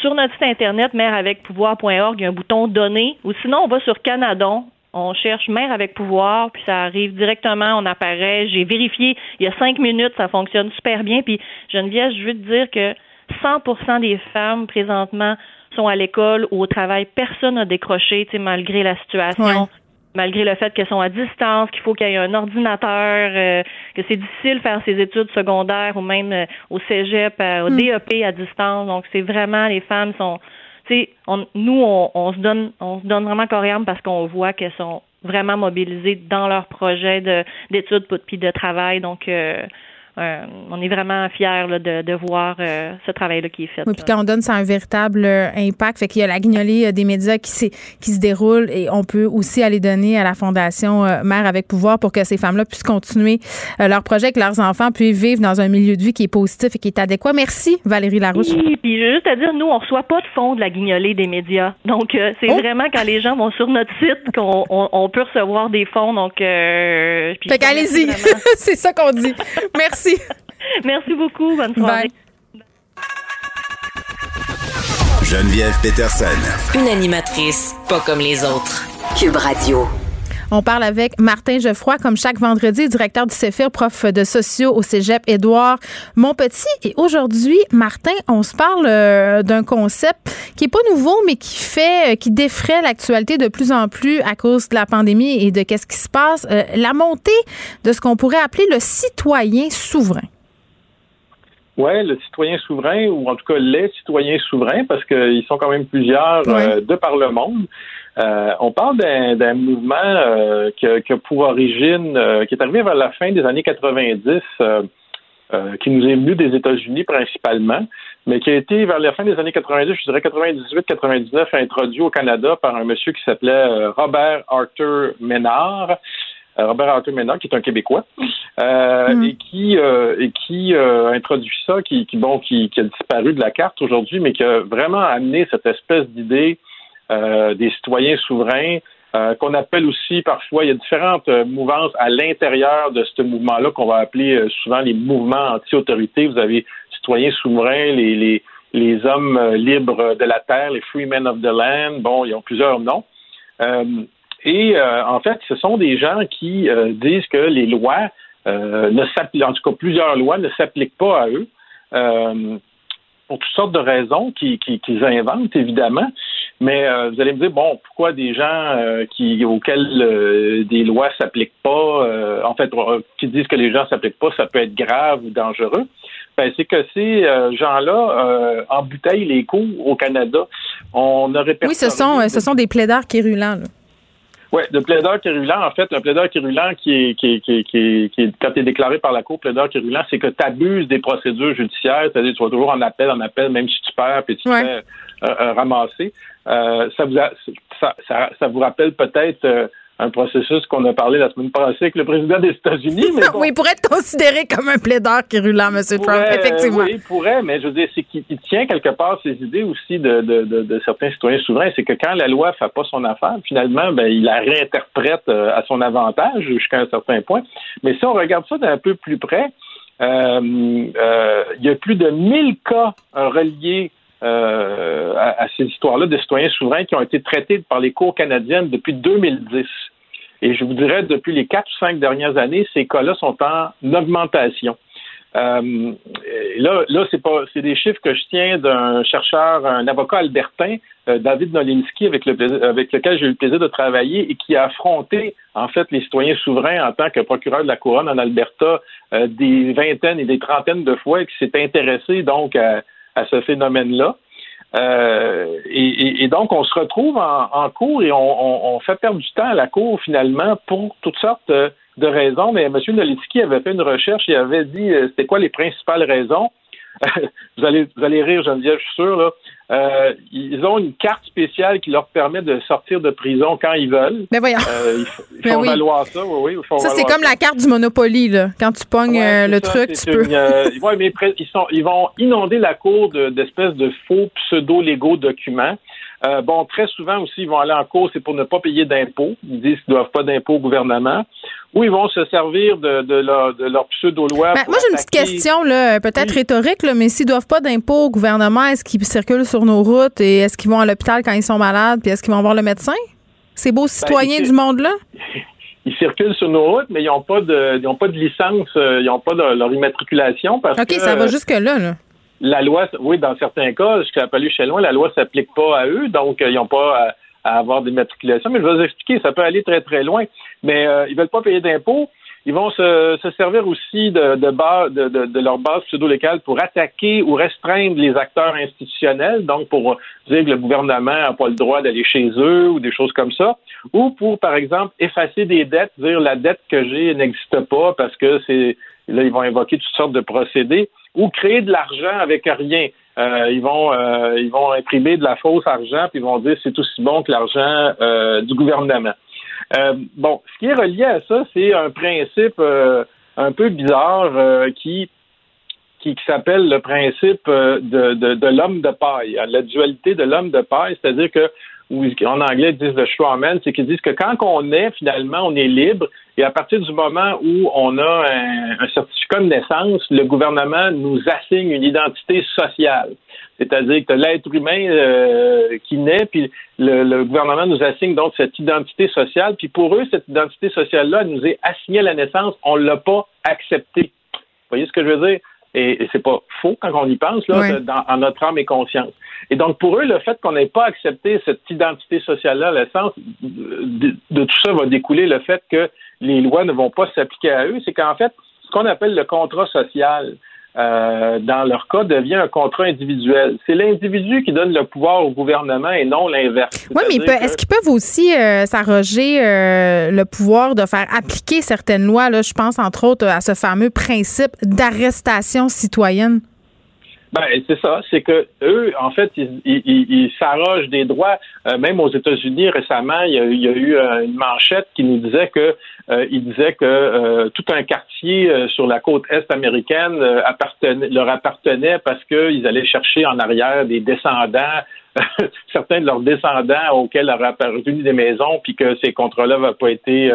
Sur notre site Internet, mèreavecpouvoir.org, il y a un bouton Donner. Ou sinon, on va sur Canadon, on cherche mère avec pouvoir, puis ça arrive directement, on apparaît. J'ai vérifié il y a cinq minutes, ça fonctionne super bien. Puis Geneviève, je veux te dire que 100% des femmes présentement sont à l'école ou au travail, personne n'a décroché, malgré la situation. Malgré le fait qu'elles sont à distance, qu'il faut qu'il y ait un ordinateur, euh, que c'est difficile de faire ses études secondaires ou même euh, au cégep, euh, au hmm. DEP à distance. Donc, c'est vraiment, les femmes sont, tu sais, nous, on, se donne, on se donne vraiment coriace parce qu'on voit qu'elles sont vraiment mobilisées dans leur projet d'études puis de travail. Donc, euh, on est vraiment fiers de, voir euh, ce travail-là qui est fait. Oui, puis quand on donne, ça un véritable euh, impact. Fait qu'il y a la guignolée des médias qui, qui se déroule et on peut aussi aller donner à la Fondation Mère avec pouvoir pour que ces femmes-là puissent continuer leur projet, que leurs enfants puissent vivre dans un milieu de vie qui est positif et qui est adéquat. Merci, Valérie Larouche. Oui, puis juste à dire, nous, on reçoit pas de fonds de la guignolée des médias. Donc, c'est oh! vraiment quand les gens vont sur notre site qu'on on, peut recevoir des fonds. Donc, fait qu'allez-y. c'est ça qu'on dit. Merci. Merci. beaucoup. Bonne soirée. Geneviève Peterson. Une animatrice pas comme les autres. Cube Radio. On parle avec Martin Geoffroy, comme chaque vendredi, directeur du CEFIR, prof de sociaux au cégep Édouard Montpetit. Et aujourd'hui, Martin, on se parle euh, d'un concept qui est pas nouveau, mais qui fait, euh, qui défraie l'actualité de plus en plus à cause de la pandémie et de qu'est-ce qui se passe. Euh, la montée de ce qu'on pourrait appeler le citoyen souverain. Oui, le citoyen souverain, ou en tout cas les citoyens souverains, parce qu'ils sont quand même plusieurs de par le monde. Euh, on parle d'un mouvement euh, qui, a, pour origine, euh, qui est arrivé vers la fin des années 90, qui nous est venu des États-Unis principalement, mais qui a été vers la fin des années 90, je dirais 98-99, introduit au Canada par un monsieur qui s'appelait Robert Arthur Ménard. Robert Arthur Ménard, qui est un Québécois, mm. et qui et qui a introduit ça, qui, qui bon, qui, qui, a disparu de la carte aujourd'hui, mais qui a vraiment amené cette espèce d'idée euh, des citoyens souverains, euh, qu'on appelle aussi parfois, il y a différentes euh, mouvances à l'intérieur de ce mouvement-là qu'on va appeler souvent les mouvements anti-autorité. Vous avez citoyens souverains, les, les, les hommes libres de la terre, les free men of the land. Bon, ils ont plusieurs noms. et en fait, ce sont des gens qui disent que les lois ne s'appliquent, en tout cas plusieurs lois ne s'appliquent pas à eux pour toutes sortes de raisons qu'ils inventent, évidemment. Mais euh, vous allez me dire, bon, pourquoi des gens euh, qui auxquels euh, des lois s'appliquent pas, en fait, qui disent que les gens s'appliquent pas, ça peut être grave ou dangereux? Ben, c'est que ces gens-là embouteillent les coups au Canada. On aurait Oui, ce sont, ce sont des plaideurs quérulents. Là. Oui, de plaideur quérulant, en fait, un plaideur quérulant qui est, qui qui qui qui quand tu es déclaré par la Cour plaideur quérulant, c'est que tu abuses des procédures judiciaires, c'est-à-dire tu vas toujours en appel, en appel, même si tu perds, puis tu te fais ramasser. Euh, ça, vous ça, ça, ça, vous rappelle peut-être euh, un processus qu'on a parlé la semaine passée avec le président des États-Unis. oui, il pourrait être considéré comme un plaideur quérulant, M. Trump, effectivement. Oui, il pourrait, mais je veux dire, c'est qu'il tient quelque part ses idées aussi de, de, de, certains citoyens souverains. C'est que quand la loi ne fait pas son affaire, finalement, ben, il la réinterprète euh, à son avantage jusqu'à un certain point. Mais si on regarde ça d'un peu plus près, euh, il y a plus de 1000 cas reliés euh, à, ces histoires-là de citoyens souverains qui ont été traités par les cours canadiennes depuis 2010. Et je vous dirais, depuis les quatre ou cinq dernières années, ces cas-là sont en augmentation. Euh, là, là c'est pas, c'est des chiffres que je tiens d'un chercheur, un avocat albertain, euh, David Nolinski, avec, le, avec lequel j'ai eu le plaisir de travailler et qui a affronté en fait les citoyens souverains en tant que procureur de la couronne en Alberta des vingtaines et des trentaines de fois et qui s'est intéressé donc à, ce phénomène-là. et, donc, on se retrouve en, cours et on, fait perdre du temps à la cour finalement pour toutes sortes de raisons, mais M. Nolitsky avait fait une recherche et avait dit euh, c'était quoi les principales raisons? vous, allez, vous allez rire, Geneviève, je suis sûr. Là. Euh, ils ont une carte spéciale qui leur permet de sortir de prison quand ils veulent. Mais voyons. Euh, il faut, valoir ça, oui, oui. ça, c'est comme la carte du Monopoly, là. Quand tu pognes le truc, tu peux. oui, mais ils, sont, ils vont inonder la cour d'espèces de, faux pseudo-légaux documents. Bon, très souvent aussi, ils vont aller en cours, c'est pour ne pas payer d'impôts. Ils disent qu'ils ne doivent pas d'impôts au gouvernement où ils vont se servir de, de leur, de leur pseudo-loi. Ben, moi, j'ai une petite question, là, peut-être rhétorique, là, mais s'ils ne doivent pas d'impôts au gouvernement, est-ce qu'ils circulent sur nos routes et est-ce qu'ils vont à l'hôpital quand ils sont malades, puis est-ce qu'ils vont voir le médecin? Ces beaux ben, citoyens du monde-là? Ils circulent sur nos routes, mais ils n'ont pas de, ils pas de licence, euh, ils n'ont pas de, leur immatriculation parce OK, ça va jusque-là, là. La loi, oui, dans certains cas, je pas lu chez loin, la loi s'applique pas à eux, donc euh, ils n'ont pas à, avoir des matriculations. Mais je vais vous expliquer, ça peut aller très, très loin mais euh, ils veulent pas payer d'impôts. Ils vont se, servir aussi de, de, leur base pseudo-locale pour attaquer ou restreindre les acteurs institutionnels, donc pour dire que le gouvernement n'a pas le droit d'aller chez eux ou des choses comme ça, ou pour, par exemple, effacer des dettes, dire la dette que j'ai n'existe pas parce que c'est là, ils vont invoquer toutes sortes de procédés, ou créer de l'argent avec rien. Euh, ils vont euh, ils vont imprimer de la fausse argent puis ils vont dire c'est aussi bon que l'argent euh, du gouvernement. Euh, bon, ce qui est relié à ça, c'est un principe euh, un peu bizarre euh, qui, qui, s'appelle le principe de, de, de l'homme de paille, la dualité de l'homme de paille, c'est-à-dire que ou en anglais ils disent le strawman, c'est qu'ils disent que quand on est, finalement, on est libre, et à partir du moment où on a un, un certificat de naissance, le gouvernement nous assigne une identité sociale. C'est-à-dire que l'être humain euh, qui naît, puis le, gouvernement nous assigne donc cette identité sociale, puis pour eux, cette identité sociale-là nous est assignée à la naissance, on ne l'a pas acceptée. Vous voyez ce que je veux dire? Et, c'est pas faux quand on y pense, là, dans, en notre âme et conscience. Et donc, pour eux, le fait qu'on n'ait pas accepté cette identité sociale-là, l'essence de, de, tout ça va découler le fait que les lois ne vont pas s'appliquer à eux. C'est qu'en fait, ce qu'on appelle le contrat social, euh, dans leur cas, devient un contrat individuel. C'est l'individu qui donne le pouvoir au gouvernement et non l'inverse. Oui, mais est-ce qu'ils peuvent aussi euh, s'arroger euh, le pouvoir de faire appliquer certaines lois? Là, je pense entre autres à ce fameux principe d'arrestation citoyenne? Ben, c'est ça, c'est que eux, en fait, ils s'arrogent des droits. même aux États-Unis récemment, il y, a, il y, a, eu une manchette qui nous disait que euh, il disait que euh, tout un quartier euh, sur la côte est américaine appartenait, leur appartenait parce qu'ils allaient chercher en arrière des descendants, certains de leurs descendants auxquels auraient apparu des maisons, puis que ces contrats-là n'avaient pas été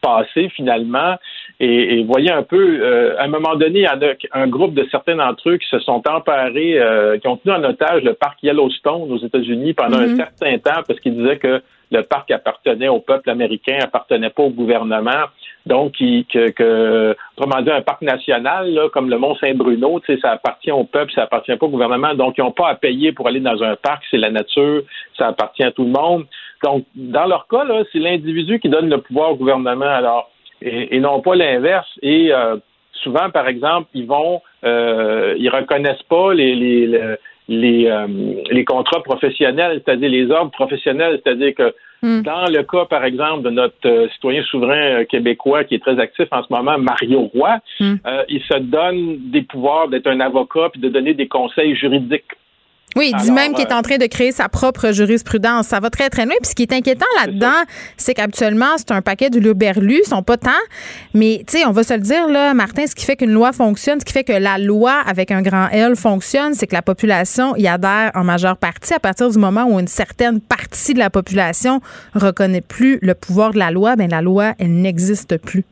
passés finalement. Et, voyez un peu, à un moment donné, il y en a un groupe de certains d'entre eux qui se sont emparés, qui ont tenu en otage le parc Yellowstone aux États-Unis pendant un mm-hmm. certain temps parce qu'ils disaient que le parc appartenait au peuple américain, appartenait pas au gouvernement. Donc, que, que, autrement dit, un parc national, là, comme le Mont Saint-Bruno, ça appartient au peuple, ça appartient pas au gouvernement. Donc, ils n'ont pas à payer pour aller dans un parc, c'est la nature, ça appartient à tout le monde. Donc, dans leur cas, c'est l'individu qui donne le pouvoir au gouvernement, alors, et, non pas l'inverse. Et euh, souvent, par exemple, ils vont, euh, ils reconnaissent pas les, les les, euh, les contrats professionnels, c'est-à-dire les ordres professionnels, c'est-à-dire que hmm. dans le cas, par exemple, de notre euh, citoyen souverain euh, québécois qui est très actif en ce moment, Mario Roy, hmm. il se donne des pouvoirs d'être un avocat puis de donner des conseils juridiques oui, il dit même qu'il est en train de créer sa propre jurisprudence. Ça va très, très loin. Puis ce qui est inquiétant là-dedans, c'est qu'habituellement, c'est un paquet de luberlus, ils sont pas tant. Mais, tu sais, on va se le dire, là, Martin, ce qui fait qu'une loi fonctionne, ce qui fait que la loi avec un grand L fonctionne, c'est que la population y adhère en majeure partie à partir du moment où une certaine partie de la population reconnaît plus le pouvoir de la loi, ben la loi, elle n'existe plus.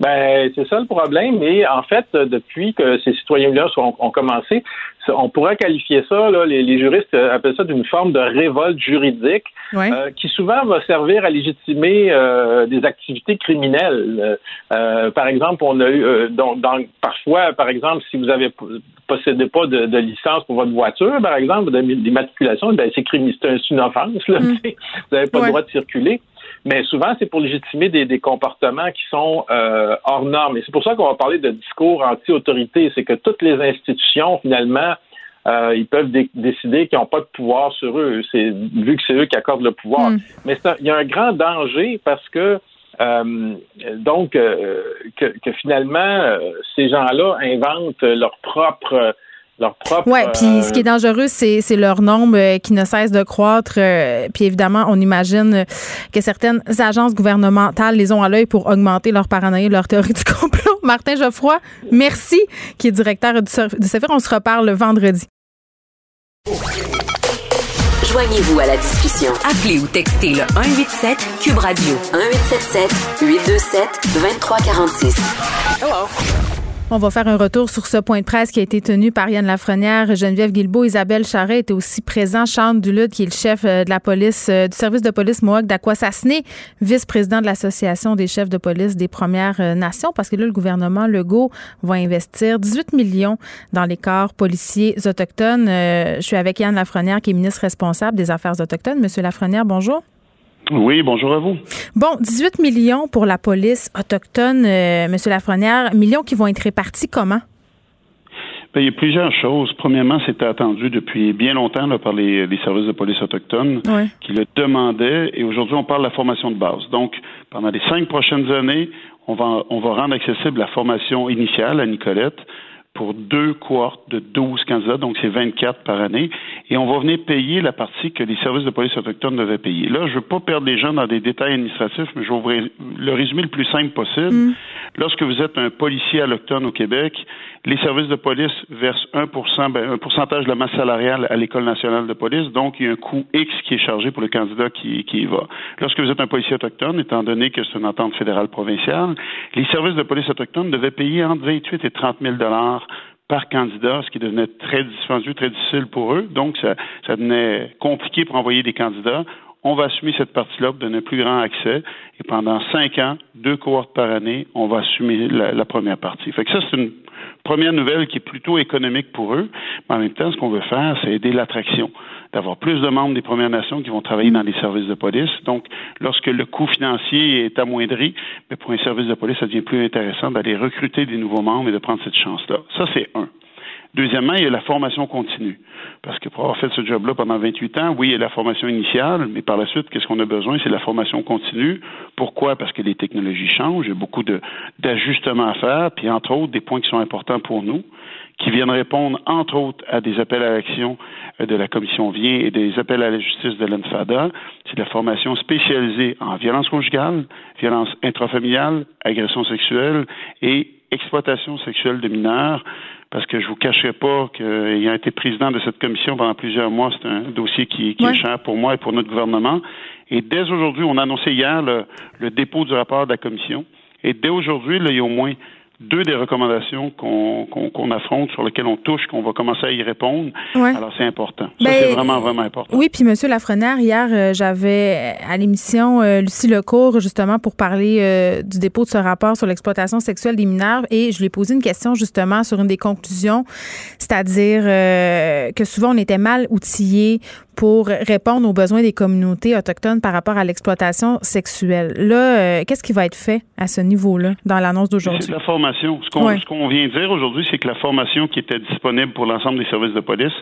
Ben, c'est ça le problème. Et en fait, depuis que ces citoyens-là ont, commencé, on pourrait qualifier ça, là, les, juristes appellent ça d'une forme de révolte juridique euh, qui souvent va servir à légitimer euh, des activités criminelles. Euh, par exemple, on a eu donc, parfois, par exemple, si vous avez possédez pas de, licence pour votre voiture, par exemple, d'immatriculation, ben c'est une offense. Là, mm. Vous n'avez pas le droit de circuler. Mais souvent, c'est pour légitimer des, comportements qui sont euh, hors normes. Et c'est pour ça qu'on va parler de discours anti-autorité. C'est que toutes les institutions, finalement, euh, ils peuvent décider qu'ils n'ont pas de pouvoir sur eux, c'est vu que c'est eux qui accordent le pouvoir. Mm. Mais il y a un grand danger parce que euh, donc que, finalement ces gens-là inventent leur propre leur propre. Oui, puis ce qui est euh, dangereux, c'est leur nombre euh, qui ne cesse de croître. Euh, puis évidemment, on imagine que certaines agences gouvernementales les ont à l'œil pour augmenter leur paranoïa, leur théorie du complot. Martin Geoffroy, merci, qui est directeur du, du On se reparle vendredi. Joignez-vous à la discussion. Appelez ou textez le 187 Cube Radio 1877 827 2346. Hello. On va faire un retour sur ce point de presse qui a été tenu par Yann Lafrenière, Geneviève Guilbeault, Isabelle Charret était aussi présent, Charles Duluth, qui est le chef euh, de la police, euh, du service de police Mohawk d'Aquasasné, vice-président de l'Association des chefs de police des Premières euh, Nations, parce que là, le gouvernement Legault va investir 18 millions dans les corps policiers autochtones. je suis avec Yann Lafrenière, qui est ministre responsable des Affaires autochtones. Monsieur Lafrenière, bonjour. Oui, bonjour à vous. Bon, 18 millions pour la police autochtone, euh, Monsieur Lafrenière, millions qui vont être répartis comment? Bien, il y a plusieurs choses. Premièrement, c'était attendu depuis bien longtemps par les, services de police autochtones qui le demandaient. Et aujourd'hui, on parle de la formation de base. Donc, pendant les cinq prochaines années, on va, on va rendre accessible la formation initiale à Nicolette pour deux cohortes de 12 candidats, donc c'est 24 par année, et on va venir payer la partie que les services de police autochtones devaient payer. Là, je ne veux pas perdre les gens dans des détails administratifs, mais je vais vous le résumer le plus simple possible. Mm. Lorsque vous êtes un policier alloctone au Québec, les services de police versent 1% ben, un pourcentage de la masse salariale à l'École nationale de police, donc il y a un coût X qui est chargé pour le candidat qui, qui y va. Lorsque vous êtes un policier autochtone, étant donné que c'est une entente fédérale provinciale, les services de police autochtones devaient payer entre 28 et 30 000 dollars par candidat, ce qui devenait très dispendieux, très difficile pour eux. Donc, ça, ça devenait compliqué pour envoyer des candidats. On va assumer cette partie-là pour donner un plus grand accès. Et pendant cinq ans, deux cohortes par année, on va assumer la, première partie. Fait que ça, c'est une première nouvelle qui est plutôt économique pour eux. Mais en même temps, ce qu'on veut faire, c'est aider l'attraction, d'avoir plus de membres des Premières Nations qui vont travailler dans les services de police. Donc, lorsque le coût financier est amoindri, mais pour un service de police, ça devient plus intéressant d'aller recruter des nouveaux membres et de prendre cette chance-là. Ça, c'est un. Deuxièmement, il y a la formation continue. Parce que pour avoir fait ce job-là pendant 28 ans, oui, il y a la formation initiale, mais par la suite, qu'est-ce qu'on a besoin? C'est la formation continue. Pourquoi? Parce que les technologies changent, il y a beaucoup d'ajustements à faire, puis entre autres, des points qui sont importants pour nous, qui viennent répondre, entre autres, à des appels à l'action euh, de la Commission Vient et des appels à la justice de l'ENFADA. C'est la formation spécialisée en violence conjugale, violence intrafamiliale, agression sexuelle et exploitation sexuelle de mineurs parce que je vous cacherai pas qu'ayant été président de cette commission pendant plusieurs mois, c'est un dossier qui, est cher pour moi et pour notre gouvernement. Et dès aujourd'hui, on a annoncé hier le, le dépôt du rapport de la commission. Et dès aujourd'hui, il y a au moins deux des recommandations qu'on affronte, sur lesquelles on touche, qu'on va commencer à y répondre. Alors, c'est important. Ça, c'est ben, vraiment, vraiment important. Oui, puis M. Lafrenière, hier, euh, j'avais à l'émission euh, Lucie Lecourt, justement, pour parler euh, du dépôt de ce rapport sur l'exploitation sexuelle des mineurs, et je lui ai posé une question, justement, sur une des conclusions, c'est-à-dire que souvent, on était mal outillés pour répondre aux besoins des communautés autochtones par rapport à l'exploitation sexuelle. Là, qu'est-ce qui va être fait à ce niveau-là dans l'annonce d'aujourd'hui? Ce qu'on vient de dire aujourd'hui, c'est que la formation qui était disponible pour l'ensemble des services de police,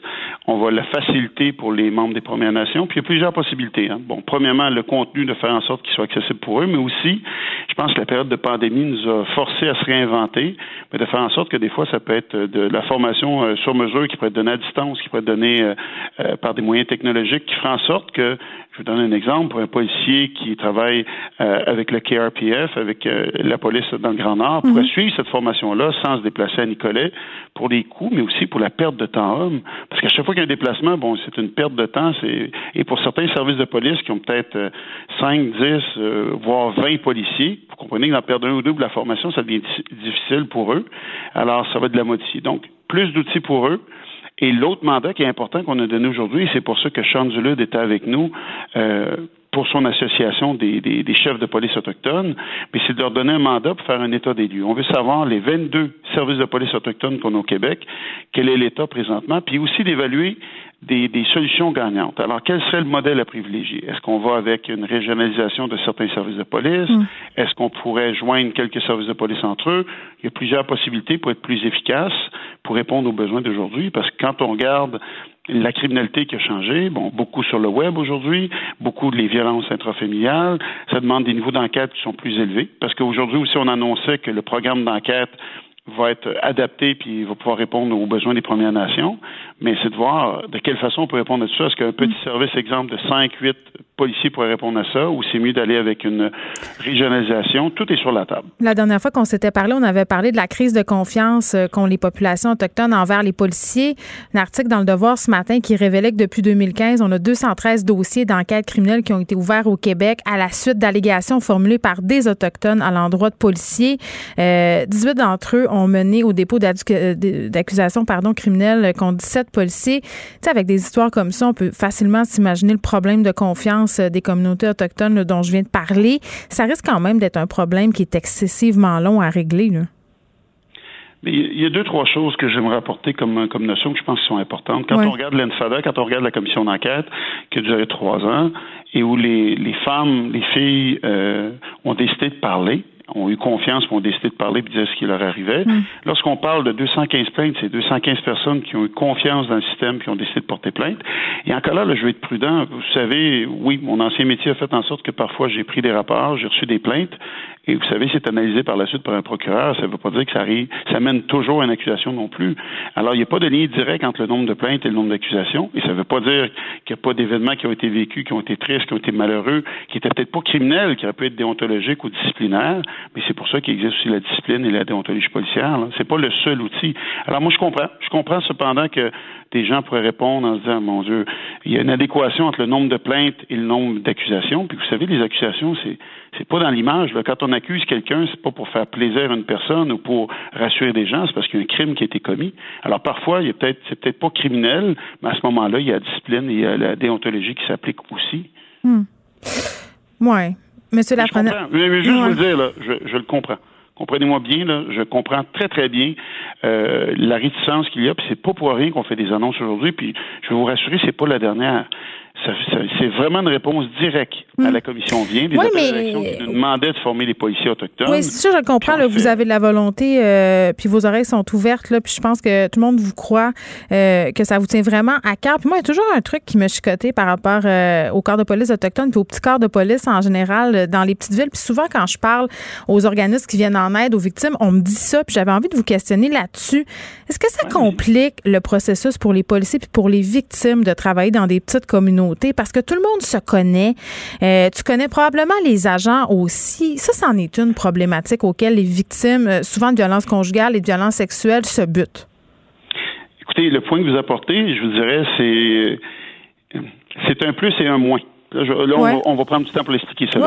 on va la faciliter pour les membres des Premières Nations. Puis il y a plusieurs possibilités. Hein. Bon, premièrement, le contenu de faire en sorte qu'il soit accessible pour eux, mais aussi, je pense que la période de pandémie nous a forcé à se réinventer, mais de faire en sorte que des fois, ça peut être de la formation euh, sur mesure qui peut être donnée à distance, qui peut être donnée euh, euh, par des moyens technologiques, qui fera en sorte que je vous donne un exemple pour un policier qui travaille avec le KRPF, avec la police dans le Grand Nord, pourrait mhm. suivre cette formation-là sans se déplacer à Nicolet pour les coûts, mais aussi pour la perte de temps homme. Parce qu'à chaque fois qu'il y a un déplacement, bon, c'est une perte de temps. Et pour certains services de police qui ont peut-être 5, euh, 10, voire 20 policiers, vous comprenez que d'en perdre un ou deux pour la formation, ça devient difficile pour eux. Alors, ça va de la modifier. Donc, plus d'outils pour eux Et l'autre mandat qui est important qu'on a donné aujourd'hui, c'est pour ça que Sean Zulud était avec nous, euh, pour son association des, des, chefs de police autochtones, mais c'est de leur donner un mandat pour faire un état des lieux. On veut savoir les 22 services de police autochtones qu'on a au Québec, quel est l'état présentement, puis aussi d'évaluer des, des, solutions gagnantes. Alors, quel serait le modèle à privilégier? Est-ce qu'on va avec une régionalisation de certains services de police? Mm. Est-ce qu'on pourrait joindre quelques services de police entre eux? Il y a plusieurs possibilités pour être plus efficace, pour répondre aux besoins d'aujourd'hui, parce que quand on regarde la criminalité qui a changé, bon, beaucoup sur le web aujourd'hui, beaucoup de les violences intrafamiliales, ça demande des niveaux d'enquête qui sont plus élevés, parce qu'aujourd'hui aussi on annonçait que le programme d'enquête va être adapté puis va pouvoir répondre aux besoins des Premières Nations, mais c'est de voir de quelle façon on peut répondre à tout ça. Est-ce qu'un petit mm. service, exemple, de 5, 8 policiers pourrait répondre à ça ou c'est mieux d'aller avec une régionalisation? Tout est sur la table. La dernière fois qu'on s'était parlé, on avait parlé de la crise de confiance euh, qu'ont les populations autochtones envers les policiers. Un article dans le Devoir ce matin qui révélait que depuis 2015, on a 213 dossiers d'enquête criminelle qui ont été ouverts au Québec à la suite d'allégations formulées par des Autochtones à l'endroit de policiers. Euh, 18 d'entre eux ont mené au dépôt euh, d'accusation criminelle contre 17 policiers. Tu sais, avec des histoires comme ça, on peut facilement s'imaginer le problème de confiance euh, des communautés autochtones dont je viens de parler. Ça risque quand même d'être un problème qui est excessivement long à régler. Là. il y a deux, trois choses que j'aimerais apporter comme, comme notion que je pense qui sont importantes. Quand on regarde l'ENFADA, quand on regarde la commission d'enquête qui a duré trois ans et où les, les femmes, les filles euh, ont décidé de parler, ont eu confiance, ont décidé de parler et de dire ce qui leur arrivait. Mm. Lorsqu'on parle de 215 plaintes, c'est 215 personnes qui ont eu confiance dans le système qui ont décidé de porter plainte. Et encore là, là, je vais être prudent. Vous savez, oui, mon ancien métier a fait en sorte que parfois j'ai pris des rapports, j'ai reçu des plaintes, et vous savez, c'est analysé par la suite par un procureur. Ça ne veut pas dire que ça arrive, ça mène toujours à une accusation non plus. Alors, il n'y a pas de lien direct entre le nombre de plaintes et le nombre d'accusations. Et ça ne veut pas dire qu'il n'y a pas d'événements qui ont été vécus, qui ont été tristes, qui ont été malheureux, qui étaient peut-être pas criminels, qui auraient pu être déontologiques ou disciplinaires. Mais c'est pour ça qu'il existe aussi la discipline et la déontologie policière. C'est pas le seul outil. Alors, moi, je comprends. Je comprends cependant que des gens pourraient répondre en se disant, mon Dieu, il y a une adéquation entre le nombre de plaintes et le nombre d'accusations. Puis vous savez, les accusations, c'est c'est pas dans l'image. Quand on accuse quelqu'un, c'est pas pour faire plaisir à une personne ou pour rassurer des gens, c'est parce qu'il y a un crime qui a été commis. Alors parfois, il y a peut-être, c'est peut-être pas criminel, mais à ce moment-là, il y a la discipline et il y a la déontologie qui s'applique aussi. Hmm. Ouais. Monsieur Lafrenière. Je, vais juste vous le dire, là, je, je le comprends comprenez-moi bien, là, je comprends très, très bien euh, la réticence qu'il y a, puis c'est pas pour rien qu'on fait des annonces aujourd'hui, puis je vais vous rassurer, c'est pas la dernière c'est vraiment une réponse directe à la commission vient des oui, qui nous demandaient de former les policiers autochtones. Oui, c'est sûr, je comprends. Là, vous avez de la volonté, euh, puis vos oreilles sont ouvertes, là, puis je pense que tout le monde vous croit euh, que ça vous tient vraiment à cœur. Puis moi, il y a toujours un truc qui me chicoté par rapport euh, au corps de police autochtone, puis aux petits corps de police en général dans les petites villes. Puis souvent, quand je parle aux organismes qui viennent en aide aux victimes, on me dit ça, puis j'avais envie de vous questionner là-dessus. Est-ce que ça complique le processus pour les policiers puis pour les victimes de travailler dans des petites communautés? Parce que tout le monde se connaît. Euh, tu connais probablement les agents aussi. Ça, c'en est une problématique auquel les victimes, euh, souvent de violences conjugales et de violences sexuelles, se butent. Écoutez, le point que vous apportez, je vous dirais, c'est c'est un plus et un moins. Là, on, va, prendre du temps pour l'expliquer ça.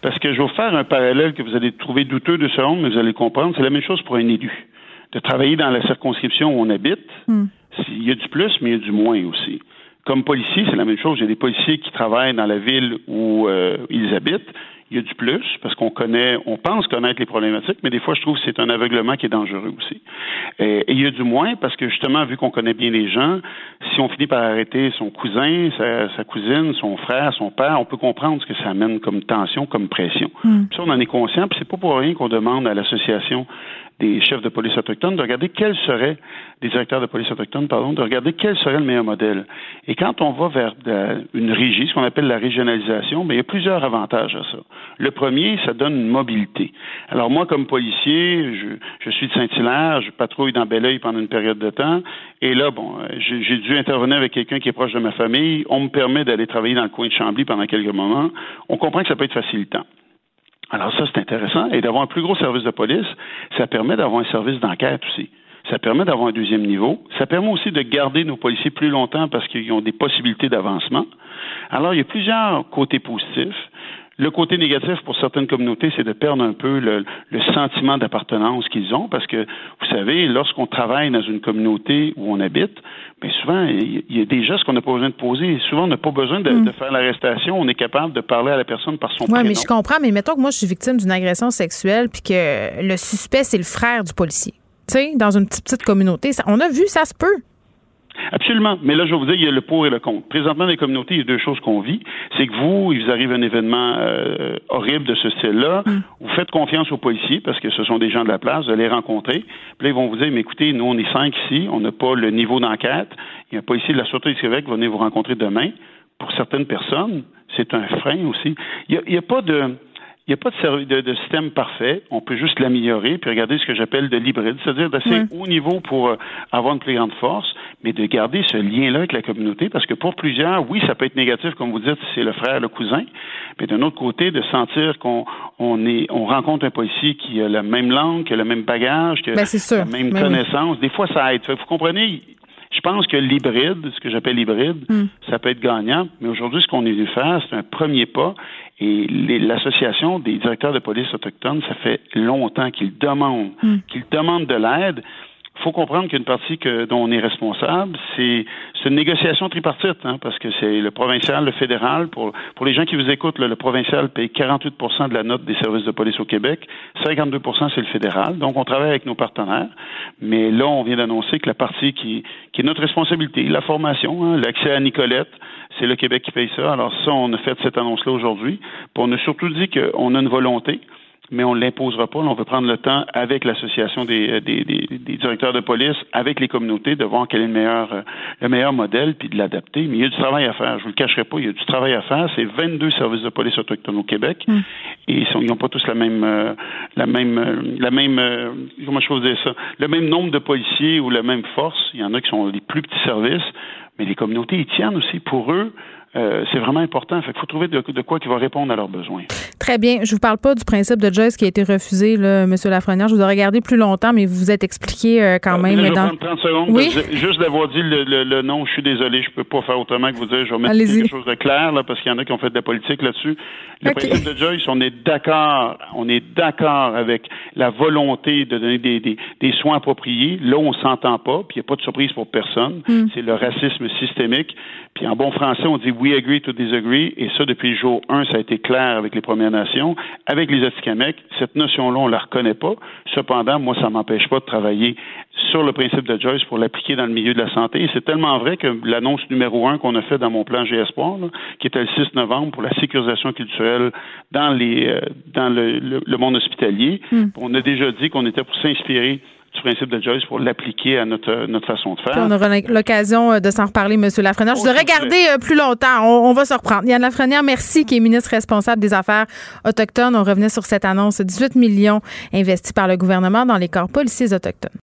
Parce que je vais vous faire un parallèle que vous allez trouver douteux de secondes, mais vous allez comprendre. C'est la même chose pour un élu. De travailler dans la circonscription où on habite, hmm. il y a du plus, mais il y a du moins aussi. Comme policier, c'est la même chose. Il y a des policiers qui travaillent dans la ville où euh, ils habitent. Il y a du plus parce qu'on connaît, on pense connaître les problématiques, mais des fois, je trouve que c'est un aveuglement qui est dangereux aussi. Et, il y a du moins parce que justement, vu qu'on connaît bien les gens, si on finit par arrêter son cousin, sa, cousine, son frère, son père, on peut comprendre ce que ça amène comme tension, comme pression. Mm. Puis ça, on en est conscient. Puis c'est pas pour rien qu'on demande à l'association des chefs de police autochtones de regarder quel serait, des directeurs de police autochtones, pardon, de regarder quel serait le meilleur modèle. Et quand on va vers une régie, ce qu'on appelle la régionalisation, mais il y a plusieurs avantages à ça. Le premier, ça donne une mobilité. Alors moi, comme policier, je, je suis de Saint-Hilaire, je patrouille dans Belleuil pendant une période de temps, et là, bon, j'ai dû intervenir avec quelqu'un qui est proche de ma famille. On me permet d'aller travailler dans le coin de Chambly pendant quelques moments. On comprend que ça peut être facilitant. Alors ça, c'est intéressant. Et d'avoir un plus gros service de police, ça permet d'avoir un service d'enquête aussi. Ça permet d'avoir un deuxième niveau. Ça permet aussi de garder nos policiers plus longtemps parce qu'ils ont des possibilités d'avancement. Alors, il y a plusieurs côtés positifs. Le côté négatif pour certaines communautés, c'est de perdre un peu le, sentiment d'appartenance qu'ils ont, parce que, vous savez, lorsqu'on travaille dans une communauté où on habite, bien souvent, il y a des gestes qu'on n'a pas besoin de poser. Souvent, on n'a pas besoin de, mm. faire l'arrestation. On est capable de parler à la personne par son prénom. Oui, mais je comprends. Mais mettons que moi, je suis victime d'une agression sexuelle, puis que le suspect, c'est le frère du policier. Tu sais, dans une petite, petite communauté. on a vu, ça se peut. Absolument. Mais là, je vais vous dire, il y a le pour et le contre. Présentement, dans les communautés, il y a deux choses qu'on vit. C'est que vous, il vous arrive un événement euh, horrible de ce style-là. Mm. Vous faites confiance aux policiers parce que ce sont des gens de la place, vous allez les rencontrer. Puis là, ils vont vous dire, mais écoutez, nous, on est cinq ici, on n'a pas le niveau d'enquête. Il y a un policier de la Sûreté du Québec qui va venir vous rencontrer demain. Pour certaines personnes, c'est un frein aussi. Il n'y a, a, pas de il n'y a pas de, de, système parfait. On peut juste l'améliorer puis regarder ce que j'appelle de l'hybride, c'est-à-dire d'assez haut niveau pour euh, avoir une plus grande force, mais de garder ce lien-là avec la communauté parce que pour plusieurs, oui, ça peut être négatif, comme vous dites, c'est le frère, le cousin, mais d'un autre côté, de sentir qu'on on est, on rencontre un policier qui a la même langue, qui a le même bagage, qui a ben, la même ben connaissance. Des fois, ça aide. Vous comprenez? Je pense que l'hybride, ce que j'appelle l'hybride, hmm. ça peut être gagnant, mais aujourd'hui, ce qu'on est venu faire, c'est un premier pas et l'Association des directeurs de police autochtones, ça fait longtemps qu'ils demandent, hmm. qu'ils demandent de l'aide. Faut comprendre qu'une partie que, dont on est responsable, c'est une négociation tripartite, hein, parce que c'est le provincial, le fédéral. Pour, pour les gens qui vous écoutent, le provincial paye 48% de la note des services de police au Québec, 52% c'est le fédéral. Donc, on travaille avec nos partenaires. Mais là, on vient d'annoncer que la partie qui, qui est notre responsabilité, la formation, hein, l'accès à Nicolette, c'est le Québec qui paye ça. Alors ça, on a fait cette annonce-là aujourd'hui. On a surtout dit qu'on a une volonté mais on ne l'imposera pas. On veut prendre le temps avec l'association des, des, des, directeurs de police, avec les communautés, de voir quel est le meilleur, euh, le meilleur modèle, puis de l'adapter. Mais il y a du travail à faire. Je vous le cacherai pas, il y a du travail à faire. C'est 22 services de police autochtones au Québec, mm. et ils n'ont pas tous la même, euh, la même, euh, la même, comment je peux dire ça, le même nombre de policiers ou la même force. Il y en a qui sont les plus petits services, mais les communautés y tiennent aussi. Pour eux, euh, c'est vraiment important. Fait qu'il faut trouver de, quoi qui va répondre à leurs besoins. Très bien. Je vous parle pas du principe de Joyce qui a été refusé, là, M. Lafrenière. Je vous ai regardé plus longtemps, mais vous vous êtes expliqué euh, quand même. Je vais dans... prendre 30 secondes. Oui? Juste d'avoir dit le, nom, je suis désolé, je peux pas faire autrement que vous dire. Je vais mettre quelque chose de clair, là, parce qu'il y en a qui ont fait de la politique là-dessus. Le principe de Joyce, on est d'accord, on est d'accord avec la volonté de donner des, des, soins appropriés. Là, on s'entend pas, puis il n'y a pas de surprise pour personne. Hmm. C'est le racisme systémique. Puis en bon français, on dit we agree to disagree, et ça, depuis le jour 1, ça a été clair avec les Premières Nations. Avec les Atikamekw, cette notion-là, on la reconnaît pas. Cependant, moi, ça m'empêche pas de travailler sur le principe de Joyce pour l'appliquer dans le milieu de la santé. Et c'est tellement vrai que l'annonce numéro un qu'on a fait dans mon plan G Espoir, qui était le 6 novembre pour la sécurisation culturelle dans les euh, dans le, monde hospitalier, hmm. on a déjà dit qu'on était pour s'inspirer du principe de Joyce pour l'appliquer à notre, notre façon de faire. on aura l'occasion euh, de s'en reparler, M. Lafrenière. Je ai regardé euh, plus longtemps. On, va se reprendre. Yann Lafrenière, merci, qui est ministre responsable des Affaires autochtones. On revenait sur cette annonce. 18 millions investis par le gouvernement dans les corps policiers autochtones.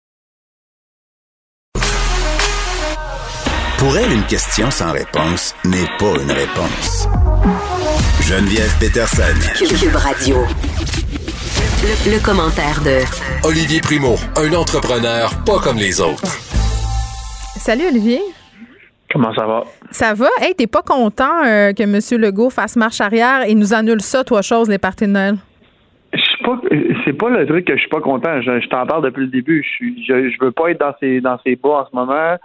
Pour elle, une question sans réponse n'est pas une réponse. Geneviève Peterson. Cube Radio. Le, commentaire de Olivier Primo, un entrepreneur pas comme les autres. Salut Olivier. Comment ça va? Ça va? Hey, t'es pas content euh, que M. Legault fasse marche arrière et nous annule ça, toi, chose, les parties de Noël? c'est pas le truc que je suis pas content. Je, t'en parle depuis le début. Je, je, veux pas être dans ces dans ces bois en ce moment.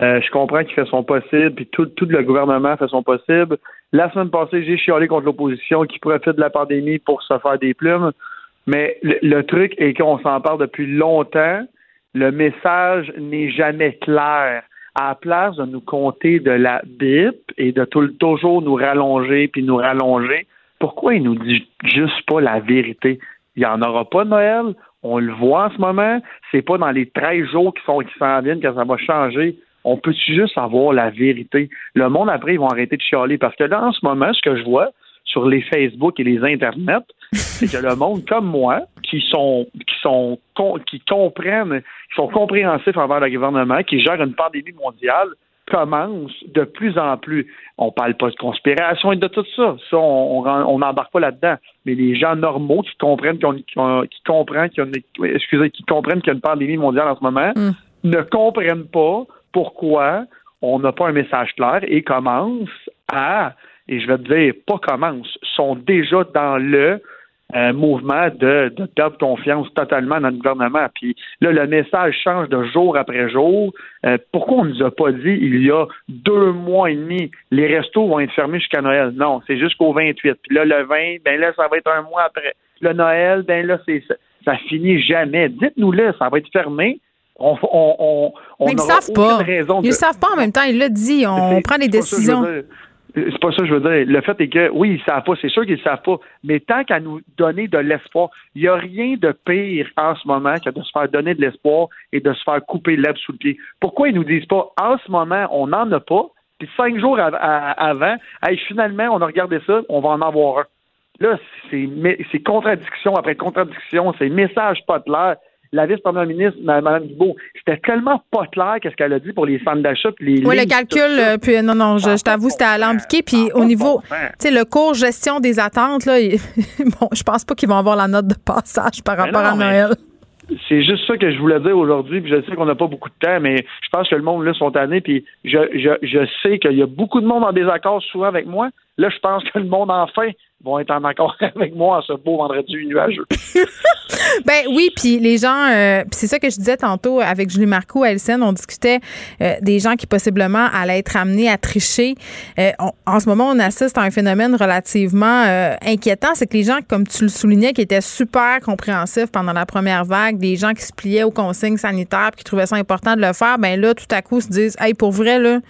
Euh, je comprends qu'il fait son possible, puis tout, tout le gouvernement fait son possible. La semaine passée, j'ai chialé contre l'opposition qui profite de la pandémie pour se faire des plumes. Mais le, truc est qu'on s'en parle depuis longtemps. Le message n'est jamais clair. À la place de nous compter de la BIP et de toujours nous rallonger puis nous rallonger, pourquoi il nous dit juste pas la vérité? Il n'y en aura pas Noël. On le voit en ce moment. C'est pas dans les 13 jours qui sont qui s'en viennent que ça va changer. On peut juste avoir la vérité? Le monde après, ils vont arrêter de chialer parce que là, en ce moment, ce que je vois, sur les Facebook et les Internet, c'est que le monde comme moi, qui sont qui sont qui comprennent, qui sont compréhensifs envers le gouvernement, qui gèrent une pandémie mondiale, commence de plus en plus. On parle pas de conspiration et de tout ça. Ça, on n'embarque pas là-dedans. Mais les gens normaux qui comprennent qu'on, qui comprennent qu'il y a une, excusez, qui comprennent qu'il y a une pandémie mondiale en ce moment, mm. ne comprennent pas pourquoi on n'a pas un message clair et commencent à et je vais te dire, pas commencent, sont déjà dans le un mouvement de, de perdre confiance totalement dans le gouvernement. Puis là, le message change de jour après jour. Euh, pourquoi on ne nous a pas dit il y a deux mois et demi, les restos vont être fermés jusqu'à Noël? Non, c'est jusqu'au 28. Puis là, le 20, ben là, ça va être un mois après. Le Noël, ben là, c'est ça, ça finit jamais. Dites-nous-le, ça va être fermé. On, on, on, Mais ils ne savent pas. Ils ne savent pas en même temps. Il l'a dit. On prend des décisions. C'est pas ça que je veux dire. Le fait est que, oui, ils savent pas. C'est sûr qu'ils ne savent pas. Mais tant qu'à nous donner de l'espoir, il n'y a rien de pire en ce moment que de se faire donner de l'espoir et de se faire couper l'herbe sous le pied. Pourquoi ils nous disent pas, en ce moment, on n'en a pas, puis cinq jours avant, finalement, on a regardé ça, on va en avoir un. Là, c'est contradiction après contradiction, c'est message pas clair la vice-première ministre, Mme Guibault, c'était tellement pas clair qu'est-ce qu'elle a dit pour les centres d'achat. Les oui, le calcul, euh, puis non, non, je, t'avoue, c'était alambiqué. Puis au niveau, tu sais, le cours gestion des attentes, là, bon, je pense pas qu'ils vont avoir la note de passage par rapport à Noël. C'est juste ça que je voulais dire aujourd'hui, puis je sais qu'on n'a pas beaucoup de temps, mais je pense que le monde là sont tannés, puis je, je, je sais qu'il y a beaucoup de monde en désaccord souvent avec moi. Là, je pense que le monde enfin vont être en accord avec moi en ce beau vendredi nuageux. ben oui, puis les gens, euh, c'est ça que je disais tantôt avec Julie Marcoux à LCN, on discutait euh, des gens qui possiblement allaient être amenés à tricher. Euh, en ce moment, on assiste à un phénomène relativement inquiétant, c'est que les gens, comme tu le soulignais, qui étaient super compréhensifs pendant la première vague, des gens qui se pliaient aux consignes sanitaires, qui trouvaient ça important de le faire, ben là, tout à coup, se disent, hey, pour vrai, là,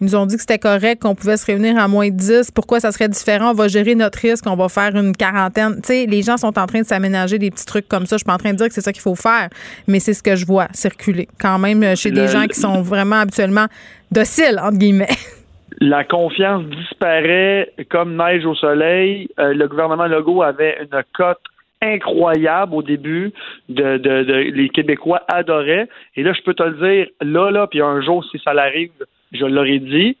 ils nous ont dit que c'était correct, qu'on pouvait se réunir à moins de 10. Pourquoi ça serait différent? On va gérer notre risque, on va faire une quarantaine. Tu sais, les gens sont en train de s'aménager des petits trucs comme ça. Je suis pas en train de dire que c'est ça qu'il faut faire, mais c'est ce que je vois circuler quand même euh, chez des gens qui sont vraiment habituellement dociles, entre guillemets. La confiance disparaît comme neige au soleil. Euh, le gouvernement Legault avait une cote incroyable au début, de, de, les Québécois adoraient. Et là, je peux te le dire, là, là, puis un jour, si ça l'arrive, je l'aurais dit,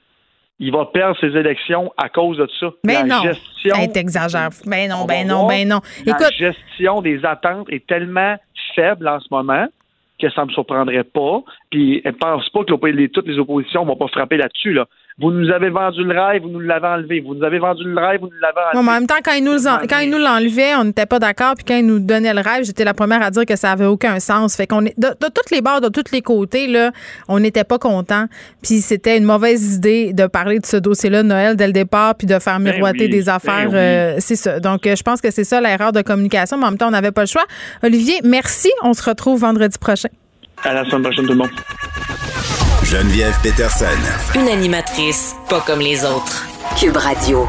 il va perdre ses élections à cause de ça. Mais non, gestion, t'exagères. Ben non, ben non, ben non. Écoute, la gestion des attentes est tellement faible en ce moment que ça ne me surprendrait pas. Puis, ne pense pas que toutes les oppositions vont pas frapper là-dessus. Là. Vous nous avez vendu le rêve, vous nous l'avez enlevé. Vous nous avez vendu le rêve, vous nous l'avez enlevé. en même temps, quand ils nous, quand ils nous l'enlevaient, on n'était pas d'accord. Puis quand ils nous donnaient le rêve, j'étais la première à dire que ça avait aucun sens. Fait qu'on est de, de toutes les bords, de tous les côtés, là, on n'était pas contents. Puis c'était une mauvaise idée de parler de ce dossier-là Noël dès le départ, puis de faire ben miroiter des ben affaires. Euh, c'est ça. Donc, euh, je pense que c'est ça l'erreur de communication. Mais en même temps, on n'avait pas le choix. Olivier, merci. On se retrouve vendredi prochain. À la semaine prochaine, tout le monde. Geneviève Peterson. Une animatrice pas comme les autres. Cube Radio.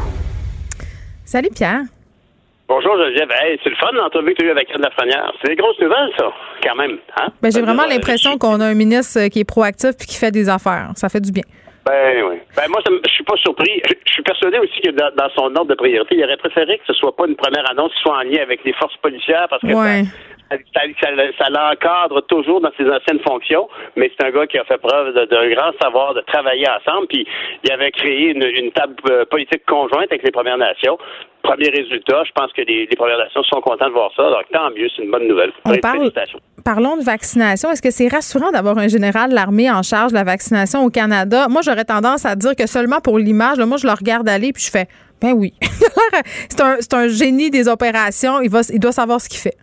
Salut Pierre. Bonjour Geneviève. c'est le fun l'entrevue que tu as eu avec Anne Lafrenière. C'est des grosses nouvelles, ça, quand même. Hein? Ben, j'ai vraiment l'impression qu'on a un ministre qui est proactif et qui fait des affaires. Ça fait du bien. Ben oui. Ben moi, je suis pas surpris. Je, suis persuadé aussi que dans, son ordre de priorité, il aurait préféré que ce soit pas une première annonce qui soit en lien avec les forces policières parce que ça, l'encadre toujours dans ses anciennes fonctions, mais c'est un gars qui a fait preuve d'un grand savoir de travailler ensemble, puis il avait créé une, table euh, politique conjointe avec les Premières Nations. Premier résultat, je pense que les, Premières Nations sont contents de voir ça, donc tant mieux, c'est une bonne nouvelle. parlons de vaccination. Est-ce que c'est rassurant d'avoir un général de l'armée en charge de la vaccination au Canada? Moi, j'aurais tendance à dire que seulement pour l'image, moi, je le regarde aller, puis je fais, ben oui. c'est un, un, génie des opérations, il, va, il doit savoir ce qu'il fait.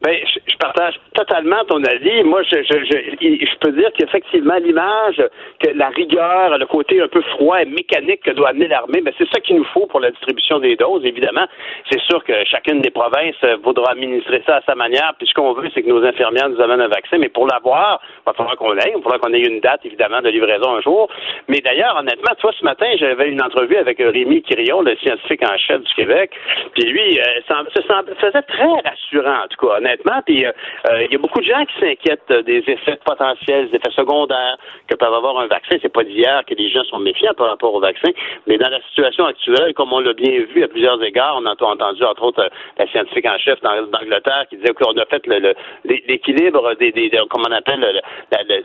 Ben, je, partage totalement ton avis. Moi, je, je, je, je peux dire qu'effectivement, l'image, que la rigueur, le côté un peu froid et mécanique que doit amener l'armée, ben, c'est ça qu'il nous faut pour la distribution des doses, évidemment. C'est sûr que chacune des provinces voudra administrer ça à sa manière, puis ce qu'on veut, c'est que nos infirmières nous amènent un vaccin, mais pour l'avoir, il va falloir qu'on l'ait, il va falloir qu'on ait une date, évidemment, de livraison un jour. Mais d'ailleurs, honnêtement, toi, ce matin, j'avais une entrevue avec Rémi Quirion, le scientifique en chef du Québec, puis lui, euh, ça, ça faisait très rassurant, en tout cas, honnêtement. Puis euh, euh, il y a beaucoup de gens qui s'inquiètent des effets potentiels, des effets secondaires que peuvent avoir un vaccin. C'est pas d'hier que les gens sont méfiants par rapport au vaccin, mais dans la situation actuelle, comme on l'a bien vu à plusieurs égards, on a entendu entre autres la scientifique en chef d'Angleterre qui disait qu'on a fait l'équilibre des, des, comment on appelle,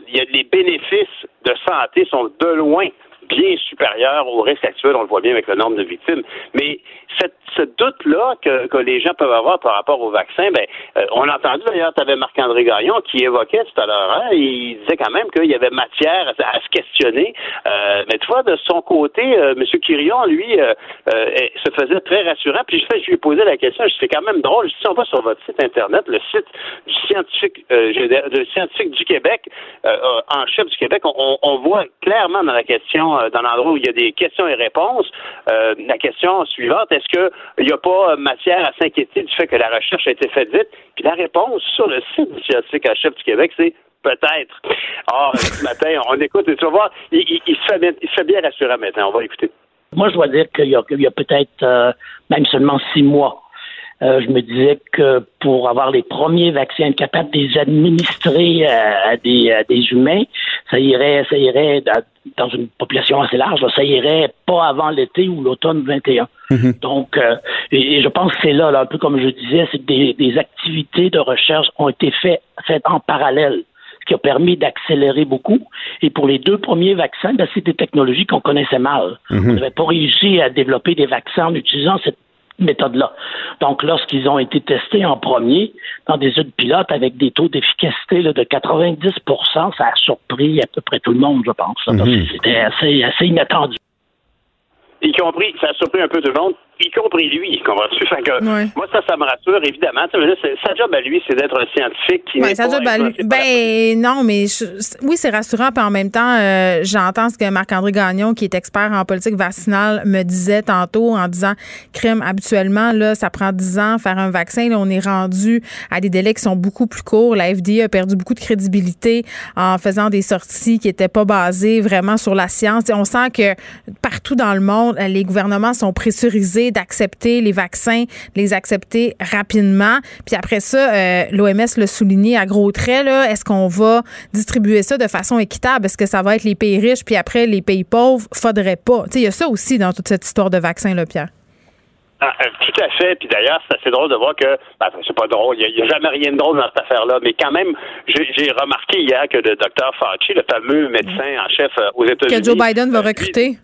y a les bénéfices de santé sont de loin bien supérieur au risque actuel. On le voit bien avec le nombre de victimes. Mais cette, ce doute-là que, que, les gens peuvent avoir par rapport au vaccin, ben, euh, on a entendu d'ailleurs, tu avais Marc-André Gagnon qui évoquait tout à l'heure, hein, il disait quand même qu'il y avait matière à, se questionner. Euh, mais tu vois, de son côté, euh, M. Quirion, lui, se faisait très rassurant. Puis je, je lui ai posé la question, c'est quand même drôle. Si on va sur votre site Internet, le site du scientifique, de scientifique du Québec, en chef du Québec, on, voit clairement dans la question, dans l'endroit où il y a des questions et réponses, la question suivante, est-ce qu'il n'y a pas matière à s'inquiéter du fait que la recherche a été faite vite? Puis la réponse sur le site du en chef du Québec, c'est peut-être. Or, ce matin, on écoute et tu vas voir, il, se fait bien, il maintenant. On va écouter. Moi, je dois dire qu'il y a, peut-être euh, même seulement six mois, euh, je me disais que pour avoir les premiers vaccins, être capable de les administrer euh, à, des, des, humains, ça irait, ça irait dans une population assez large, ça irait pas avant l'été ou l'automne 21. Mm-hmm. Donc, et, je pense que c'est là, un peu comme je disais, c'est que des, des activités de recherche ont été faites, faites en parallèle ce qui a permis d'accélérer beaucoup. Et pour les deux premiers vaccins, ben, c'est des technologies qu'on connaissait mal. Mhm. On n'avait pas réussi à développer des vaccins en utilisant cette méthode-là. Donc, lorsqu'ils ont été testés en premier dans des études pilotes avec des taux d'efficacité de 90% ça a surpris à peu près tout le monde, je pense. Mhm. C'était assez, assez inattendu. Y compris, ça a surpris un peu tout le monde, y compris lui, comprends-tu? Que, Moi, ça, ça me rassure, évidemment. sa job à lui, c'est d'être un scientifique qui ouais, sa job à lui. Ben, non, mais oui, c'est rassurant, puis en même temps, euh, j'entends ce que Marc-André Gagnon, qui est expert en politique vaccinale, me disait tantôt en disant crime, habituellement, là, ça prend 10 ans faire un vaccin. Là, on est rendu à des délais qui sont beaucoup plus courts. La FDA a perdu beaucoup de crédibilité en faisant des sorties qui n'étaient pas basées vraiment sur la science. Et on sent que partout dans le monde, les gouvernements sont pressurisés d'accepter les vaccins, les accepter rapidement. Puis après ça, euh, l'OMS l'a souligné à gros traits. Est-ce qu'on va distribuer ça de façon équitable? Est-ce que ça va être les pays riches, puis après les pays pauvres? Faudrait pas. Il y a ça aussi dans toute cette histoire de vaccins, là, Pierre. Ah, euh, tout à fait. Puis d'ailleurs, c'est assez drôle de voir que, ben, c'est pas drôle, il n'y a, jamais rien de drôle dans cette affaire-là, mais quand même, j'ai remarqué hier que le docteur Fauci, le fameux médecin en chef euh, aux États-Unis. Que Joe Biden va recruter.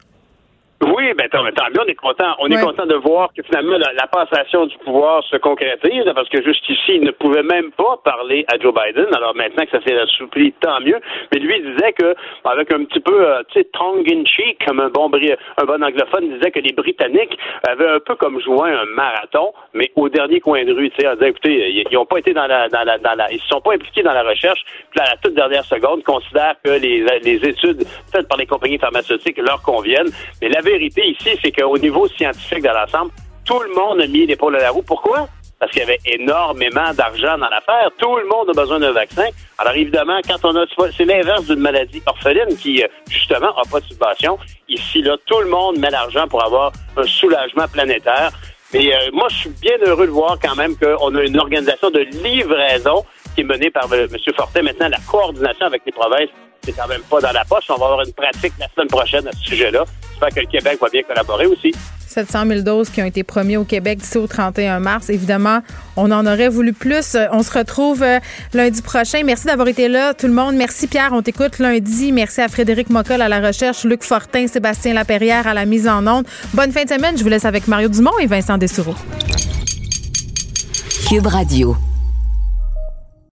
Oui, ben tant, tant mieux, on est content. On est content de voir que finalement la, passation du pouvoir se concrétise, parce que jusqu'ici, il ne pouvait même pas parler à Joe Biden. Alors maintenant que ça s'est assoupli, tant mieux. Mais lui disait que, avec un petit peu, euh, tu sais, tongue in cheek, comme un bon un bon anglophone, disait que les Britanniques avaient un peu comme joué un marathon, mais au dernier coin de rue. Tu sais, on disait, écoutez, ils n'ont pas été dans la, dans la, dans la, ils se sont pas impliqués dans la recherche. Puis à la toute dernière seconde, considèrent que les, les études faites par les compagnies pharmaceutiques leur conviennent. Mais la vérité ici, c'est qu'au niveau scientifique de l'ensemble, tout le monde a mis l'épaule à la roue. Pourquoi? Parce qu'il y avait énormément d'argent dans l'affaire. Tout le monde a besoin d'un vaccin. Alors évidemment, quand on a, c'est l'inverse d'une maladie orpheline qui, euh, justement, n'a pas de subvention. Ici, là, tout le monde met l'argent pour avoir un soulagement planétaire. Mais euh, moi, je suis bien heureux de voir quand même qu'on a une organisation de livraison qui est menée par M. Fortin. Maintenant, la coordination avec les provinces c'est quand même pas dans la poche. On va avoir une pratique la semaine prochaine à ce sujet-là. J'espère que le Québec va bien collaborer aussi. 700 000 doses qui ont été promis au Québec d'ici au 31 mars. Évidemment, on en aurait voulu plus. On se retrouve euh, lundi prochain. Merci d'avoir été là, tout le monde. Merci Pierre, on t'écoute lundi. Merci à Frédéric Mocol à la recherche, Luc Fortin, Sébastien Laperrière à la mise en onde. Bonne fin de semaine. Je vous laisse avec Mario Dumont et Vincent Dessureau. Cube Radio.